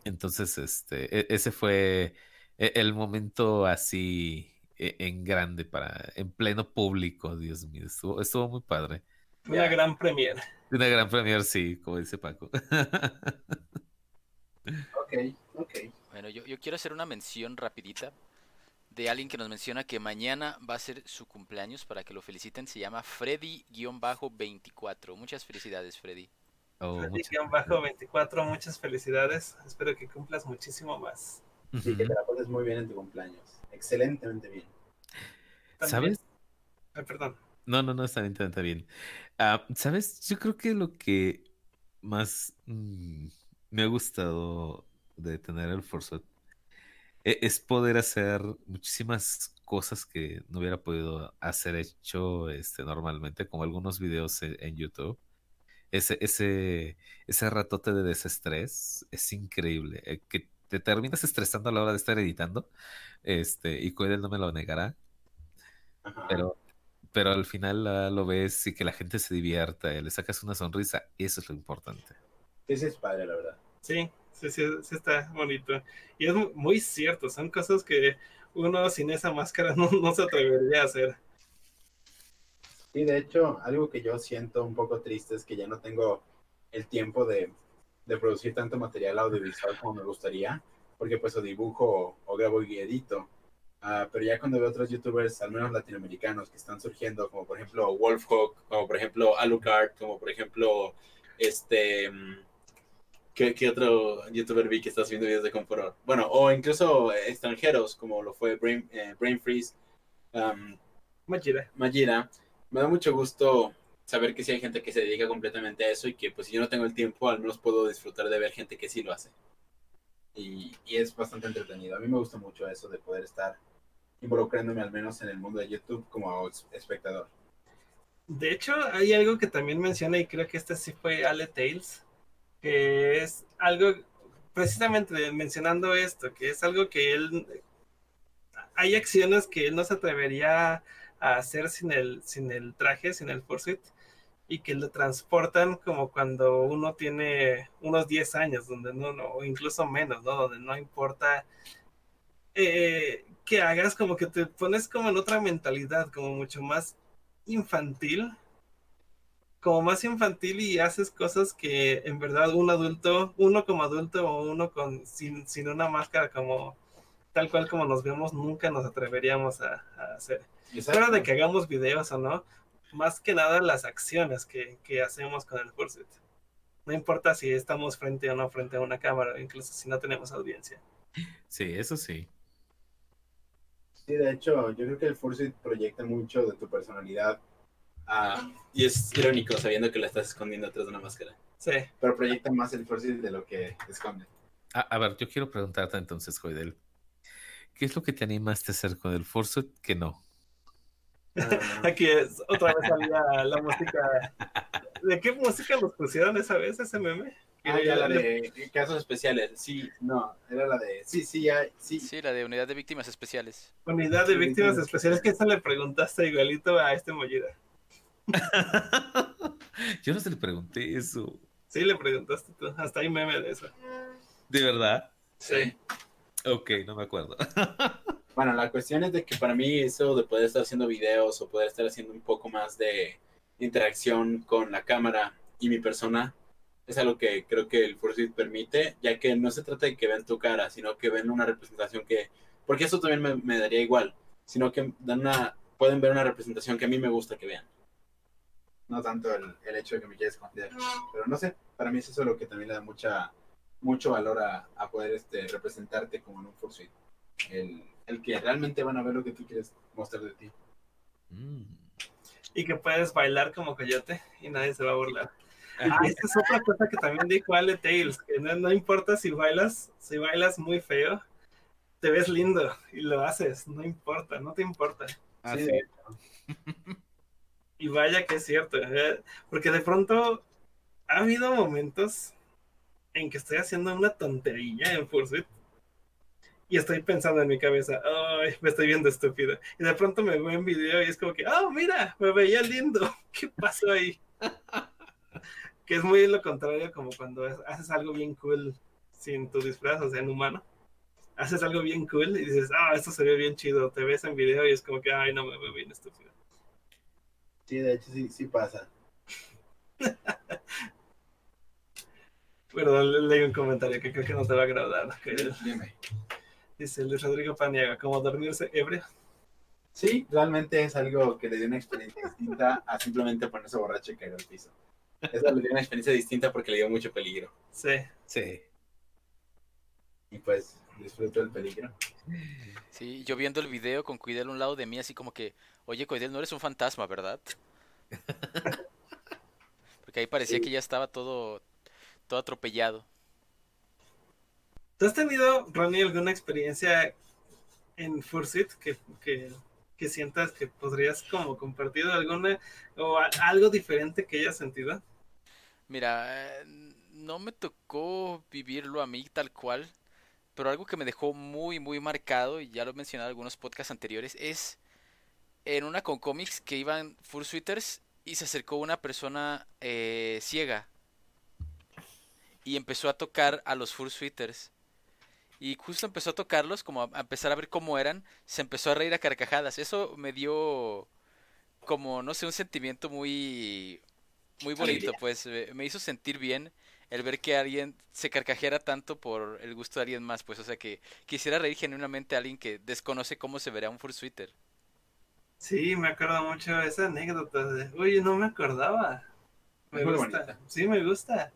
Entonces, este, e- ese fue e- el momento así e- en grande para, en pleno público, Dios mío, estuvo, estuvo muy padre.
Una gran premier.
Una gran premier, sí, como dice Paco.
Ok, ok.
Bueno, yo, yo quiero hacer una mención rapidita de alguien que nos menciona que mañana va a ser su cumpleaños para que lo feliciten. Se llama Freddy-24. Muchas felicidades, Freddy.
Oh, muchas
bajo 24, muchas felicidades. Espero que cumplas muchísimo más.
Sí, que te la pases muy bien en tu cumpleaños. Excelentemente bien.
¿Sabes?
Ay, perdón.
No, no, no, está bien, está bien, está bien. Ah, ¿sabes? Yo creo que lo que más mm, me ha gustado de tener el Forsuit e- es poder hacer muchísimas cosas que no hubiera podido hacer hecho este, normalmente, como algunos videos en, en YouTube. Ese, ese, ese ratote de desestrés es increíble. eh, que te terminas estresando a la hora de estar editando. Este, y Coidel no me lo negará.
Ajá.
Pero, pero al final ah, lo ves y que la gente se divierta, y le sacas una sonrisa. Eso es lo importante.
Sí, sí es padre, la verdad.
Sí, sí, sí, sí está bonito. Y es mu- muy cierto, son cosas que uno sin esa máscara no, no se atrevería a hacer.
Sí, de hecho, algo que yo siento un poco triste es que ya no tengo el tiempo de, de producir tanto material audiovisual como me gustaría, porque pues o dibujo o, grabo y edito. Ah, pero ya cuando veo otros youtubers, al menos latinoamericanos, que están surgiendo, como por ejemplo Wolfhawk, como por ejemplo Alucard, como por ejemplo este... mm, ¿Qué, qué otro youtuber vi que está subiendo videos de confort? Bueno, o incluso extranjeros, como lo fue Brain, eh, Brain Freeze, um,
Majira.
Mayira, me da mucho gusto saber que sí hay gente que se dedica completamente a eso y que pues si yo no tengo el tiempo, al menos puedo disfrutar de ver gente que sí lo hace. Y, y es bastante entretenido. A mí me gusta mucho eso de poder estar involucrándome al menos en el mundo de YouTube como es- espectador.
De hecho, hay algo que también menciona, y creo que este sí fue Ale Tales, que es algo, precisamente mencionando esto, que es algo que él, hay acciones que él no se atrevería a hacer sin el, sin el traje, sin el Fursuit, y que lo transportan como cuando uno tiene unos 10 años, donde no, no o incluso menos, ¿no? Donde no importa eh, que hagas como que te pones como en otra mentalidad, como mucho más infantil, como más infantil y haces cosas que en verdad un adulto, uno como adulto o uno con sin, sin una máscara como tal cual como nos vemos, nunca nos atreveríamos a, a hacer. Fuera de que hagamos videos o no, más que nada las acciones que, que hacemos con el Fursuit. No importa si estamos frente o no frente a una cámara, incluso si no tenemos audiencia.
Sí, eso sí.
Sí, de hecho, yo creo que el Fursuit proyecta mucho de tu personalidad. Ah, y es irónico sabiendo que la estás escondiendo atrás de una máscara.
Sí.
Pero proyecta más el Fursuit de lo que esconde.
A, a ver, yo quiero preguntarte entonces, Joidel. ¿Qué es lo que te animaste a hacer con el Forsuit que no?
Aquí es, otra vez salía la música. ¿De qué música nos pusieron esa vez ese meme?
Ah, ya la de casos especiales. Sí, no, era la de. Sí, sí, ya, sí.
Sí, la de unidad de víctimas especiales.
Unidad de víctimas especiales, que esa le preguntaste igualito a este Mollida.
Yo no se le pregunté eso.
Sí, le preguntaste tú. Hasta hay meme de eso.
¿De verdad?
Sí.
Ok, no me acuerdo.
Bueno, la cuestión es de que para mí eso de poder estar haciendo videos o poder estar haciendo un poco más de interacción con la cámara y mi persona es algo que creo que el Fursuit permite, ya que no se trata de que vean tu cara, sino que ven una representación que, porque eso también me, daría igual, sino que dan una, pueden ver una representación que a mí me gusta que vean. No tanto el, hecho de que me quieras esconder, pero no sé, para mí es eso lo que también le da mucha, mucho valor a, a poder este, representarte como en un Fursuit. El, el que realmente van a ver lo que tú quieres mostrar de ti.
Mm.
Y que puedes bailar como coyote y nadie se va a burlar. Ah, esta es otra cosa que también dijo Ale Tails, que no, no importa si bailas, si bailas muy feo, te ves lindo y lo haces, no importa, no te importa.
Ah,
Sí,
Y vaya que es cierto, ¿eh? porque de pronto ha habido momentos en que estoy haciendo una tontería en Fursuit y estoy pensando en mi cabeza, ay, me estoy viendo estúpido. Y de pronto me veo en video y es como que, oh, mira, me veía lindo, ¿qué pasó ahí? que es muy lo contrario como cuando haces algo bien cool sin tu disfraz, o sea, en humano. Haces algo bien cool y dices, ah, esto se ve bien chido, te ves en video y es como que, ay, no me veo bien estúpido.
Sí, de hecho sí, sí pasa.
Perdón, le- leí un comentario que creo que no te va a agradar. que
Dime.
Dice Luis Rodrigo Paniaga, como dormirse ebrio.
Sí, realmente es algo que le dio una experiencia distinta a simplemente ponerse borracho y caer al piso. Eso le dio una experiencia distinta porque le dio mucho peligro.
Sí.
Sí.
Y pues disfruto el peligro.
Sí, yo viendo el video con Cuidel a un lado de mí, así como que, oye, Cuidel, no eres un fantasma, ¿verdad? Porque ahí parecía que ya estaba todo, todo atropellado.
¿Tú has tenido, Ronnie, alguna experiencia en Fursuit que, que, que sientas que podrías como compartir alguna o algo diferente que hayas sentido?
Mira, eh, no me tocó vivirlo a mí tal cual, pero algo que me dejó muy, muy marcado, y ya lo he mencionado en algunos podcasts anteriores, es en una con cómics que iban fursuiters y se acercó una persona eh, ciega y empezó a tocar a los fursuiters. Y justo empezó a tocarlos, como a, a empezar a ver cómo eran, se empezó a reír a carcajadas. Eso me dio como, no sé, un sentimiento muy, muy bonito, pues eh, me hizo sentir bien el ver que alguien se carcajeara tanto por el gusto de alguien más, pues, o sea, que quisiera reír genuinamente a alguien que desconoce cómo se verá un fursuiter.
Sí, me acuerdo mucho de esa anécdota de, oye, no me acordaba. Me
muy
gusta.
bonita.
Sí, me gusta.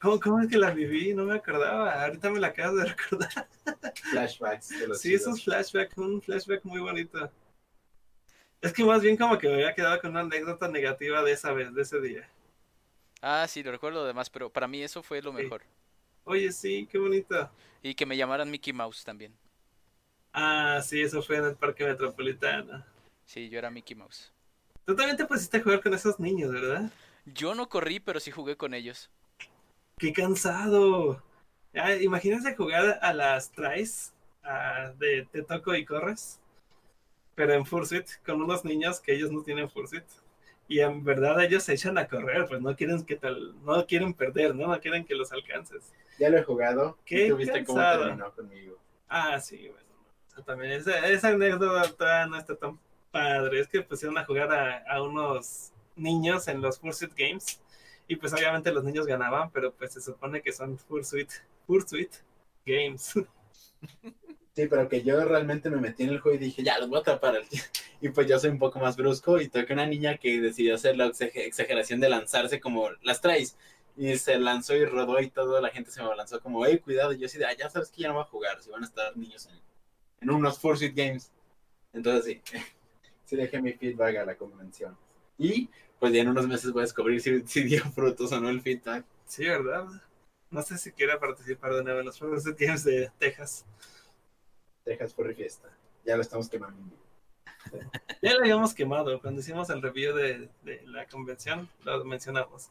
¿Cómo, ¿Cómo es que la viví? No me acordaba. Ahorita me la acabas de recordar.
Flashbacks de los
Sí,
chidos.
esos flashbacks, un flashback muy bonito. Es que más bien como que me había quedado con una anécdota negativa de esa vez, de ese día.
Ah, sí, lo recuerdo además, pero para mí eso fue lo
Sí.
mejor.
Oye, sí, qué bonito.
Y que me llamaran Mickey Mouse también.
Ah, sí, eso fue en el Parque Metropolitano.
Sí, yo era Mickey Mouse.
Tú también te pusiste a jugar con esos niños, ¿verdad?
Yo no corrí, pero sí jugué con ellos.
¡Qué cansado! Ah, imagínense jugar a las tries ah, de Te toco y corres, pero en Fursuit, con unos niños que ellos no tienen Fursuit. Y en verdad ellos se echan a correr, pues no quieren que tal, no quieren perder, ¿no? No quieren que los alcances.
Ya lo he jugado.
Qué
¿Y tú viste cómo terminó conmigo?
Ah, sí, bueno. O sea, también esa, esa anécdota no está tan padre. Es que pusieron a jugar a, a unos niños en los Fursuit Games. Y pues obviamente los niños ganaban, pero pues se supone que son Fursuit, Fursuit Games.
Sí, pero que yo realmente me metí en el juego y dije, ya, los voy a atrapar. Y pues yo soy un poco más brusco y toqué una niña que decidió hacer la exageración de lanzarse como las traes. Y se lanzó y rodó y todo, la gente se me lanzó como, hey, cuidado. Y yo así de, ah, ya sabes que ya no va a jugar, si van a estar niños en, en unos Fursuit Games. Entonces sí, sí dejé mi feedback a la convención. Y pues ya en unos meses voy a descubrir si, si dio frutos o no el feedback.
Sí, ¿verdad? No sé si quiera participar de nuevo en los Fursuit Games de Texas.
Texas Furry Fiesta. Ya lo estamos quemando.
Ya lo habíamos quemado. Cuando hicimos el review de, de la convención, lo mencionamos.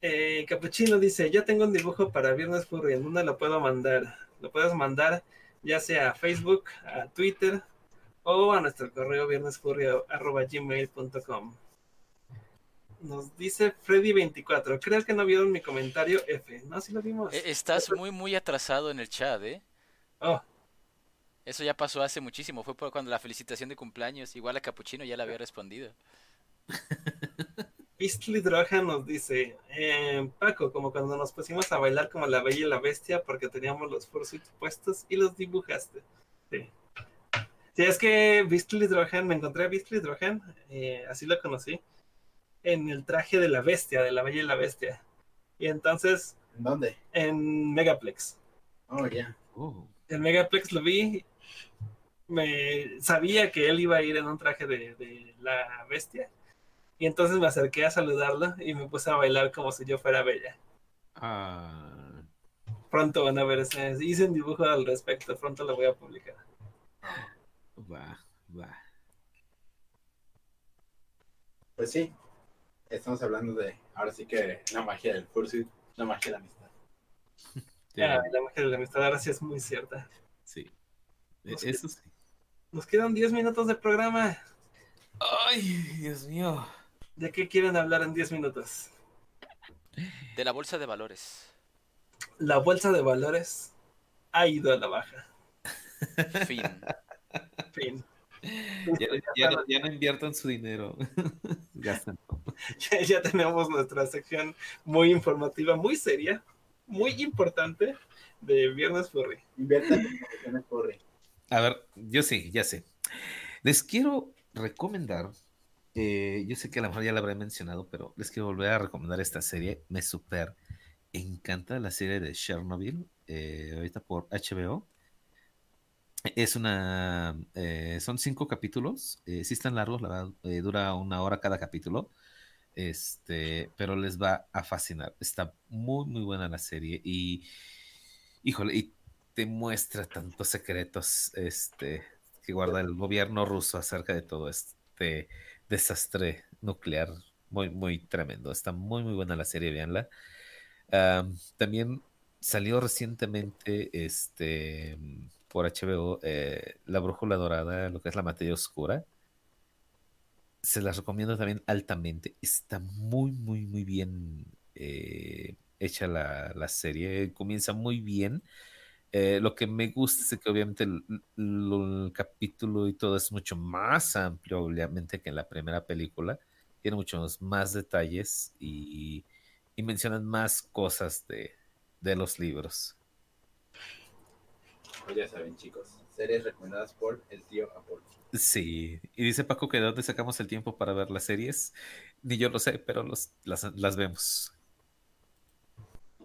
Eh, Capuchino dice, ya tengo un dibujo para Viernes Furry, ¿en dónde lo puedo mandar? Lo puedes mandar ya sea a Facebook, a Twitter o a nuestro correo viernesfurry.gmail.com Nos dice Freddy24, creo que no vieron mi comentario F. No, sí lo vimos.
Eh, Estás muy, muy atrasado en el chat, ¿eh?
Oh,
Eso ya pasó hace muchísimo. Fue por cuando la felicitación de cumpleaños. Igual a Capuchino ya le había respondido.
Beastly Drohan nos dice, eh, Paco, como cuando nos pusimos a bailar como la bella y la bestia porque teníamos los fursuit puestos y los dibujaste. Sí. Sí, es que Beastly Drohan, me encontré a Beastly Drohan, eh, así lo conocí, en el traje de la bestia, de la bella y la bestia. Y entonces,
¿En dónde?
en Megaplex.
Oh, ya.
Oh.
En Megaplex lo vi, me sabía que él iba a ir en un traje de, de la bestia. Y entonces me acerqué a saludarlo y me puse a bailar como si yo fuera bella.
Ah,
Pronto van a ver ese. Hice un dibujo al respecto, pronto lo voy a publicar.
Va, va.
Pues sí, estamos hablando de, ahora sí que la magia del Fursuit, la magia de la amistad.
Sí,
Ah, la magia de la amistad ahora sí es muy cierta.
sí. E-
No sé.
Eso sí.
Nos quedan 10 minutos de programa.
Ay, Dios mío.
¿De qué quieren hablar en 10 minutos?
De la bolsa de valores.
La bolsa de valores ha ido a la baja.
Fin.
Fin.
Ya, ya no, ya no inviertan su dinero. Gastan.
ya, ya tenemos nuestra sección muy informativa, muy seria, muy importante de Viernes Furry.
Inviertan en promociones Furry.
A ver, yo sí, ya sé. Les quiero recomendar, eh, yo sé que a lo mejor ya la habré mencionado, pero les quiero volver a recomendar esta serie. Me super encanta la serie de Chernobyl, eh, ahorita por HBO. Es una, eh, son cinco capítulos, eh, sí están largos, la verdad, eh, dura una hora cada capítulo. este, pero les va a fascinar. Está muy, muy buena la serie y, híjole, y te muestra tantos secretos este, que guarda el gobierno ruso acerca de todo este desastre nuclear muy, muy tremendo. Está muy, muy buena la serie, véanla. también salió recientemente este, por HBO eh, La Brújula Dorada, lo que es la materia oscura. Se las recomiendo también altamente. Está muy, muy, muy bien eh, hecha la, la, serie. Comienza muy bien. Eh, lo que me gusta es que obviamente el, el, capítulo y todo es mucho más amplio, obviamente, que en la primera película tiene muchos más detalles y, mencionan más cosas de, los libros.
Pues ya saben, chicos, series recomendadas por el tío Apolo.
Sí, y dice Paco que de dónde sacamos el tiempo para ver las series. Ni yo lo sé, pero los, las, las vemos.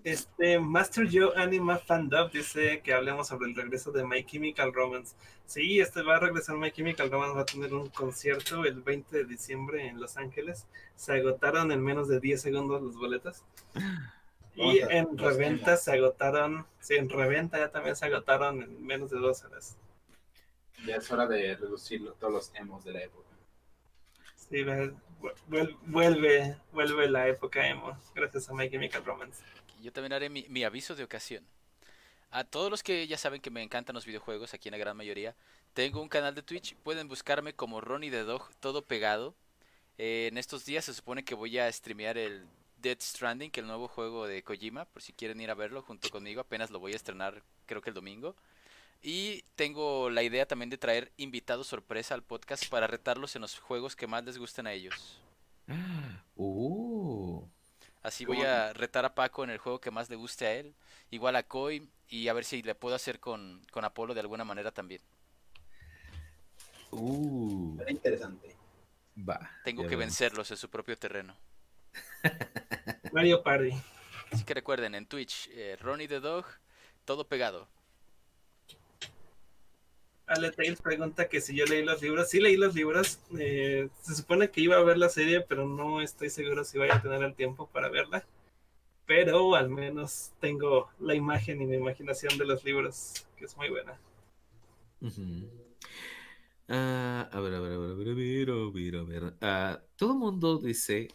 Este Master Joe Anima Fandub dice que hablemos sobre el regreso de My Chemical Romance. Sí, este va a regresar My Chemical Romance, va a tener un concierto el 20 de diciembre en Los Ángeles. Se agotaron en menos de 10 segundos los boletos. Y en reventa se agotaron, sí, en reventa ya también se agotaron en menos de dos horas.
Ya es hora de reducirlo, todos los emos de la época.
Sí, vuelve, vuelve la época emo, gracias a My Chemical Romance
yo también haré mi, aviso de ocasión. A todos los que ya saben que me encantan los videojuegos, aquí en la gran mayoría, tengo un canal de Twitch, pueden buscarme como Ronnie the Dog, todo pegado. Eh, en estos días se supone que voy a streamear el Dead Stranding, que es el nuevo juego de Kojima, por si quieren ir a verlo junto conmigo, apenas lo voy a estrenar creo que el domingo. Y tengo la idea también de traer invitados sorpresa al podcast para retarlos en los juegos que más les gusten a ellos.
Uh.
Así voy a retar a Paco en el juego que más le guste a él. Igual a Koi. Y a ver si le puedo hacer con, con Apolo de alguna manera también.
Uh.
interesante.
Va.
Tengo que vencerlos en su propio terreno.
Mario Party.
Así que recuerden, en Twitch, eh, Ronnie the Dog, todo pegado.
Ale Tales pregunta que si yo leí los libros. Sí leí los libros. Eh, se supone que iba a ver la serie, pero no estoy seguro si vaya a tener el tiempo para verla. Pero al menos tengo la imagen y mi imaginación de los libros, que es muy buena.
Ah, a ver, a ver, a ver, a ver, a ver, a ver, a ver. Ah, todo el mundo dice,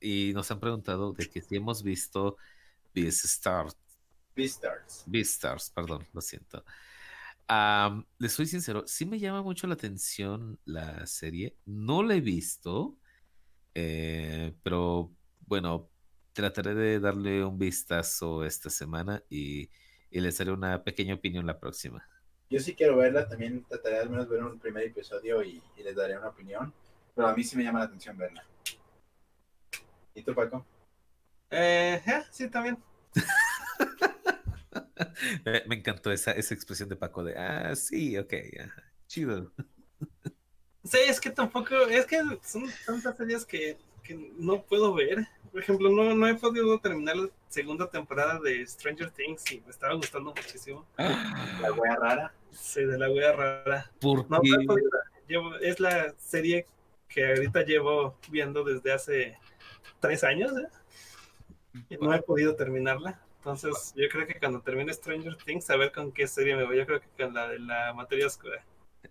y nos han preguntado de que si hemos visto Beastars.
Beastars.
Beastars, perdón, lo siento. les soy sincero, sí me llama mucho la atención la serie. No la he visto, eh, pero bueno, trataré de darle un vistazo esta semana y, y les haré una pequeña opinión la próxima.
Yo sí quiero verla, también trataré al menos ver un primer episodio y, les daré una opinión, pero a mí sí me llama la atención verla. ¿Y tú, Paco?
Eh, sí, también.
me, encantó esa, esa expresión de Paco de, ah, sí, ok, chido.
Sí, es que tampoco, es que son tantas series que, que no puedo ver. Por ejemplo, no, no he podido terminar la segunda temporada de Stranger Things y me estaba gustando muchísimo.
¿La wea rara?
Sí, de la wea rara.
¿Por
no, he podido, es la serie que ahorita llevo viendo desde hace tres años, ¿eh? Y no he podido terminarla. Entonces, yo creo que cuando termine Stranger Things, a ver con qué serie me voy. Yo creo que con la de la materia oscura.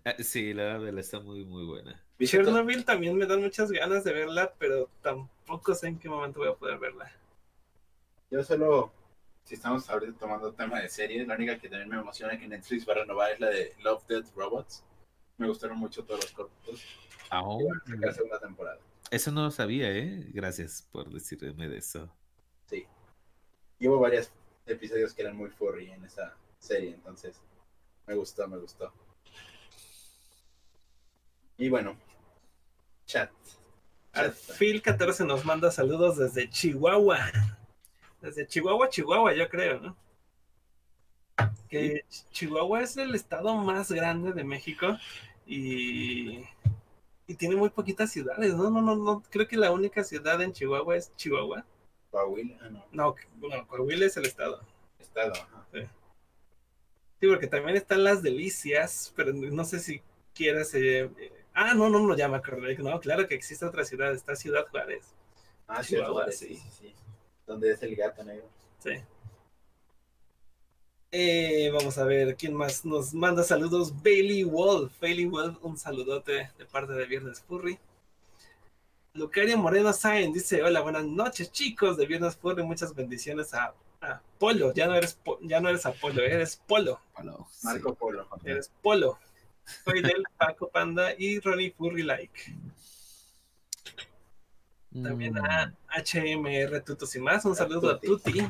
Ah, sí, la de la está muy, muy buena.
Chernobyl también me dan muchas ganas de verla, pero tampoco sé en qué momento voy a poder verla.
Yo solo, si estamos ahorita tomando tema de series, la única que también me emociona que Netflix va a renovar es la de Love, Dead Robots. Me gustaron mucho todos los cortos.
Ah, oh.
la segunda temporada.
Eso no lo sabía, ¿eh? Gracias por decirme de eso.
Sí llevo varios episodios que eran muy furry en esa serie, entonces me gustó, me gustó. Y bueno, chat.
Phil 14 nos manda saludos desde Chihuahua. Desde Chihuahua, Chihuahua, yo creo, ¿no? Que Chihuahua es el estado más grande de México y, y tiene muy poquitas ciudades, ¿no? No, no, no, creo que la única ciudad en Chihuahua es Chihuahua.
Coahuila, ah, no.
No, Coahuila es el estado.
Estado, ajá.
Sí. porque también están las delicias, pero no sé si quieras. Eh, ah, no, no, no, ya me acordé. No, claro que existe otra ciudad, está Ciudad Juárez.
Ah,
Chihuahua,
vale,
sí.
sí, sí, sí. Donde es el gato negro.
Sí. Eh, vamos a ver quién más nos manda saludos. Bailey Wolf. Bailey Wolf, un saludote de parte de Viernes Furry. Lucario Moreno Sain dice: Hola, buenas noches, chicos de Viernes Furry. Muchas bendiciones a, a Polo. Ya no eres Po- ya no eres Apolo, eres Polo.
Sí.
Marco Polo.
Eres Polo. Soy del Paco Panda y Ronnie Furry Like. También
Mm.
a HMR Tutos y más. Un saludo a Tuti.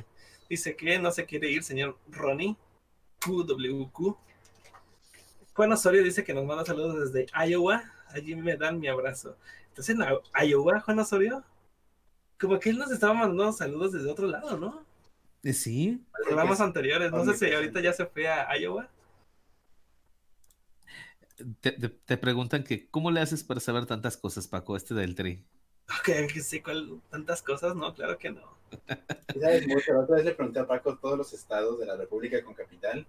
Dice que no se quiere ir, señor Ronnie. QWQ. Juan Osorio dice que nos manda saludos desde Iowa. Allí me dan mi abrazo. Entonces en Iowa, Juan Osorio. Como que él nos estaba mandando saludos desde otro lado, ¿no?
Eh, Sí,
Programas anteriores. No sé si ahorita ya se fue a Iowa.
te, te- te preguntan que ¿cómo le haces para saber tantas cosas, Paco, este del tri?
Ok, sí, cuál, tantas cosas, no, claro que no.
Sabes mucho. La otra vez le pregunté a Paco todos los estados de la República con capital.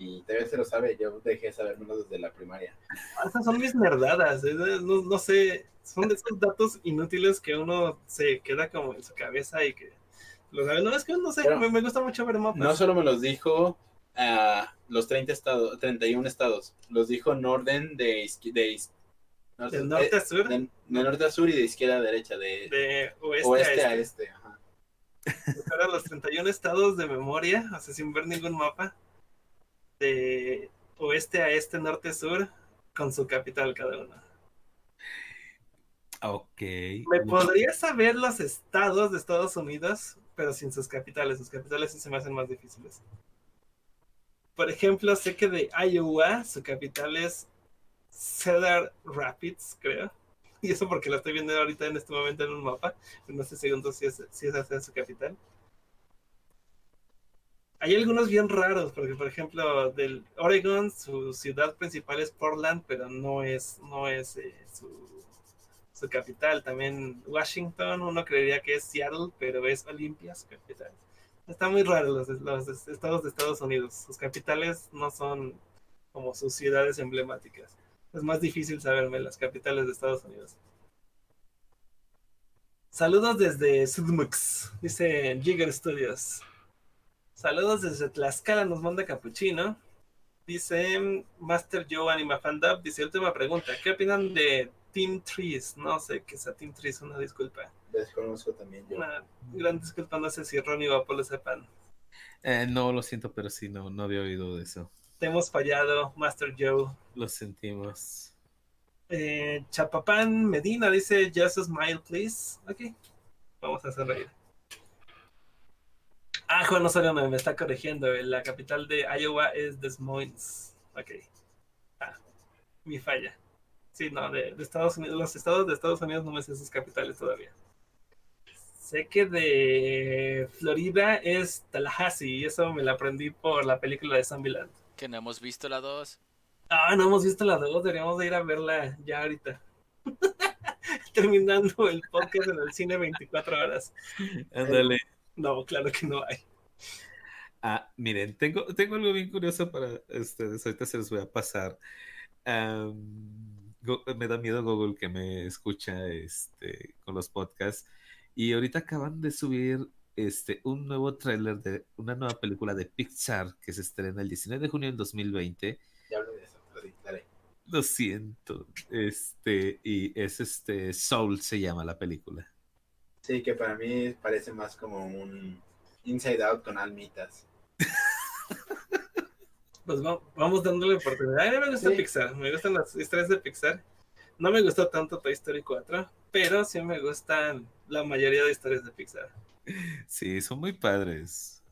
Y todavía se lo sabe. Yo dejé sabérmelo desde la primaria.
Ah, Esas son mis nerdadas, eh, no, no sé, son de esos datos inútiles que uno se queda como en su cabeza y que lo sabe. No, es que no sé,
Pero-
me, me gusta mucho ver mapas.
No solo me los dijo a los 30 estados, 31 estados. Los dijo en orden de, de, no,
Del
eh,
norte a sur,
de, de norte a sur y de izquierda a derecha. De,
de oeste,
oeste
a
a
este. Buscar los 31 estados de memoria, o sea, sin ver ningún mapa. De oeste a este, norte a sur, con su capital cada uno.
Ok.
Me podría saber los estados de Estados Unidos, pero sin sus capitales. Sus capitales sí se me hacen más difíciles. Por ejemplo, sé que de Iowa, su capital es Cedar Rapids, creo. Y eso porque lo estoy viendo ahorita en este momento en un mapa. No sé segundo si es, si sea su capital. Hay algunos bien raros, porque por ejemplo, del Oregon, su ciudad principal es Portland, pero no es, no es eh, su, capital. También Washington, uno creería que es Seattle, pero es Olympia su capital. Está muy raro los estados de Estados Unidos. Sus capitales no son como sus ciudades emblemáticas. Es más difícil saberme las capitales de Estados Unidos. Saludos desde Sudmux, dice Jigger Studios. Saludos desde Tlaxcala, nos manda Capuchino. Dice Master Joe Anima Fandub, dice última pregunta, ¿qué opinan de Team Trees? No sé qué es a Team Trees, una disculpa.
Desconozco también yo.
Una gran disculpa, no sé si Ronnie o Apolo sepan.
Eh, no, lo siento, pero sí, no, no había oído de eso.
Te hemos fallado, Master Joe.
Lo sentimos.
Eh, Chapapán Medina dice, just smile, please. Ok, vamos a sonreír. Ah, Juan Osorio me, me está corrigiendo. eh, La capital de Iowa es Des Moines. Ok. Ah, mi falla. Sí, no, de, de Estados Unidos. Los estados de Estados Unidos no me sé sus capitales todavía. Sé que de Florida es Tallahassee y eso me lo aprendí por la película de Zombieland.
Que no hemos visto la 2.
Ah, no hemos visto la 2, deberíamos de ir a verla ya ahorita. Terminando el podcast en el cine 24 horas.
Ándale.
No, claro que no hay.
Ah, miren, tengo, tengo algo bien curioso para ustedes. Ahorita se los voy a pasar. Me da miedo Google que me escucha este, con los podcasts. Y ahorita acaban de subir este, un nuevo tráiler de una nueva película de Pixar que se estrena el 19 de junio del 2020.
Ya hablé de eso. sí, dale.
Lo siento. Este, y es este Soul se llama la película.
Sí, que para mí parece más como un Inside Out con almitas.
Pues va- vamos dándole oportunidad. A mí me gusta
Sí.
Pixar, me gustan las historias de Pixar. No me gustó tanto Toy Story 4, pero sí me gustan la mayoría de historias de Pixar.
Sí, son muy padres.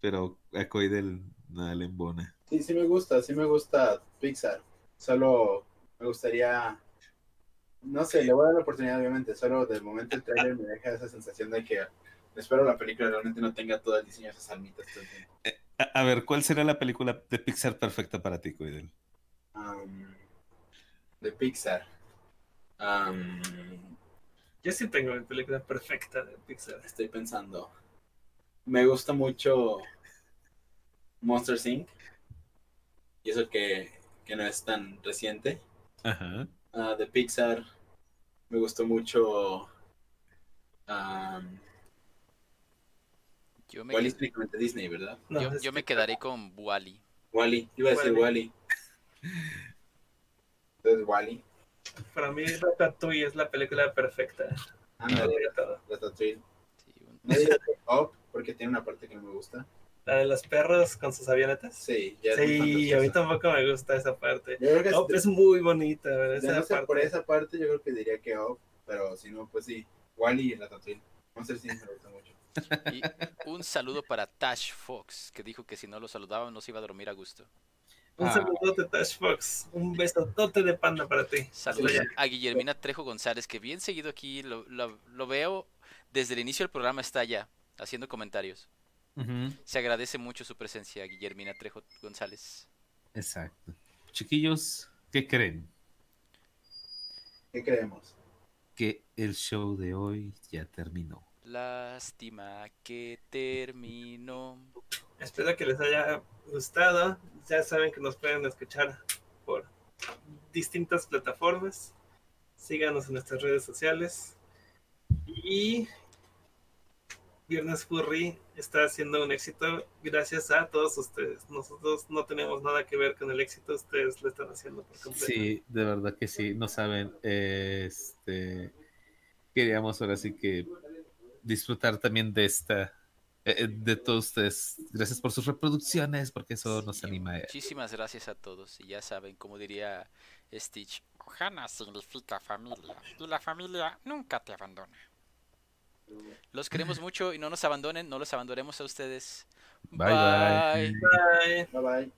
Pero a Coidel nada le embona.
Sí, sí me gusta, sí me gusta Pixar. Solo me gustaría, no sé, le voy a dar la oportunidad obviamente, solo del momento el trailer me deja esa sensación de que espero la película realmente no tenga todo el diseño de esas almitas todo el tiempo.
A, a ver, ¿cuál será la película de Pixar perfecta para ti, Coidel?
Um, de Pixar. Um,
Yo sí tengo mi película perfecta de Pixar.
estoy pensando. Me gusta mucho Monster Inc. Y eso que, que no es tan reciente.
Ajá.
Ah, de Pixar. Me gustó mucho Um,
Yo me,
Wally
qued-
es únicamente Disney, ¿verdad?
No,
yo, me
que-
quedaré con Wally.
Wally, iba a decir Wally. Entonces Wally.
Para mí, Ratatouille es la película perfecta. De todo.
Ratatouille.
Sí,
No que Up, porque tiene una parte que no me gusta.
La de los perros con sus avionetas.
Sí, ya
Sí, a mí tampoco me gusta esa parte.
Yo creo que
Up es muy bonita, ¿verdad?
de
Esa
no ser
parte.
por esa parte, yo creo que diría que Up, pero si no, pues sí. Wally y Ratatouille. No sé si me gusta mucho.
Y un saludo para Tash Fox, que dijo que si no lo saludaban no se iba a dormir a gusto.
Un
Ah.
saludote, Tash Fox. Un besotote de panda para ti.
Saludos a Guillermina Trejo González, que bien seguido aquí lo, lo- lo veo desde el inicio del programa, está allá haciendo comentarios. Se agradece mucho su presencia, Guillermina Trejo González.
Exacto. Chiquillos, ¿qué creen?
¿Qué creemos?
Que el show de hoy ya terminó.
Lástima que terminó.
Espero que les haya gustado. Ya saben que nos pueden escuchar por distintas plataformas. Síganos en nuestras redes sociales. Y Viernes Furry está haciendo un éxito gracias a todos ustedes. Nosotros no tenemos nada que ver con el éxito, ustedes lo están haciendo por completo.
Sí, de verdad que sí. No saben, este queríamos ahora sí que disfrutar también de esta, de todos ustedes. Gracias por sus reproducciones, porque eso nos anima. a-
Muchísimas gracias a todos. Y ya saben, como diría Stitch,
Ohana significa familia y la familia nunca te abandona.
los queremos mucho y no nos abandonen, no los abandonemos a ustedes.
Bye bye.
Bye.
Bye bye.